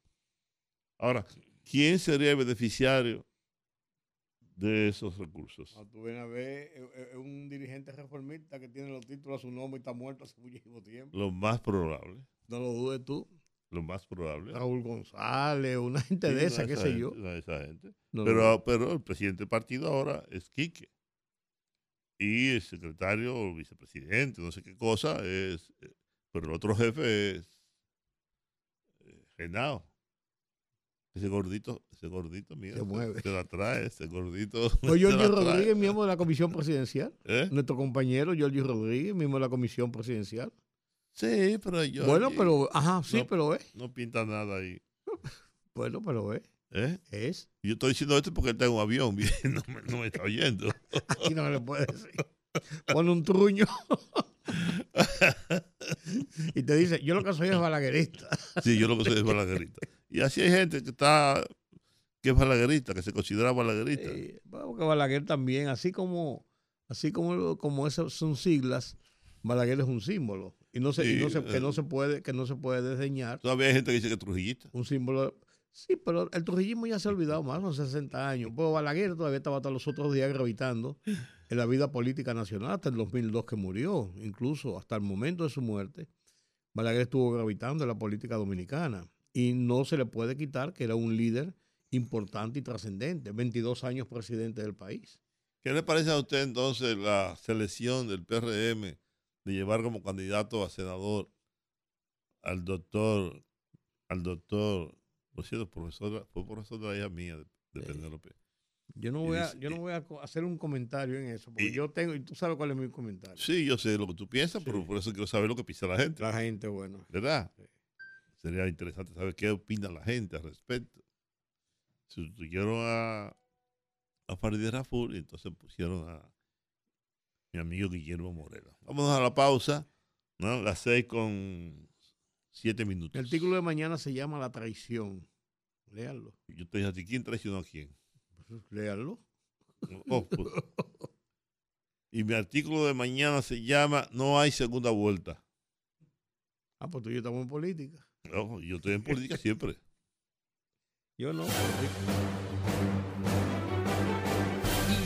Ahora, ¿quién sería el beneficiario de esos recursos? Ah, tú vienes a ver, es- es un dirigente reformista que tiene los títulos a su nombre y está muerto hace muchísimo tiempo. Lo más probable, No lo dudes tú. Lo más probable. Raúl González, una gente Sí, de esa, qué sé yo. esa gente. No Pero, pero el presidente del partido ahora es Quique. Y el secretario o vicepresidente, no sé qué cosa, es. eh, Pero el otro jefe es. eh, Genao. Ese gordito, ese gordito, mira, Se mueve. Se la trae, ese gordito. La trae. Rodríguez, miembro de la comisión presidencial. ¿Eh? Nuestro compañero Giorgio Rodríguez, miembro de la comisión presidencial. Sí, pero yo. bueno, pero, ajá, sí, no- pero es. No pinta nada ahí. Bueno, pero es. ¿eh? Es. Yo estoy diciendo esto porque él está en un avión, no me, no me está oyendo. Aquí no le puede decir. Pone un truño. y te dice, yo lo que soy es balaguerista. Sí, yo lo que soy es balaguerista. Y así hay gente que está, que es balaguerista, que se considera balaguerista. Eh, bueno, que Balaguer también, así como, así como, como esas son siglas, Balaguer es un símbolo. Y no se, y no se- que eh. no se puede, que no se puede desdeñar Todavía hay gente que dice que es trujillista. un símbolo. Sí, pero el trujillismo ya se ha olvidado más, son 60 años. Pero Balaguer todavía estaba hasta los otros días gravitando en la vida política nacional, hasta el 2002 que murió, incluso hasta el momento de su muerte. Balaguer estuvo gravitando en la política dominicana y no se le puede quitar que era un líder importante y trascendente. 22 años presidente del país. ¿Qué le parece a usted entonces la selección del PRM de llevar como candidato a senador al doctor, al doctor, por cierto, profesor, fue profesor de la hija mía, de, de Penélope. Yo no voy a, yo no voy a hacer un comentario en eso, porque Y- yo tengo, y tú sabes cuál es mi comentario. Sí, yo sé lo que tú piensas, pero por eso quiero saber lo que piensa la gente. La gente, bueno. ¿Verdad? Sería interesante saber qué opina la gente al respecto. Sustituyeron a, a Farideh Raful y entonces pusieron a mi amigo Guillermo Moreno. Vamos a la pausa, ¿no? Las seis con siete minutos. El artículo de mañana se llama La traición. Léalo. Yo te dije a ti, ¿quién traicionó a quién? Léalo. Oh, pues. Y mi artículo de mañana se llama No hay segunda vuelta. Ah, pues tú y yo estamos en política. No, yo estoy en política siempre. Yo no.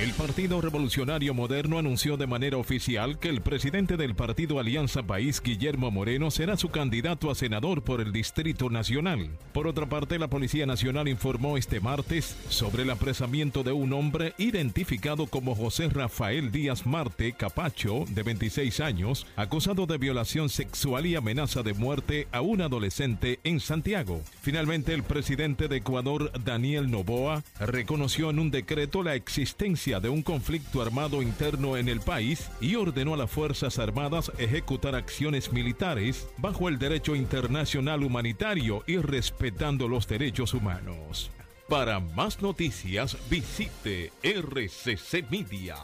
El Partido Revolucionario Moderno anunció de manera oficial que el presidente del Partido Alianza País, Guillermo Moreno, será su candidato a senador por el Distrito Nacional. Por otra parte, la Policía Nacional informó este martes sobre el apresamiento de un hombre identificado como José Rafael Díaz Marte Capacho, de 26 años, acusado de violación sexual y amenaza de muerte a un adolescente en Santiago. Finalmente, el presidente de Ecuador, Daniel Noboa, reconoció en un decreto la existencia de un conflicto armado interno en el país y ordenó a las Fuerzas Armadas ejecutar acciones militares bajo el derecho internacional humanitario y respetando los derechos humanos. Para más noticias, visite rccmedia.com.do.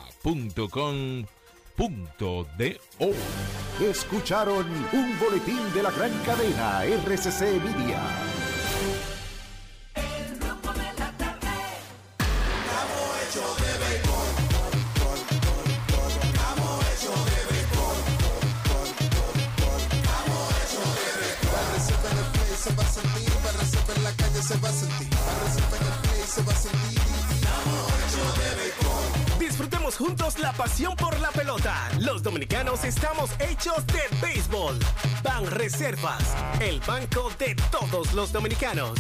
Escucharon un boletín de la gran cadena RCC Media. Sentir, en la calle se va a sentir, receta en el play se va a sentir. Disfrutemos juntos la pasión por la pelota. Los dominicanos estamos hechos de béisbol. Ban Reservas, el banco de todos los dominicanos.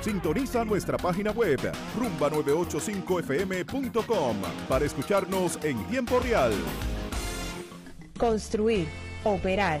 Sintoniza nuestra página web rumba985fm.com para escucharnos en tiempo real. Construir, operar,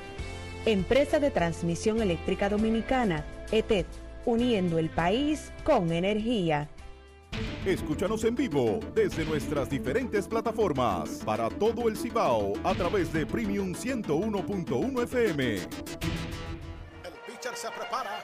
Empresa de Transmisión Eléctrica Dominicana, ETED, uniendo el país con energía. Escúchanos en vivo desde nuestras diferentes plataformas para todo el Cibao a través de Premium 101.1 FM. El pitcher se prepara,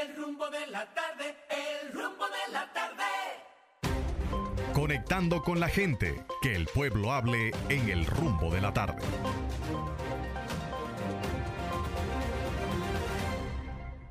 el rumbo de la tarde, el rumbo de la tarde. Conectando con la gente, que el pueblo hable en el rumbo de la tarde.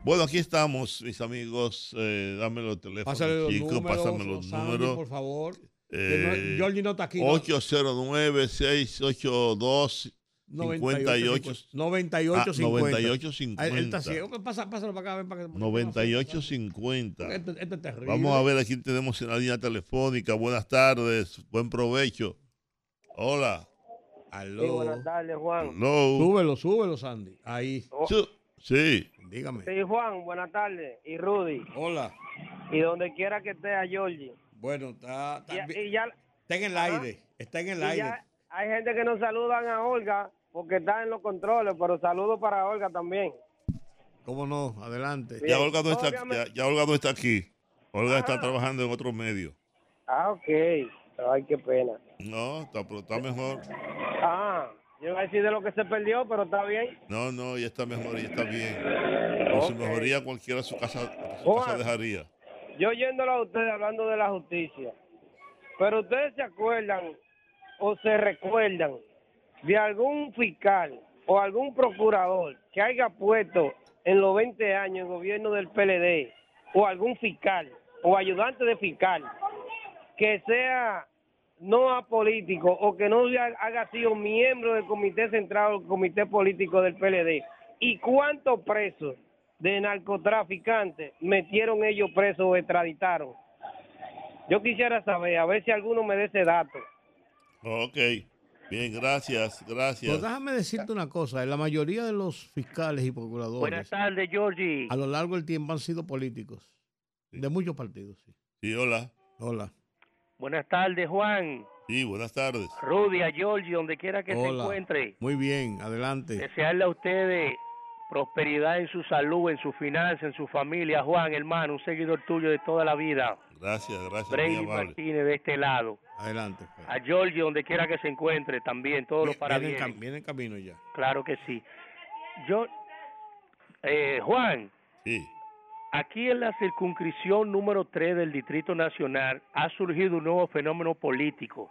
Bueno, aquí estamos, mis amigos. Eh, dame los teléfonos, Pásale los chicos. números, Pásame los Sandy, números. por favor. Eh, no- Georgie no está aquí, ¿no? 809-682 58 98 Ah, 50. 98 Ah, Él está 50. ciego. Pasa- Pásalo para acá, ven para que. 98 50. Este, este es terrible. Vamos a ver, aquí tenemos en la línea telefónica. Buenas tardes, buen provecho. Hola. Aló. Sí, buenas tardes, Juan. Hello. Súbelo, súbelo, Sandy. Ahí. Su- Sí. Dígame. Sí, Juan, buenas tardes. Y Rudy. Hola. Y donde quiera que esté a Georgie. Bueno, está, está, Y- bien. y ya- Está en el Ajá. aire. Está en el Y aire. ya hay gente que no saludan a Olga porque está en los controles, pero saludo para Olga también. ¿Cómo no? Adelante. Ya Olga, no está, ya, ya Olga no está aquí. Olga está trabajando en otro medio. Ah, ok. Ay, qué pena. No, está, pero está mejor. Ah, yo iba a decir de lo que se perdió, pero está bien. No, no, ella está mejor, ella está bien. Con su Ok. mejoría cualquiera su casa, su Juan. casa dejaría. Yo oyéndolo a ustedes hablando de la justicia, pero ustedes se acuerdan o se recuerdan de algún fiscal o algún procurador que haya puesto en los 20 años el gobierno del PLD o algún fiscal o ayudante de fiscal que sea no apolítico o que no haya sido miembro del comité central o comité político del PLD. ¿Y cuántos presos de narcotraficantes metieron ellos presos o extraditaron? Yo quisiera saber, a ver si alguno me dé ese dato. Ok, bien, gracias, gracias. Pero déjame decirte una cosa, la mayoría de los fiscales y procuradores Buenas tardes, Georgie. a lo largo del tiempo han sido políticos, de muchos partidos. Sí, Sí, hola. Hola. Buenas tardes, Juan. Sí, buenas tardes. Rudy, a Georgie, donde quiera que se Hola. encuentre. Muy bien, adelante. Desearle a ustedes prosperidad en su salud, en su finanza, en su familia. Juan, hermano, un seguidor tuyo de toda la vida. Gracias, gracias, Brady. Martínez de este lado. Adelante. A Georgie, donde quiera que se encuentre, también, todos los parabienes. viene en camino ya. Claro que sí. Yo, eh, Juan, Sí. aquí en la circunscripción número 3 del Distrito Nacional ha surgido un nuevo fenómeno político.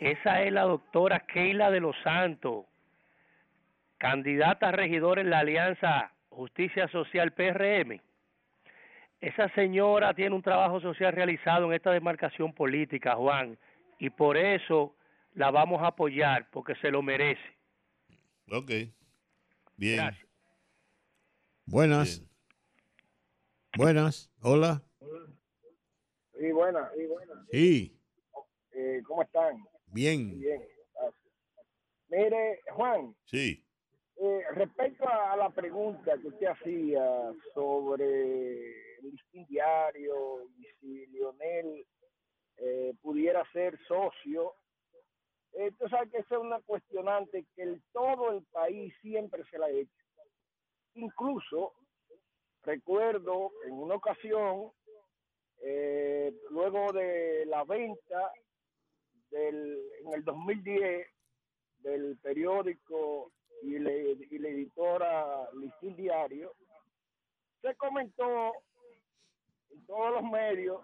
Esa es la doctora Keila de los Santos, candidata a regidora en la Alianza Justicia Social PRM. Esa señora tiene un trabajo social realizado en esta demarcación política, Juan, y por eso la vamos a apoyar, porque se lo merece. Ok. Bien. Buenas. Buenas. Hola. Sí, buena, sí, buena. Sí, Eh, ¿Cómo están? bien. Bien, gracias. Mire, Juan, Sí. eh, respecto a, la pregunta que usted hacía sobre listín diario y si Lionel eh, pudiera ser socio, eh, tú sabes que es una cuestionante que el, todo el país siempre se la ha hecho. Incluso, recuerdo en una ocasión, eh, luego de la venta del, en el 2010 del periódico y, le- y la editora Listín Diario, se comentó en todos los medios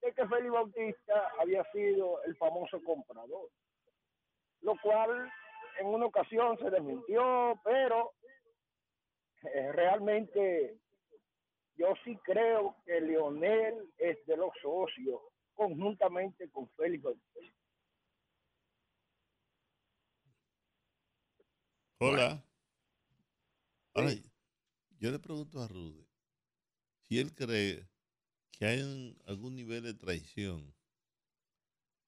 de que Félix Bautista había sido el famoso comprador, lo cual en una ocasión se desmintió, pero eh, realmente yo sí creo que Leonel es de los socios conjuntamente con Félix Bautista. Hola. Ahora, yo le pregunto a Rudy si él cree que hay algún nivel de traición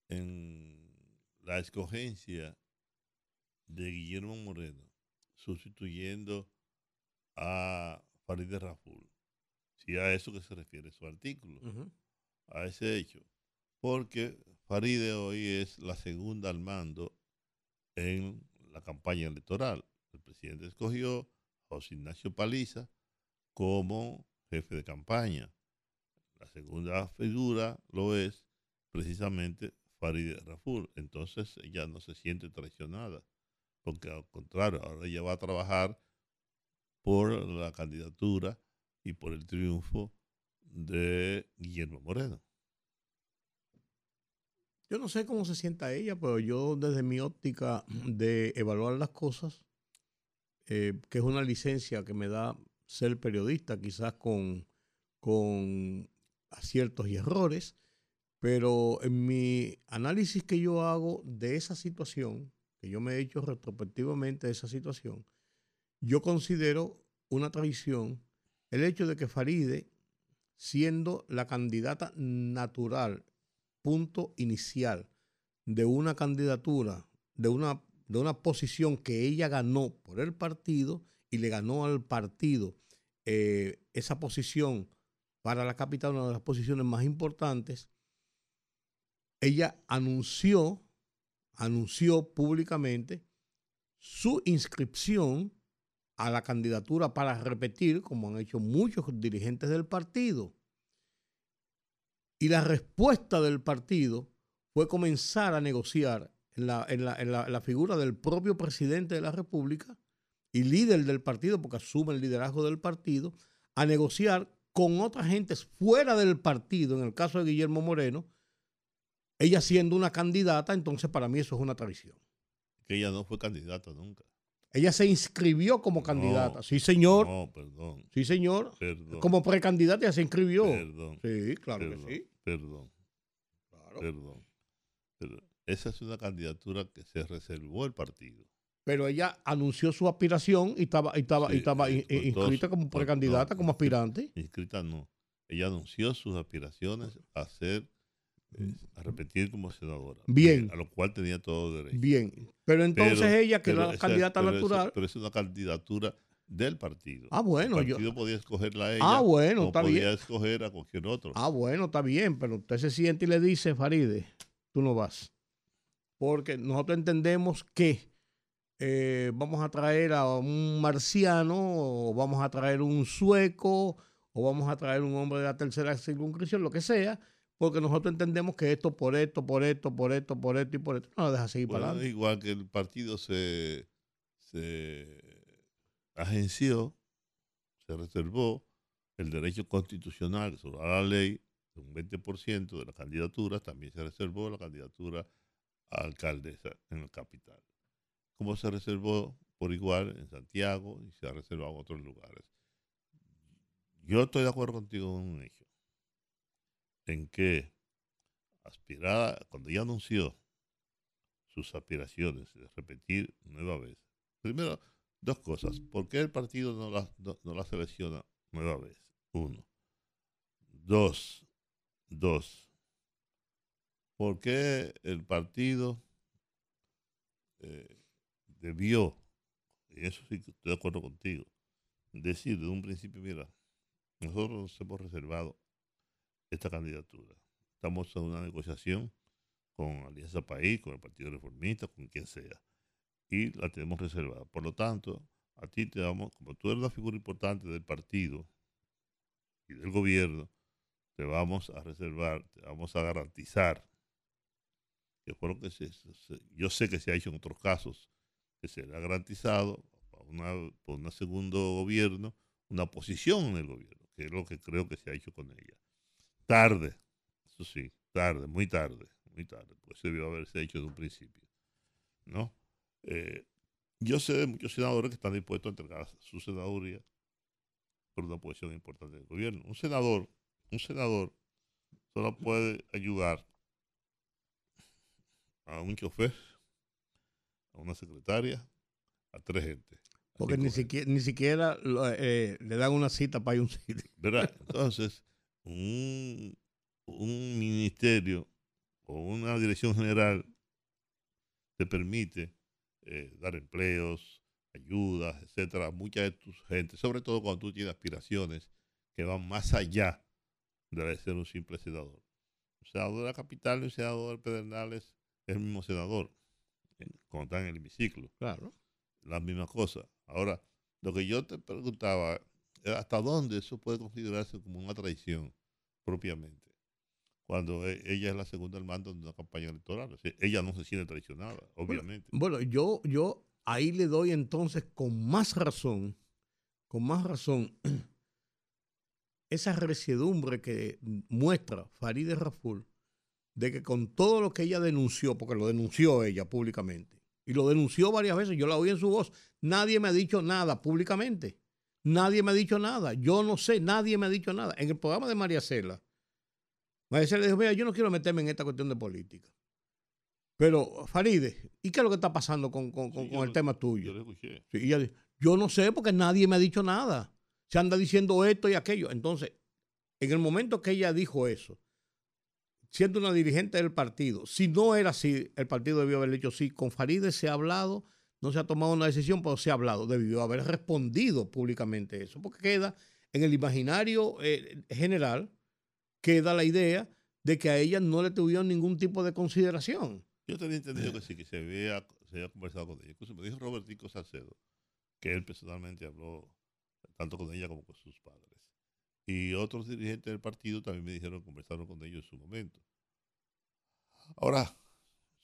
en la escogencia de Guillermo Moreno sustituyendo a Farideh Raful. Si a eso que se refiere su artículo, a ese hecho. Porque Farideh hoy es la segunda al mando en la campaña electoral. El presidente escogió a José Ignacio Paliza como jefe de campaña. La segunda figura lo es precisamente Farideh Raful. Entonces ella no se siente traicionada, porque al contrario, ahora ella va a trabajar por la candidatura y por el triunfo de Guillermo Moreno. Yo no sé cómo se sienta ella, pero yo desde mi óptica de evaluar las cosas, eh, que es una licencia que me da ser periodista, quizás con, con aciertos y errores, pero en mi análisis que yo hago de esa situación, que yo me he hecho retrospectivamente de esa situación, yo considero una traición el hecho de que Faride, siendo la candidata natural, punto inicial de una candidatura, de una, de una posición que ella ganó por el partido y le ganó al partido eh, esa posición para la capital, una de las posiciones más importantes, ella anunció, anunció públicamente su inscripción a la candidatura para repetir, como han hecho muchos dirigentes del partido. Y la respuesta del partido fue comenzar a negociar en la, en la- en la- en la figura del propio presidente de la República y líder del partido, porque asume el liderazgo del partido, a negociar con otras gentes fuera del partido, en el caso de Guillermo Moreno, ella siendo una candidata, entonces para mí eso es una traición. Que ella no fue candidata nunca. Ella se inscribió como candidata. sí, señor. No, perdón. Sí, señor. Perdón. Como precandidata ya se inscribió. Perdón. Sí, claro Perdón, que sí. Perdón. Perdón. Pero esa es una candidatura que se reservó el partido. Pero ella anunció su aspiración y estaba, y estaba, y estaba in- por inscrita dos- como precandidata, no, como aspirante. Inscrita no. Ella anunció sus aspiraciones a ser, eh, a repetir como senadora. Bien. A lo cual tenía todo derecho. Bien. Pero entonces ella, que era la candidata pero natural. pero es una candidatura del partido. Ah, bueno, El yo- partido podía escogerla a ella. Ah, bueno, está podía bien. escoger a cualquier otro. Ah, bueno, está bien, pero usted se siente y le dice, Faride, tú no vas. Porque nosotros entendemos que eh, vamos a traer a un marciano, o vamos a traer un sueco, o vamos a traer un hombre de la tercera circunscripción, lo que sea, porque nosotros entendemos que esto por esto, por esto, por esto, por esto y por esto, no lo deja seguir Bueno, para adelante. igual que el partido se, se agenció, se reservó el derecho constitucional sobre la ley de un 20% de las candidaturas, también se reservó la candidatura a alcaldesa en la capital. Como se reservó por igual en Santiago y se ha reservado en otros lugares. Yo estoy de acuerdo contigo en un hecho, en que aspirada, cuando ella anunció sus aspiraciones de repetir nueva vez. Primero, dos cosas. ¿Por qué el partido no la, no, no la selecciona nueva vez? Uno. Dos. Dos. ¿Por qué el partido eh, debió, y eso sí que estoy de acuerdo contigo, decir de un principio, mira, nosotros nos hemos reservado esta candidatura. Estamos en una negociación con Alianza País, con el Partido Reformista, con quien sea. Y la tenemos reservada. Por lo tanto, a ti te damos, como tú eres una figura importante del partido y del gobierno, te vamos a reservar, te vamos a garantizar, que fue lo que se, se- yo sé que se ha hecho en otros casos, que se ha garantizado a una, por un segundo gobierno una posición en el gobierno, que es lo que creo que se ha hecho con ella. Tarde, eso sí, tarde, muy tarde, muy tarde, pues eso debió haberse hecho de un principio, ¿no? Eh, yo sé de muchos senadores que están dispuestos a entregar su senaduría por una posición importante del gobierno. Un senador, un senador solo puede ayudar a un chofer, a una secretaria, a tres gente. Porque ni siquiera, ni siquiera lo- eh, le dan una cita para ir a un sitio. ¿Verdad? Entonces, un, un ministerio o una dirección general te permite eh, dar empleos, ayudas, etcétera, a mucha de tus gente, sobre todo cuando tú tienes aspiraciones que van más allá de ser un simple senador. Un senador de la capital y un senador de Pedernales es el mismo senador, cuando está en el hemiciclo. Claro. La misma cosa. Ahora, lo que yo te preguntaba, era hasta dónde eso puede considerarse como una traición propiamente, cuando e- ella es la segunda al mando de una campaña electoral. O sea, ella no se siente traicionada, obviamente. Bueno, yo, yo ahí le doy entonces con más razón, con más razón, esa resiedumbre que muestra Farideh Raful de que con todo lo que ella denunció, porque lo denunció ella públicamente, y lo denunció varias veces, yo la oí en su voz, nadie me ha dicho nada públicamente, nadie me ha dicho nada, yo no sé, nadie me ha dicho nada. En el programa de María Cela, María Cela dijo, mira, yo no quiero meterme en esta cuestión de política. Pero, Faride, ¿y qué es lo que está pasando con, con- con- con el tema tuyo? Yo escuché. Sí, y ella dice, yo no sé porque nadie me ha dicho nada. Se anda diciendo esto y aquello. Entonces, en el momento que ella dijo eso, siendo una dirigente del partido, si no era así, el partido debió haber dicho sí. Con Faride se ha hablado, no se ha tomado una decisión, pero se ha hablado. Debió haber respondido públicamente eso, porque queda en el imaginario eh, general, queda la idea de que a ella no le tuvieron ningún tipo de consideración. Yo tenía Eh. entendido que sí, que se había, se había conversado con ella. Incluso me dijo Robertico Salcedo que él personalmente habló tanto con ella como con sus padres. Y otros dirigentes del partido también me dijeron, conversaron con ellos en su momento. Ahora,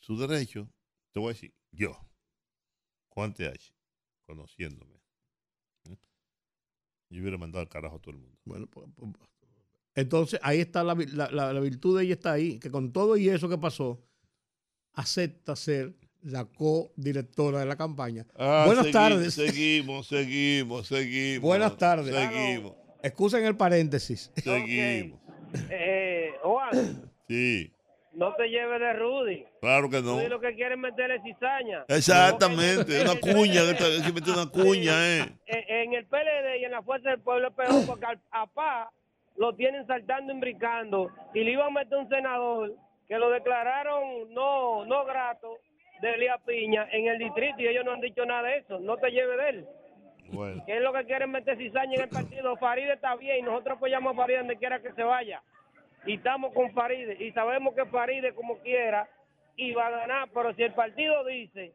su derecho, te voy a decir, yo, Juan TH, conociéndome, ¿eh? yo hubiera mandado al carajo a todo el mundo. Bueno, pues, pues, entonces ahí está la, la- la- la virtud de ella está ahí, que con todo y eso que pasó, acepta ser la co-directora de la campaña. Ah, Buenas segui- tardes. Seguimos, seguimos, seguimos. Buenas tardes. Seguimos, Excusen el paréntesis. seguimos. Eh, Juan, Sí, no te lleves de Rudy. claro que no. Rudy lo que quiere es meterle cizaña. Exactamente, una cuña, que mete una cuña, ¿eh? En, en el PLD y en la Fuerza del Pueblo es peor porque al, a PA lo tienen saltando y brincando y le iban a meter un senador que lo declararon no no grato de Elías Piña en el distrito y ellos no han dicho nada de eso. No te lleves de él. Bueno, Que es lo que quieren meter cizaña en el partido. Faride está bien y nosotros apoyamos a Faride donde quiera que se vaya. Y estamos con Faride y sabemos que Faride como quiera va a ganar. Pero si el partido dice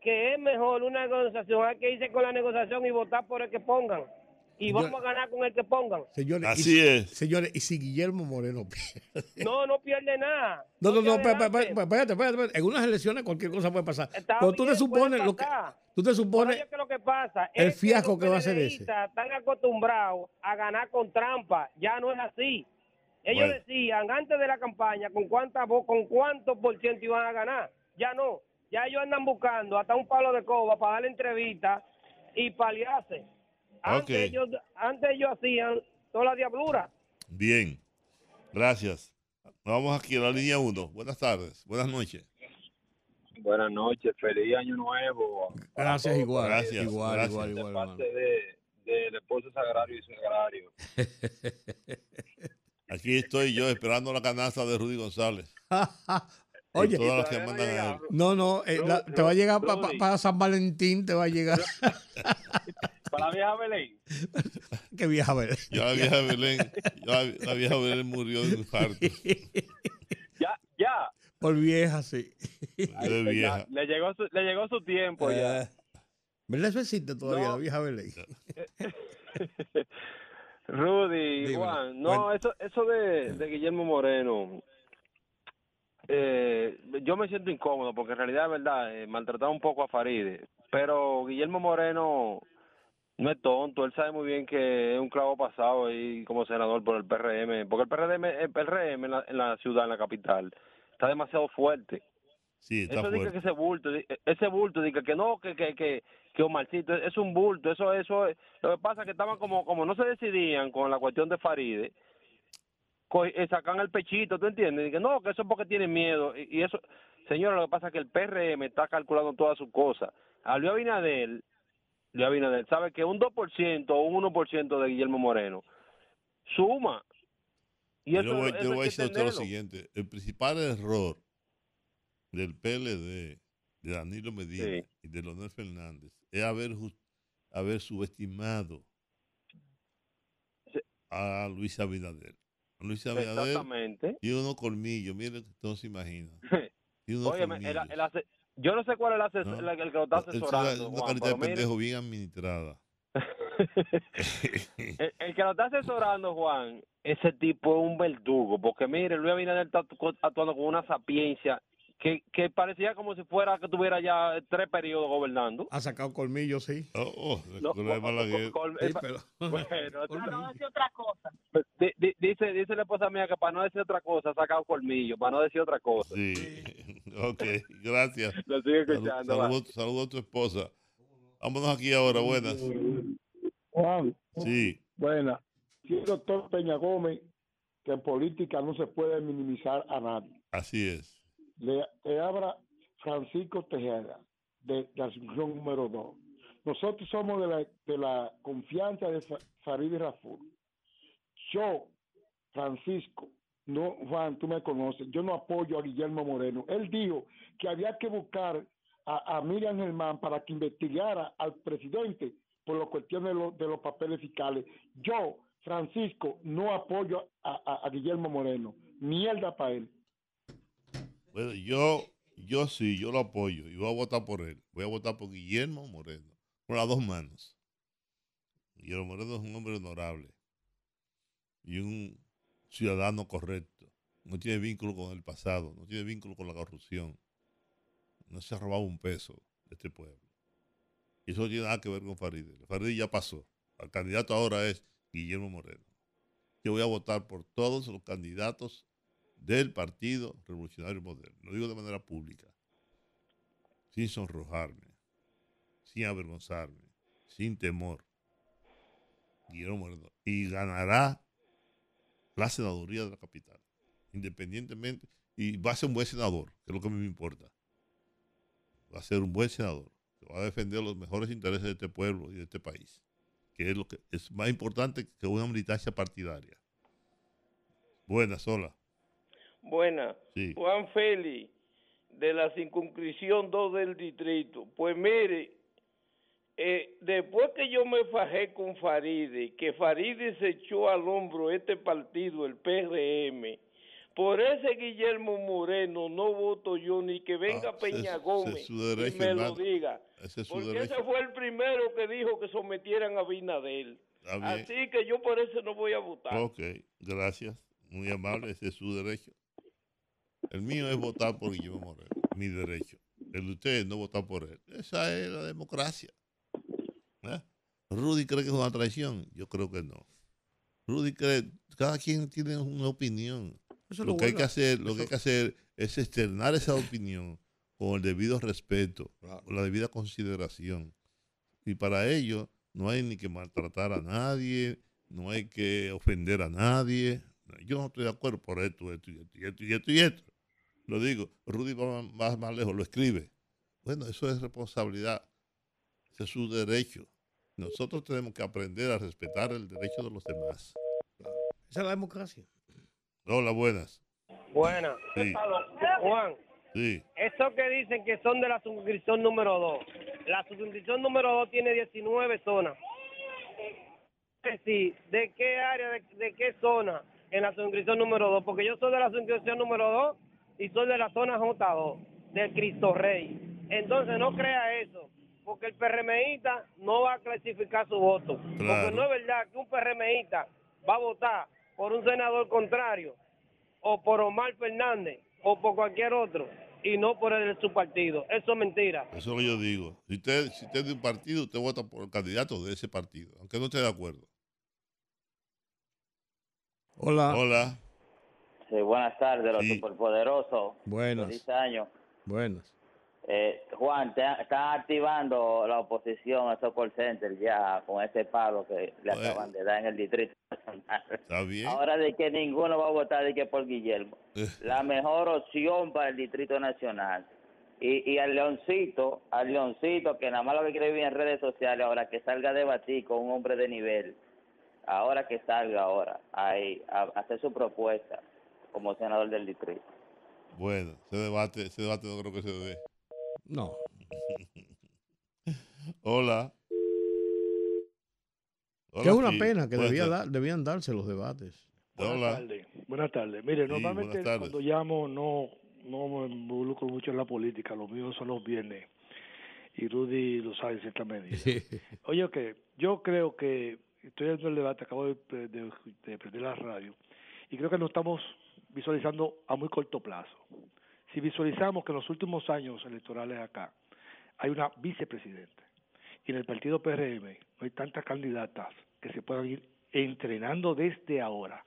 que es mejor una negociación, hay que irse con la negociación y votar por el que pongan. Y vamos a ganar con el que pongan. Señores, Así y, es. Señores, y si Guillermo Moreno pierde. No, no pierde nada. No, no, no, te espérate, espérate. En unas elecciones cualquier cosa puede pasar. Está Pero tú te supones lo que tú te supones el Es que fiasco los que va a ser ese. Están acostumbrados a ganar con trampa. Ya no es así. Ellos Bueno. decían antes de la campaña con cuánta con cuánto por ciento iban a ganar. Ya no. Ya ellos andan buscando hasta un palo de coba para darle entrevista y paliarse. Antes, ellos, antes ellos hacían toda la diablura. bien. Gracias. Vamos aquí a la línea 1. Buenas tardes, buenas noches. Buenas noches, feliz año nuevo. Gracias igual. Gracias, igual, gracias. igual, De igual, parte hermano. de, del esposo sagrario y sagrario. Aquí estoy yo esperando la canasta de Rudy González. Oye, Y todas las que mandan a él. no, no, eh, la- te va a llegar para San Valentín, te va a llegar. Para la vieja Belén. que vieja ver. Ya la vieja Belén, ya la vieja Belén murió de un infarto. Ya, ya. Por vieja, sí. De vieja. Le llegó su, le llegó su tiempo ya. Eh, ¿Verdad? Eso existe todavía, No. la vieja Belén. Rudy, Dímelo. Juan, no, Bueno. eso, eso de, de Guillermo Moreno, eh, yo me siento incómodo porque en realidad es verdad, eh, maltrataba un poco a Faride, pero Guillermo Moreno no es tonto, él sabe muy bien que es un clavo pasado ahí como senador por el PRM, porque el PRM, el PRM en la, en la ciudad, en la capital, está demasiado fuerte. Sí, está Eso dice que ese bulto, ese bulto, dice que no, que, que, que, que Omarcito es un bulto, eso, eso, es- lo que pasa es que estaban como, como no se decidían con la cuestión de Faride, eh, sacan el pechito, ¿tú entiendes? Y que no, que eso es porque tienen miedo, y, y eso, señora, lo que pasa es que el PRM está calculando todas sus cosas. A Luis Abinader, Luis Abinader sabe que un 2% o un 1% de Guillermo Moreno suma. Y Yo eso, voy, eso yo voy a que decir lo siguiente. El principal error del PLD, de Danilo Medina y de Leonel Fernández es haber, haber subestimado a Luis Abinader. Luis Abinader Exactamente. tiene unos colmillos, mire, no se imagina. Tiene unos Óyeme, el- colmillos. el ase- yo no sé cuál es el, ases- ¿no? el- el que lo está asesorando. una Juan, carita de pendejo bien administrada. el, el que lo está asesorando, Juan, ese tipo es un verdugo. Porque mire, Luis Abinader está actu- actuando con una sapiencia que, que parecía como si fuera que tuviera ya tres periodos gobernando. Ha sacado colmillos, sí. Oh, oh, No. Col- Sí, pero- bueno, Colmillo. no decir otra cosa. Di- Dice, dice la esposa mía que para no decir otra cosa ha sacado colmillo, para no decir otra cosa. Sí, ok, gracias. Lo escuchando, Saludos saludo a tu esposa. Vámonos aquí ahora, buenas. Juan, Sí, buena. Sí, doctor Peña Gómez, que en política no se puede minimizar a nadie. así es. Le, le habla Francisco Tejeda, de, de Asunción número 2. Nosotros somos de la, de la confianza de Fa- Farideh Raful. Yo, Francisco, no, Juan, tú me conoces, yo no apoyo a Guillermo Moreno. Él dijo que había que buscar a, a Miriam Germán para que investigara al presidente por la cuestión de, lo- de los papeles fiscales. Yo, Francisco, no apoyo a, a- Guillermo Moreno. Mierda para él. Bueno, yo, yo sí, yo lo apoyo y voy a votar por él. Voy a votar por Guillermo Moreno. por las dos manos. Guillermo Moreno es un hombre honorable y un ciudadano correcto. No tiene vínculo con el pasado, no tiene vínculo con la corrupción. No se ha robado un peso de este pueblo. Y eso no tiene nada que ver con Faride. Faride ya pasó. El candidato ahora es Guillermo Moreno. Yo voy a votar por todos los candidatos del Partido Revolucionario Moderno. Lo digo de manera pública, sin sonrojarme, sin avergonzarme, sin temor. Guillermo Moreno. Y ganará la senaduría de la capital, independientemente. Y va a ser un buen senador, que es lo que a mí me importa. Va a ser un buen senador, que va a defender los mejores intereses de este pueblo y de este país, que es lo que es más importante que una militancia partidaria. Buenas, hola. Buena. Sí. Juan Félix, de la circunscripción 2 del distrito. Pues mire, eh, después que yo me fajé con Faride, que Faride se echó al hombro este partido, el PRM, por ese Guillermo Moreno no voto yo ni que venga Ah, Peña ese- Gómez derecho, y me lo diga. Ese Porque derecho. ese fue el primero que dijo que sometieran a Binadel. Así que yo por eso no voy a votar. Ok, gracias. Muy amable, ese es su derecho. El mío es votar por Guillermo Moreno, mi derecho. El de ustedes no votar por él. Esa es la democracia. ¿Eh? Rudy cree que es una traición. Yo creo que no. Rudy cree, cada quien tiene una opinión. Eso lo lo que hay que hacer, lo Eso- que hay que hacer es externar esa opinión con el debido respeto, con la debida consideración. Y para ello no hay ni que maltratar a nadie, no hay que ofender a nadie. Yo no estoy de acuerdo por esto, esto y esto y esto y esto y esto. Lo digo, Rudy va más, más lejos, lo escribe. Bueno, eso es responsabilidad, ese es su derecho. Nosotros tenemos que aprender a respetar el derecho de los demás. Esa es la democracia. Hola, buenas. Buena. Sí. Juan, Sí. eso que dicen que son de la suscripción número 2. La suscripción número 2 tiene 19 zonas. Sí, ¿de qué área, de, de qué zona en la suscripción número 2? Porque yo soy de la suscripción número 2 y soy de la zona J2, del Cristo Rey. Entonces no crea eso, porque el PRMista no va a clasificar su voto. Claro. Porque no es verdad que un PRMista va a votar por un senador contrario o por Omar Fernández o por cualquier otro y no por el de su partido. Eso es mentira. Eso es lo que yo digo. Si usted, si usted es de un partido, usted vota por el candidato de ese partido, aunque no esté de acuerdo. Hola. Hola. Sí, buenas tardes, los Sí. superpoderosos. Buenas. Feliz año. Buenas. Eh, Juan, te, están activando la oposición a esos call centers ya con ese palo que le Bueno. acaban de dar en el distrito. Está bien. Ahora de que ninguno va a votar de que por Guillermo. La mejor opción para el Distrito Nacional. Y, y al Leoncito, al Leoncito, que nada más lo que quiere vivir en redes sociales, ahora que salga a debatir con un hombre de nivel, ahora que salga ahora, ahí, a, a hacer su propuesta como senador del distrito. Bueno, ese debate, ese debate no creo que se dé. No. Hola. Que es una sí. pena que debía dar- debían darse los debates. Buenas Hola. tardes. Buenas tardes. Mire, Sí, normalmente cuando llamo no, no me involucro mucho en la política, los míos son los viernes. Y Rudy lo sabe en cierta medida. Oye, que yo creo que estoy viendo el debate, acabo de, de, de prender la radio, y creo que nos estamos visualizando a muy corto plazo. Si visualizamos que en los últimos años electorales acá hay una vicepresidenta y en el partido PRM no hay tantas candidatas que se puedan ir entrenando desde ahora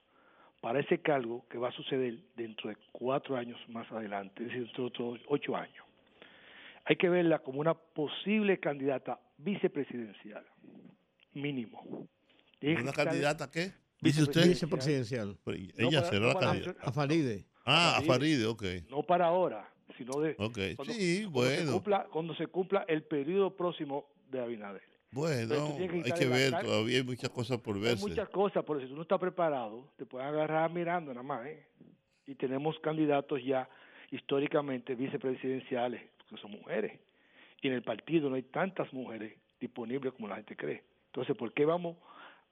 para ese cargo que va a suceder dentro de cuatro años más adelante, es decir, dentro de otros ocho años. Hay que verla como una posible candidata vicepresidencial, mínimo. ¿Una candidata qué? ¿Dice usted? Vicepresidencial. No, Ella para- será no la candidata. A Faride. Ah, a Faride. Ok. No para ahora, sino de Ok, cuando, sí, cuando se bueno. cumpla, cuando se cumpla el periodo próximo de Abinader. Bueno, hay que ver, todavía hay muchas cosas por Hay verse. muchas cosas, pero si tú no estás preparado, te pueden agarrar mirando nada más. ¿eh? Y tenemos candidatos ya históricamente vicepresidenciales, que son mujeres. Y en el partido no hay tantas mujeres disponibles como la gente cree. Entonces, ¿por qué vamos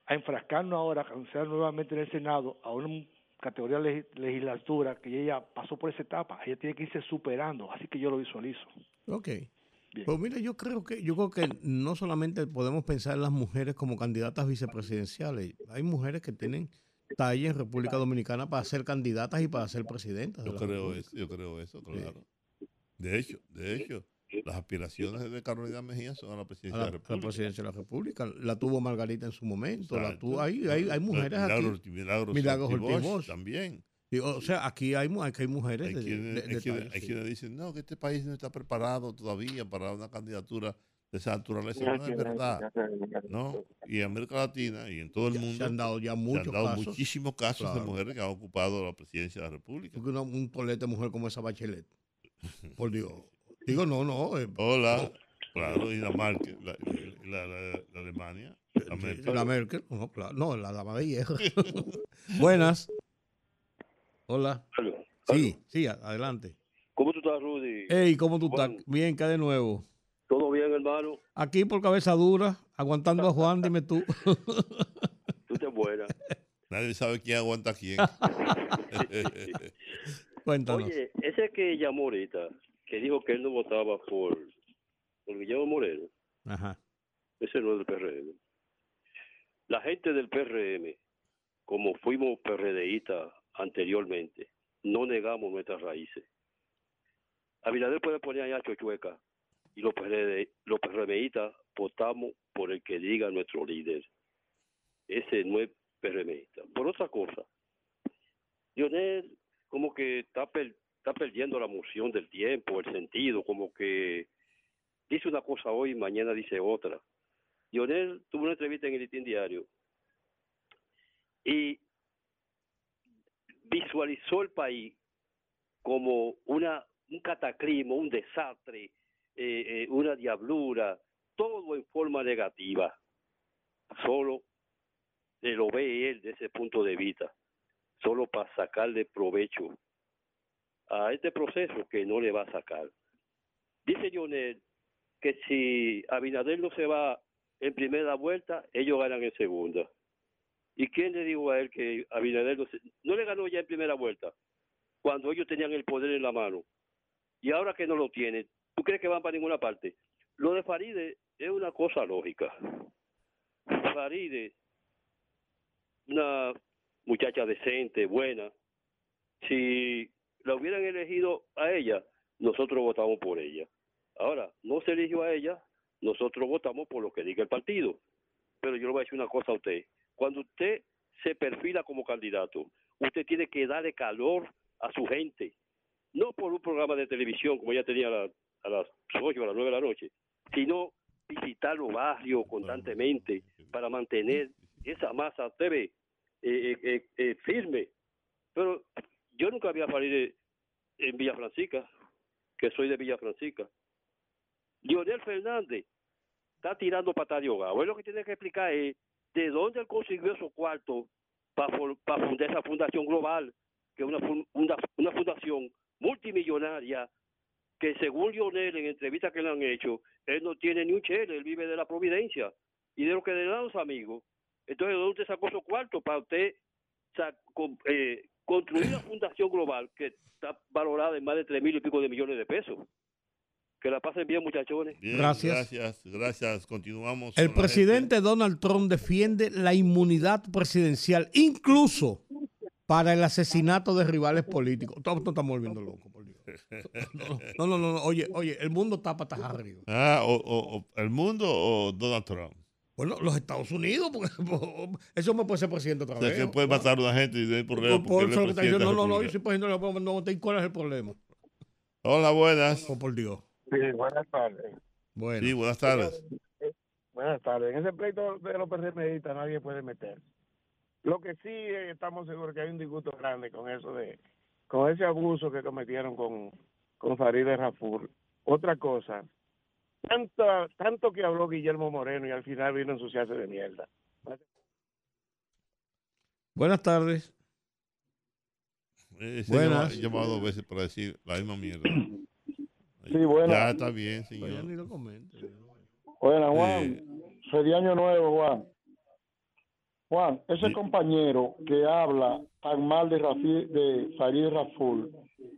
a enfrascarnos ahora, a cancelar nuevamente en el Senado a una categoría de legislatura que ella pasó por esa etapa? Ella tiene que irse superando, así que yo lo visualizo. Ok. Pues mira, yo creo que yo creo que no solamente podemos pensar en las mujeres como candidatas vicepresidenciales. Hay mujeres que tienen talla en República Dominicana para ser candidatas y para ser presidentas. de Yo creo República. eso, yo creo eso, claro. De hecho, de hecho, las aspiraciones de Carolina Mejía son a la A presidencia la, de la a la República. presidencia de la República. La tuvo Margarita en su momento. La Exacto. tuvo, hay, hay, hay mujeres Milagros- aquí. Milagros Milagros Ortiz también. Y, o sea, aquí hay, aquí hay mujeres Hay de, quienes, de- hay de quienes- talla, hay sí. quienes dicen, no, que este país no está preparado todavía para una candidatura de esa naturaleza. No es verdad. ¿no? Y en América Latina y en todo el Ya- mundo se han dado ya se muchos han dado casos. muchísimos casos de mujeres que han ocupado la presidencia de la República. Porque una- un tolete de mujer como esa Bachelet. Por Dios. Digo, no, no. eh, Hola. Claro, y la Merkel, la, la- la- la Alemania. La Merkel. La Merkel, no, claro, no, la dama de hierro. Buenas. Hola. Sí, sí, a- adelante. ¿Cómo tú estás, Rudy? Hey, ¿cómo tú estás? Bien, ¿qué de nuevo? ¿Todo bien, hermano? Aquí por cabeza dura, aguantando a Juan, dime tú. Tú estás buena. Nadie sabe quién aguanta a quién. Cuéntanos. Oye, ese que llamó ahorita, que dijo que él no votaba por, por Guillermo Moreno, Ajá. ese no es del PRM. La gente del PRM, como fuimos PRDistas anteriormente, no negamos nuestras raíces. Abinader puede poner allá chochueca y los, PRD, los PRMistas votamos por el que diga nuestro líder. Ese no es PRMista. Por otra cosa, Lionel como que está, per- está perdiendo la moción del tiempo, el sentido, como que dice una cosa hoy mañana dice otra. Lionel tuvo una entrevista en el Listín Diario y visualizó el país como una un cataclismo, un desastre, eh, eh, una diablura, todo en forma negativa. Solo lo ve él de ese punto de vista, solo para sacarle provecho a este proceso que no le va a sacar. Dice Lionel que si Abinader no se va en primera vuelta, ellos ganan en segunda. ¿Y quién le dijo a él que Abinader no, se- no le ganó ya en primera vuelta? Cuando ellos tenían el poder en la mano. Y ahora que no lo tienen, ¿tú crees que van para ninguna parte? Lo de Faride es una cosa lógica. Faride, una muchacha decente, buena, si la hubieran elegido a ella, nosotros votamos por ella. Ahora, no se eligió a ella, nosotros votamos por lo que diga el partido. Pero yo le voy a decir una cosa a usted. Cuando usted se perfila como candidato, usted tiene que darle calor a su gente. No por un programa de televisión como ella tenía a, la- a las 8 o a las 9 de la noche, sino visitar los barrios constantemente para mantener esa masa TV eh, eh, eh, eh, firme. Pero yo nunca había salido en Villa Francisca, que soy de Villa Francisca. Lionel Fernández está tirando patada de ahogado. Él lo que tiene que explicar es de dónde él consiguió esos cuartos para, fundar esa fundación global, que es una, una, una fundación multimillonaria, que según Lionel, en entrevistas que le han hecho, él no tiene ni un chele, él vive de la providencia y de lo que le dan los amigos. Entonces, ¿de dónde sacó esos cuartos para usted eh, construir una fundación global que está valorada en más de tres mil y pico de millones de pesos? Que la pasen bien, muchachones. Bien, Gracias. Gracias, gracias. Continuamos. El presidente Donald Trump defiende la inmunidad presidencial, incluso para el asesinato de rivales políticos. Todos nos estamos volviendo locos, por Dios. No, no, no, no, oye, oye, el mundo está patas arriba. Ah, o, o- o el mundo o Donald Trump. Bueno, los Estados Unidos, porque eso me puede ser presidente otra O sea, vez. que puede matar a una gente y no hay problema. Por, por eso lo que diciendo, de no, la no, no, yo soy presidente de la República, no, ¿cuál es el problema? Hola, buenas. Oh, por Dios. Sí, buenas tardes. Bueno. Sí, buenas tardes. Buenas tardes. En ese pleito de los PRMistas nadie puede meter. Lo que sí eh, estamos seguros que hay un disgusto grande con eso de, con ese abuso que cometieron con, con Farideh Raful. Otra cosa, tanto, tanto que habló Guillermo Moreno y al final vino a ensuciarse de mierda. Eh, Buenas tardes. Ese Buenas. He llamado dos veces para decir la misma mierda. Sí, buenas. Ya está bien, señor. Ya ni lo comente. Buenas, Juan. Feliz año nuevo, Juan. Juan, ese compañero que habla tan mal de, Rafi, de Farid Raful,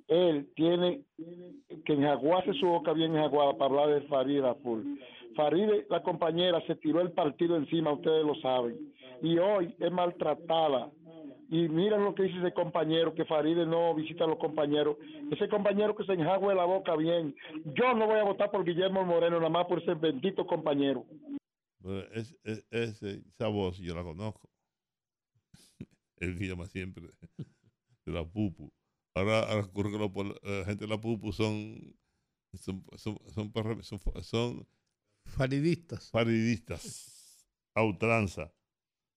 él tiene que enjaguarse su boca bien enjaguada para hablar de Farid Raful. Farid, la compañera, se tiró el partido encima, ustedes lo saben, y hoy es maltratada. Y miren lo que dice ese compañero, que Faride no visita a los compañeros. Ese compañero que se enjague la boca bien. Yo no voy a votar por Guillermo Moreno, nada más por ese bendito compañero. Es, esa voz yo la conozco. Él llama siempre de la pupu. Ahora, ahora ocurre que los la gente de la pupu son son, son, son, son, son faridistas. Faridistas. A ultranza.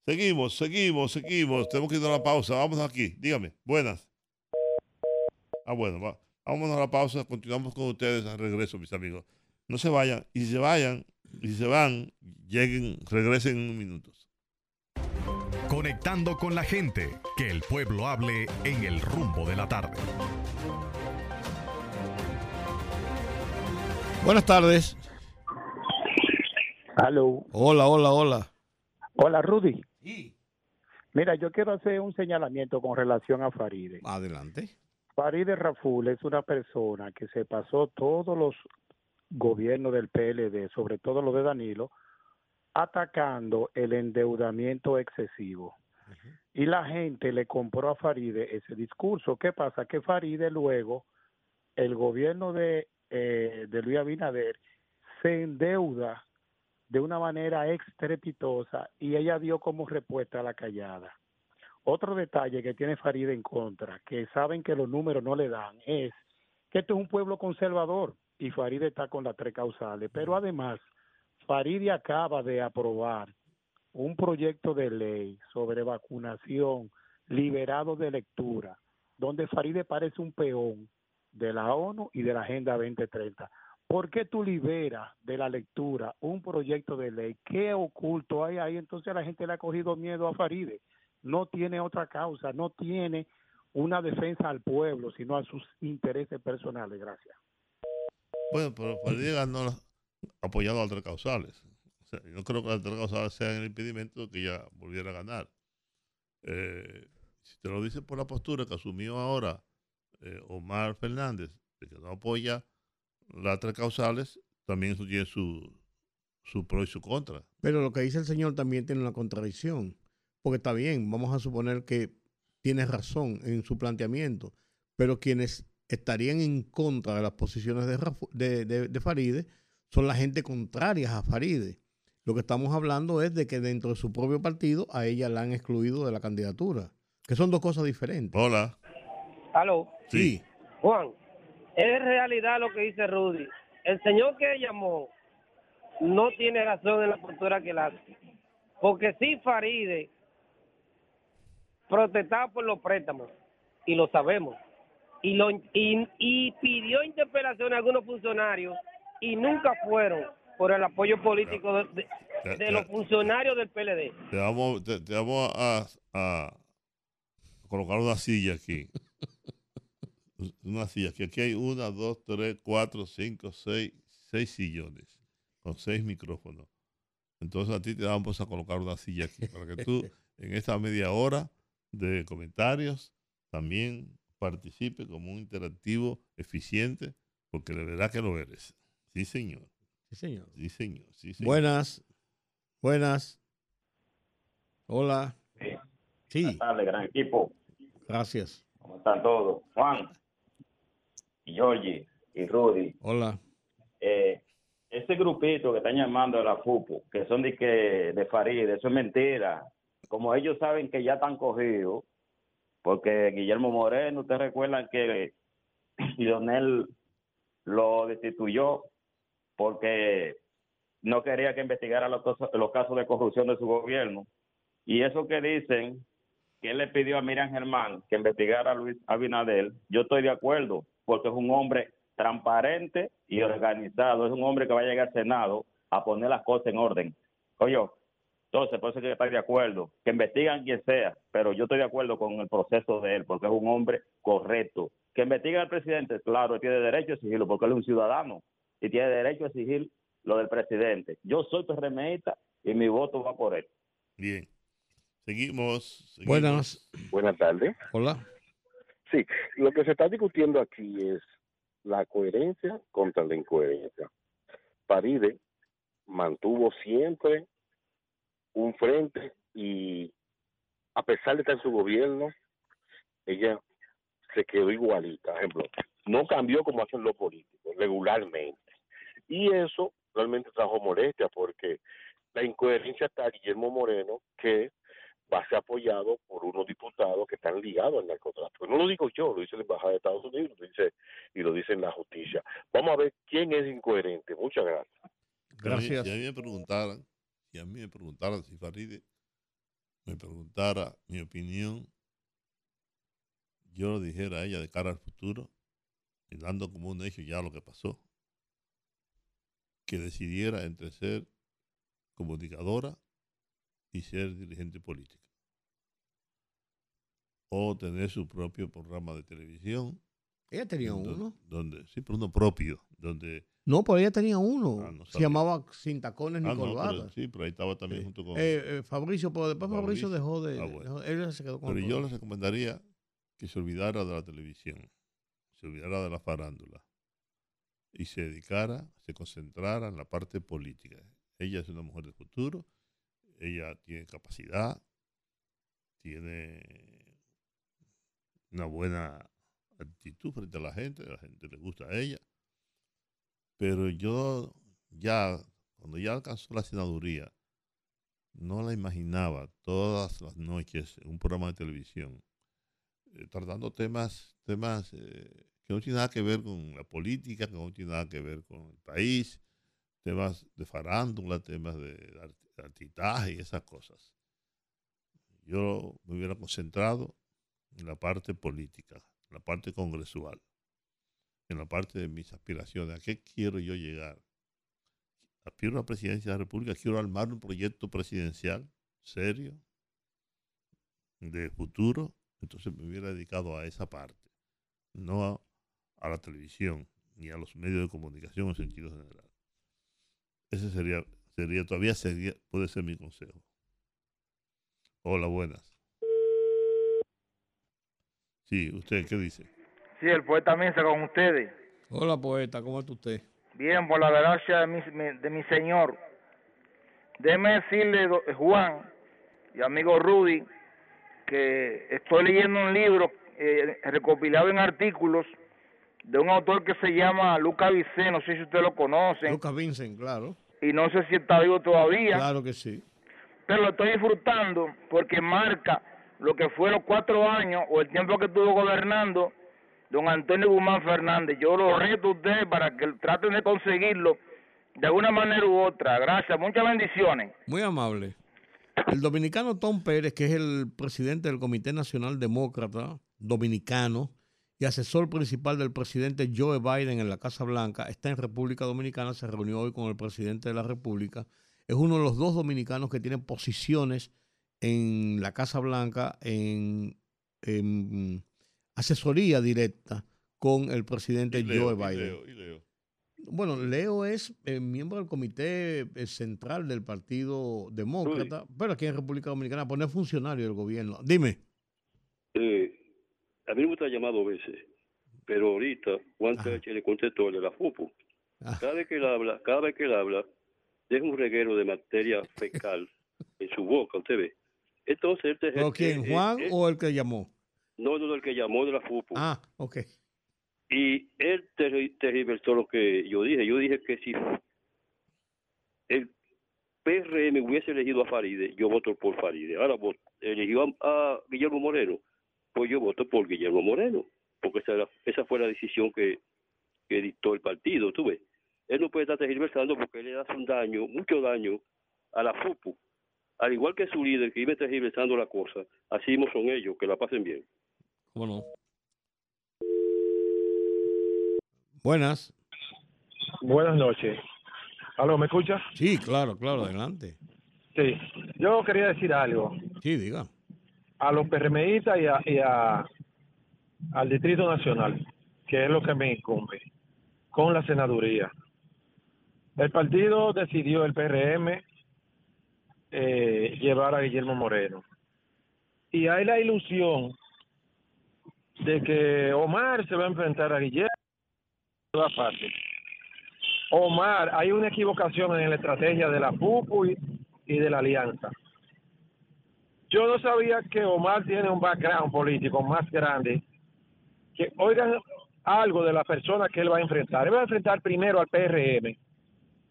Seguimos, seguimos, seguimos. Tenemos que ir a la pausa. Vamos aquí. Dígame. Buenas. Ah, bueno, va. Vámonos a la pausa. Continuamos con ustedes al regreso, mis amigos. No se vayan. Y si se vayan, y si se van, lleguen, regresen en unos minutos. Conectando con la gente, que el pueblo hable en el rumbo de la tarde. Buenas tardes. Aló. Hola, hola, hola. Hola, Rudy. Mira, yo quiero hacer un señalamiento con relación a Faride. Adelante. Faride Raful es una persona que se pasó todos los gobiernos del PLD, sobre todo los de Danilo, atacando el endeudamiento excesivo. Y la gente le compró a Faride ese discurso. ¿Qué pasa? Que Faride luego, el gobierno de, eh, de Luis Abinader, se endeuda de una manera estrepitosa y ella dio como respuesta a la callada. Otro detalle que tiene Faride en contra, que saben que los números no le dan, es que esto es un pueblo conservador y Faride está con las tres causales. Pero además, Faride acaba de aprobar un proyecto de ley sobre vacunación liberado de lectura, donde Faride parece un peón de la ONU y de la Agenda 2030. ¿Por qué tú liberas de la lectura un proyecto de ley? ¿Qué oculto hay ahí? Entonces la gente le ha cogido miedo a Faride. No tiene otra causa, no tiene una defensa al pueblo, sino a sus intereses personales. Gracias. Bueno, pero Farideh ganó apoyado a Alter Causales. O sea, yo no creo que Alter Causales sea el impedimento de que ella volviera a ganar. Eh, si te lo dice por la postura que asumió ahora eh, Omar Fernández, de que no apoya las tres causales, también eso tiene su, su pro y su contra. Pero lo que dice el señor también tiene una contradicción. Porque está bien, vamos a suponer que tiene razón en su planteamiento, pero quienes estarían en contra de las posiciones de, de- de Faride son la gente contraria a Faride. Lo que estamos hablando es de que dentro de su propio partido a ella la han excluido de la candidatura, que son dos cosas diferentes. Hola. Aló. Sí. Juan, es realidad lo que dice Rudy. El señor que llamó no tiene razón en la postura que él hace. Porque sí, Faride protestaba por los préstamos, y lo sabemos. Y, lo, y, y pidió interpelación a algunos funcionarios y nunca fueron por el apoyo político de, los funcionarios del PLD. Te vamos, te, te vamos a, a colocar una silla aquí. Una silla, que aquí hay una, dos, tres, cuatro, cinco, seis, seis sillones con seis micrófonos. Entonces a ti te vamos a colocar una silla aquí para que tú en esta media hora de comentarios también participe como un interactivo eficiente, porque de verdad que lo eres. Sí, señor. Sí, señor. Sí, señor. Sí, señor. Buenas, buenas. Hola. Sí. Buenas tardes, gran equipo. Gracias. ¿Cómo están todos? Juan, y Georgie, y Rudy. Hola. Eh, ese grupito que están llamando de la FUPO, que son de, que, de Farid, eso es mentira. Como ellos saben que ya están cogidos, porque Guillermo Moreno, ustedes recuerdan que Lionel lo destituyó porque no quería que investigara los, casos- de corrupción de su gobierno. Y eso que dicen que él le pidió a Miriam Germán que investigara a Luis Abinader, yo estoy de acuerdo, porque es un hombre transparente y organizado, es un hombre que va a llegar al Senado a poner las cosas en orden. Oye, entonces, por eso que estoy de acuerdo, que investigan quien sea, pero yo estoy de acuerdo con el proceso de él, porque es un hombre correcto. Que investiguen al presidente, claro, tiene derecho a exigirlo, porque él es un ciudadano y tiene derecho a exigir lo del presidente. Yo soy PRMista y mi voto va por él. Bien. Seguimos. seguimos. Buenas. Buenas tardes. Hola. Sí, lo que se está discutiendo aquí es la coherencia contra la incoherencia. Paride mantuvo siempre un frente y a pesar de estar en su gobierno, ella se quedó igualita. Por ejemplo, no cambió como hacen los políticos, regularmente. Y eso realmente trajo molestia porque la incoherencia está Guillermo Moreno, que va a ser apoyado por unos diputados que están ligados al narcotráfico. No lo digo yo, lo dice la Embajada de Estados Unidos lo dice, y lo dice la justicia. Vamos a ver quién es incoherente. Muchas gracias. Si a mí- Si a mí me preguntaran, si a mí me preguntaran si Faride me preguntara mi opinión, yo le dijera a ella de cara al futuro, y dando como un hecho ya lo que pasó, que decidiera entre ser comunicadora y ser dirigente política. O tener su propio programa de televisión. Ella tenía donde- uno. Donde, sí, pero uno propio, donde No, pero ella tenía uno. Ah, no Se llamaba Sin Tacones ni Ah, no, sí, pero ahí estaba también junto con. Eh, eh, Fabricio, pero después Fabricio, dejó de. Ah, bueno. dejó- él se quedó con Pero yo les recomendaría que se olvidara de la televisión, se olvidara de la farándula y se dedicara, se concentrara en la parte política. Ella es una mujer del futuro, ella tiene capacidad, tiene una buena actitud frente a la gente, la gente le gusta a ella. Pero yo ya, cuando ya alcanzó la senaduría, no la imaginaba todas las noches en un programa de televisión eh, tratando temas temas eh, que no tienen nada que ver con la política, que no tienen nada que ver con el país, temas de farándula, temas de art- artitaje y esas cosas. Yo me hubiera concentrado en la parte política, en la parte congresual, en la parte de mis aspiraciones. ¿A qué quiero yo llegar? Aspiro a la presidencia de la República, quiero armar un proyecto presidencial serio, de futuro, entonces me hubiera dedicado a esa parte, no a, a la televisión ni a los medios de comunicación en sentido general. Ese sería, sería todavía sería, puede ser mi consejo. Hola, buenas. Sí, ¿usted qué dice? Sí, el poeta Misa con ustedes. Hola, poeta, ¿cómo está usted? Bien, por la gracia de mi, mi- de mi Señor. Déjeme decirle, do- Juan y amigo Rudy, que estoy leyendo un libro eh, recopilado en artículos de un autor que se llama Luca Vicé, no sé si usted lo conoce, Lucas Vincent, claro. y no sé si está vivo todavía, Claro que sí. pero lo estoy disfrutando porque marca lo que fueron cuatro años o el tiempo que estuvo gobernando don Antonio Guzmán Fernández. Yo lo reto a ustedes para que traten de conseguirlo de alguna manera u otra. Gracias, muchas bendiciones. Muy amable. El dominicano Tom Pérez, que es el presidente del Comité Nacional Demócrata Dominicano y asesor principal del presidente Joe Biden en la Casa Blanca, está en República Dominicana, se reunió hoy con el presidente de la República. Es uno de los dos dominicanos que tienen posiciones en la Casa Blanca en, en asesoría directa con el presidente Y Leo, Joe y Biden. Leo, y Leo. Bueno, Leo es eh, miembro del comité eh, central del Partido Demócrata, pero aquí en República Dominicana, pues no es funcionario del gobierno. Dime. Eh, a mí me gusta llamar dos veces, pero ahorita Juan Teche le contestó el de la FUPU. Cada vez que él habla, cada vez que él habla, deja un reguero de materia fecal en su boca, usted ve. Entonces, este ¿Pero quién, Juan o el que llamó? no, no, el que llamó de la FUPU. Ah, ok. Y él tergiversó lo que yo dije. Yo dije que si el PRM hubiese elegido a Faride, yo voto por Faride. Ahora eligió a, a Guillermo Moreno, pues yo voto por Guillermo Moreno, porque esa, era- esa fue la decisión que, que dictó el partido, tú ves. Él no puede estar tergiversando porque él le hace un daño, mucho daño a la FUPU. Al igual que su líder que iba tergiversando la cosa, así mismo son ellos, que la pasen bien. ¿Cómo no? Buenas. Buenas noches. ¿Aló, me escucha? Sí, claro, claro, adelante. Sí. Yo quería decir algo Sí, diga. A los PRMistas y, a, al Distrito Nacional, que es lo que me incumbe, con la senaduría. El partido decidió, el PRM, eh, llevar a Guillermo Moreno. y hay la ilusión de que Omar se va a enfrentar a Guillermo de todas partes. Omar, hay una equivocación en la estrategia de la PUPU y de la alianza. Yo no sabía que Omar tiene un background político más grande. Que oigan algo de la persona que él va a enfrentar. Él va a enfrentar primero al PRM,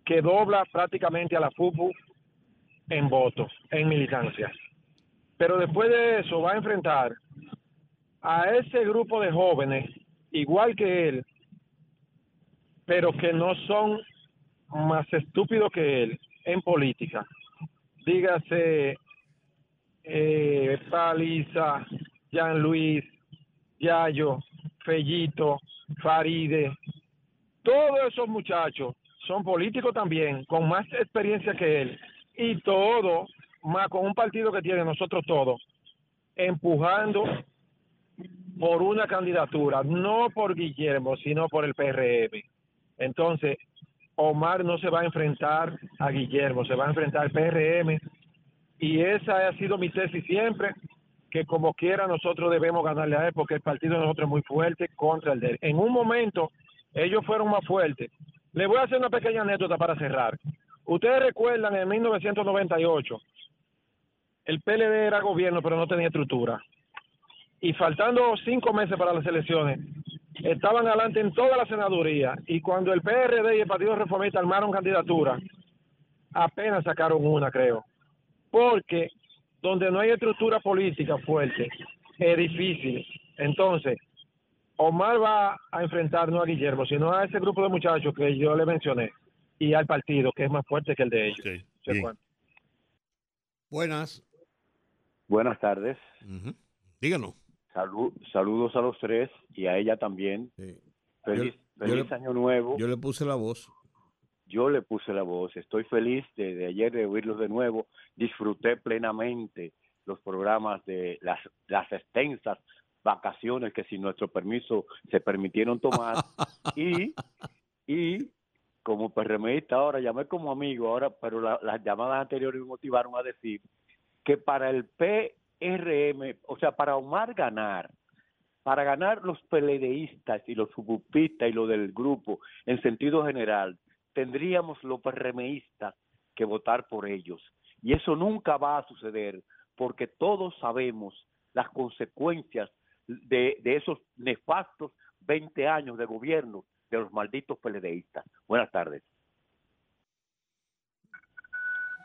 que dobla prácticamente a la FUPU en votos, en militancia. Pero después de eso va a enfrentar a ese grupo de jóvenes, igual que él, pero que no son más estúpidos que él en política. Dígase eh, Paliza, Jean Luis, Yayo, Fellito, Faride, todos esos muchachos son políticos también, con más experiencia que él, y todo, más con un partido que tiene nosotros todos, empujando por una candidatura, no por Guillermo, sino por el PRM. Entonces, Omar no se va a enfrentar a Guillermo, se va a enfrentar al PRM y esa ha sido mi tesis siempre, que como quiera nosotros debemos ganarle a él porque el partido de nosotros es muy fuerte contra el de él. En un momento ellos fueron más fuertes. Le voy a hacer una pequeña anécdota para cerrar. Ustedes recuerdan en 1998, el PLD era gobierno pero no tenía estructura. Y faltando cinco meses para las elecciones, estaban adelante en toda la senaduría. Y cuando el PRD y el Partido Reformista armaron candidatura, apenas sacaron una, creo porque donde no hay estructura política fuerte es difícil. Entonces, Omar va a enfrentar no a Guillermo, sino a ese grupo de muchachos que yo le mencioné y al partido que es más fuerte que el de ellos. ¿Se cuenta? Buenas. Buenas tardes. Díganos. Salud, saludos a los tres y a ella también. Feliz, Yo- yo feliz le- año nuevo. Yo le puse la voz. Yo le puse la voz. Estoy feliz desde ayer de oírlos de nuevo. Disfruté plenamente los programas de las, las extensas vacaciones que sin nuestro permiso se permitieron tomar. y, y como PRMista ahora llamé como amigo, ahora, pero la- las llamadas anteriores me motivaron a decir que para el PRM, o sea, para Omar ganar, para ganar los peledeístas y los subupistas y lo del grupo en sentido general, tendríamos los PRMistas que votar por ellos. Y eso nunca va a suceder porque todos sabemos las consecuencias de, de esos nefastos 20 años de gobierno de los malditos peledeístas. Buenas tardes.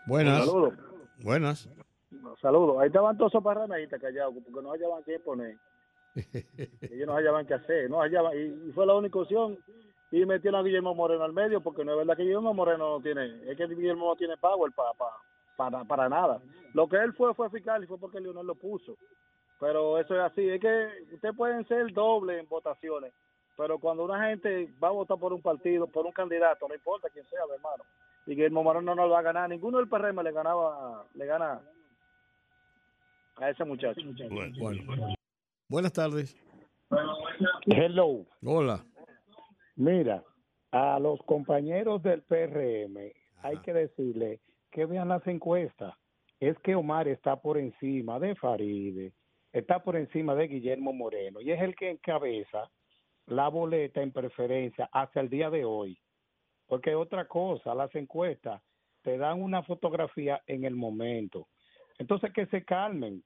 Buenas. Saludos. Buenas. Saludos. Ahí estaban todos esos parrameístas callados porque no hallaban qué poner. Ellos no hallaban qué hacer. No hallaban, y, y fue la única opción. Y metieron a Guillermo Moreno al medio porque no es verdad que Guillermo Moreno no tiene. Es que Guillermo no tiene power para para para nada. Lo que él fue fue eficaz y fue porque Leonel lo puso. Pero eso es así. Es que ustedes pueden ser doble en votaciones. Pero cuando una gente va a votar por un partido, por un candidato, no importa quién sea, mi hermano. Y Guillermo Moreno no lo va a ganar. Ninguno del PRM le ganaba, le gana a ese muchacho. Bueno. Buenas tardes. Hello. Hola. Mira, a los compañeros del PRM hay que decirle que vean las encuestas. Es que Omar está por encima de Faride, está por encima de Guillermo Moreno y es el que encabeza la boleta en preferencia hasta el día de hoy. Porque otra cosa, las encuestas te dan una fotografía en el momento. Entonces que se calmen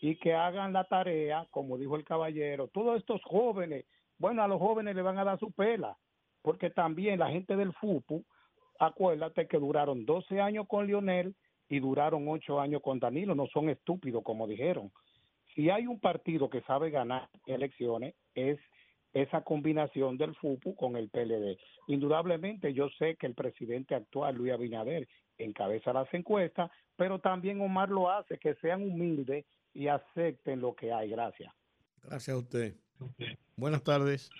y que hagan la tarea, como dijo el caballero. Todos estos jóvenes, bueno, a los jóvenes le van a dar su pela, porque también la gente del FUPU, acuérdate que duraron 12 años con Lionel y duraron 8 años con Danilo, no son estúpidos como dijeron. Si hay un partido que sabe ganar elecciones, es esa combinación del FUPU con el PLD. Indudablemente yo sé que el presidente actual, Luis Abinader, encabeza las encuestas, pero también Omar lo hace, que sean humildes y acepten lo que hay. Gracias. Gracias a usted. Buenas tardes.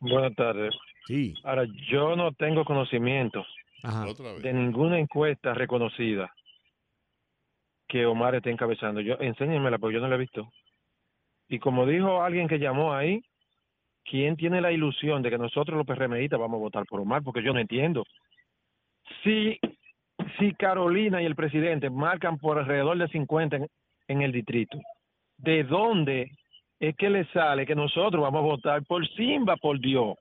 Buenas tardes. Sí. Ahora, yo no tengo conocimiento de ninguna encuesta reconocida que Omar esté encabezando. Yo, enséñenmela, porque yo no la he visto. Y como dijo alguien que llamó ahí, ¿quién tiene la ilusión de que nosotros los PRMistas vamos a votar por Omar? Porque yo no entiendo. Si, si Carolina y el presidente marcan por alrededor de 50 en, en el distrito, de dónde es que le sale que nosotros vamos a votar por Simba, por Dios.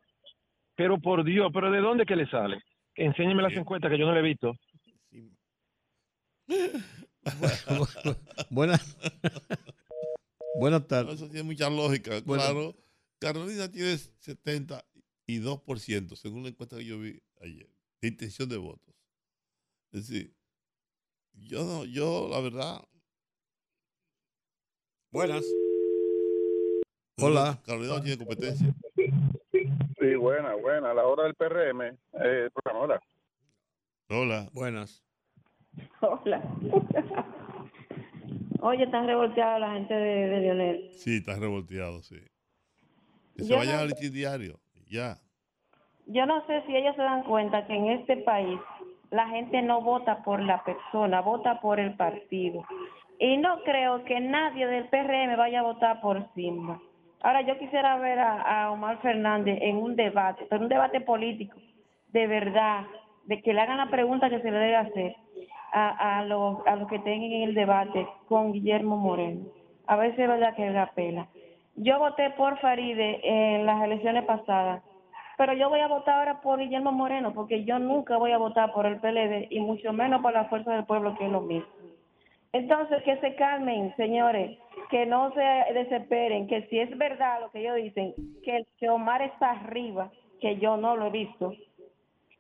Pero por Dios, pero ¿de dónde que le sale? Enséñeme las encuestas que yo no le he visto. Buenas. Buenas tardes. Eso tiene mucha lógica. Bueno. Claro, Carolina tiene 72% según la encuesta que yo vi ayer, de intención de votos. Es decir, yo no, yo la verdad. Buenas. Hola. Carolina no tiene competencia. Sí, buena, buena. A la hora del PRM, eh, hola. Hola. Buenas. Hola. Oye, están revolteados la gente de, de Lionel. Sí, está revolteado, sí. Que se vayan no- al diario. Ya. Yo no sé si ellos se dan cuenta que en este país la gente no vota por la persona, vota por el partido. Y no creo que nadie del PRM vaya a votar por Simba. Ahora, yo quisiera ver a, Omar Fernández en un debate, pero un debate político, de verdad, de que le hagan la pregunta que se le debe hacer a, a los a los que tengan en el debate con Guillermo Moreno. A ver si es verdad que da pela. Yo voté por Faride en las elecciones pasadas, pero yo voy a votar ahora por Guillermo Moreno, porque yo nunca voy a votar por el PLD y mucho menos por la Fuerza del Pueblo, que es lo mismo. Entonces, que se calmen, señores, que no se desesperen, que si es verdad lo que ellos dicen, que, que Omar está arriba, que yo no lo he visto,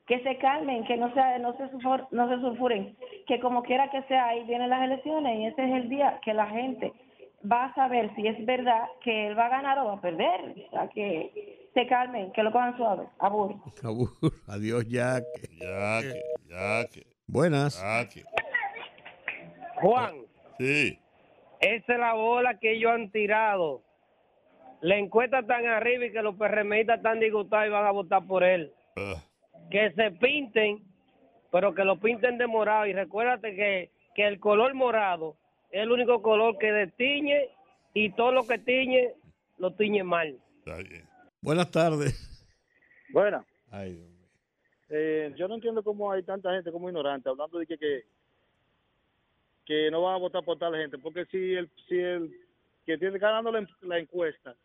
que se calmen, que no se, no se, sulfur- no se sulfuren, que como quiera que sea, ahí vienen las elecciones y ese es el día que la gente va a saber si es verdad que él va a ganar o va a perder. O sea, que se calmen, que lo cojan suave. Abur. Abur. Adiós, Jack. Ya que, ya que. Buenas. Que. Juan, Sí. esa es la bola que ellos han tirado. La encuesta tan arriba y que los PRMistas están disgustados y van a votar por él. Ah, Que se pinten, pero que lo pinten de morado. Y recuérdate que, que el color morado es el único color que destiñe y todo lo que tiñe, lo tiñe mal. Buenas tardes. Buena. Ay, Dios mío. Eh, yo no entiendo cómo hay tanta gente como ignorante hablando de que, que que no van a votar por tal gente, porque si el si el que tiene ganando la, en- la encuesta,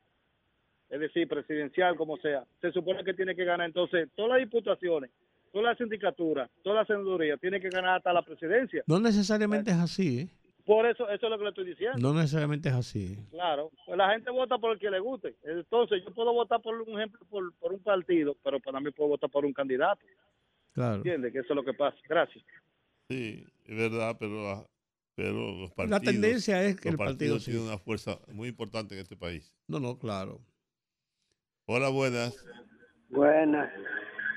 es decir, presidencial como sea, se supone que tiene que ganar entonces todas las diputaciones, todas las sindicaturas, todas las senadurías, tiene que ganar hasta la presidencia. No necesariamente es así, ¿eh? Por eso eso es lo que le estoy diciendo. No necesariamente es así. Claro, pues la gente vota por el que le guste. Entonces, yo puedo votar por un ejemplo por, por un partido, pero también puedo votar por un candidato. Claro. ¿Entiendes? Que eso es lo que pasa. Gracias. Sí, es verdad, pero, ah, pero los La partidos. tendencia es que los el partido partidos sí. una fuerza muy importante en este país. No, no, claro. Hola, buenas. Buenas.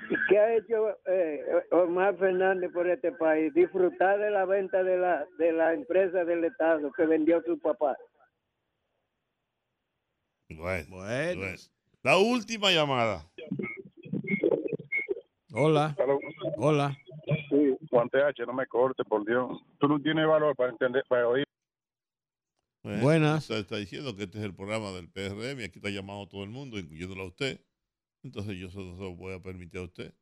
¿Y qué ha hecho eh, Omar Fernández por este país? Disfrutar de la venta de la, de la empresa del Estado que vendió su papá. Bueno, bueno. La última llamada. Hola. Hola. Sí, Juan TH, no me corte, por Dios. Tú no tienes valor para entender, para oír. Bueno, Buenas. Usted está diciendo que este es el programa del PRM y aquí está llamando todo el mundo, incluyéndolo a usted. Entonces yo se lo voy a permitir a usted.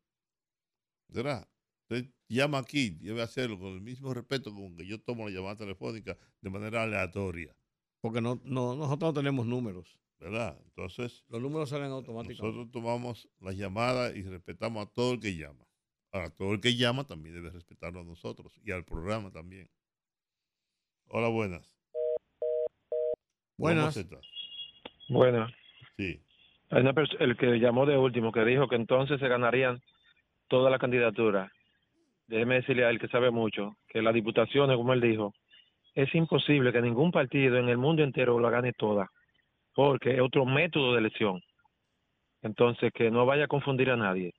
¿Verdad? Usted llama aquí, debe hacerlo con el mismo respeto con que yo tomo la llamada telefónica de manera aleatoria. Porque no, no, nosotros no tenemos números. ¿Verdad? Entonces, Los números salen automáticamente. nosotros tomamos las llamadas y respetamos a todo el que llama. Ahora, todo el que llama también debe respetarlo a nosotros y al programa también. Hola, buenas. Buenas. Bueno. Sí. Hay una pers- el que llamó de último, que dijo que entonces se ganarían todas las candidaturas. Déjeme decirle a él que sabe mucho, que las diputaciones, como él dijo, es imposible que ningún partido en el mundo entero la gane toda, porque es otro método de elección. Entonces, que no vaya a confundir a nadie.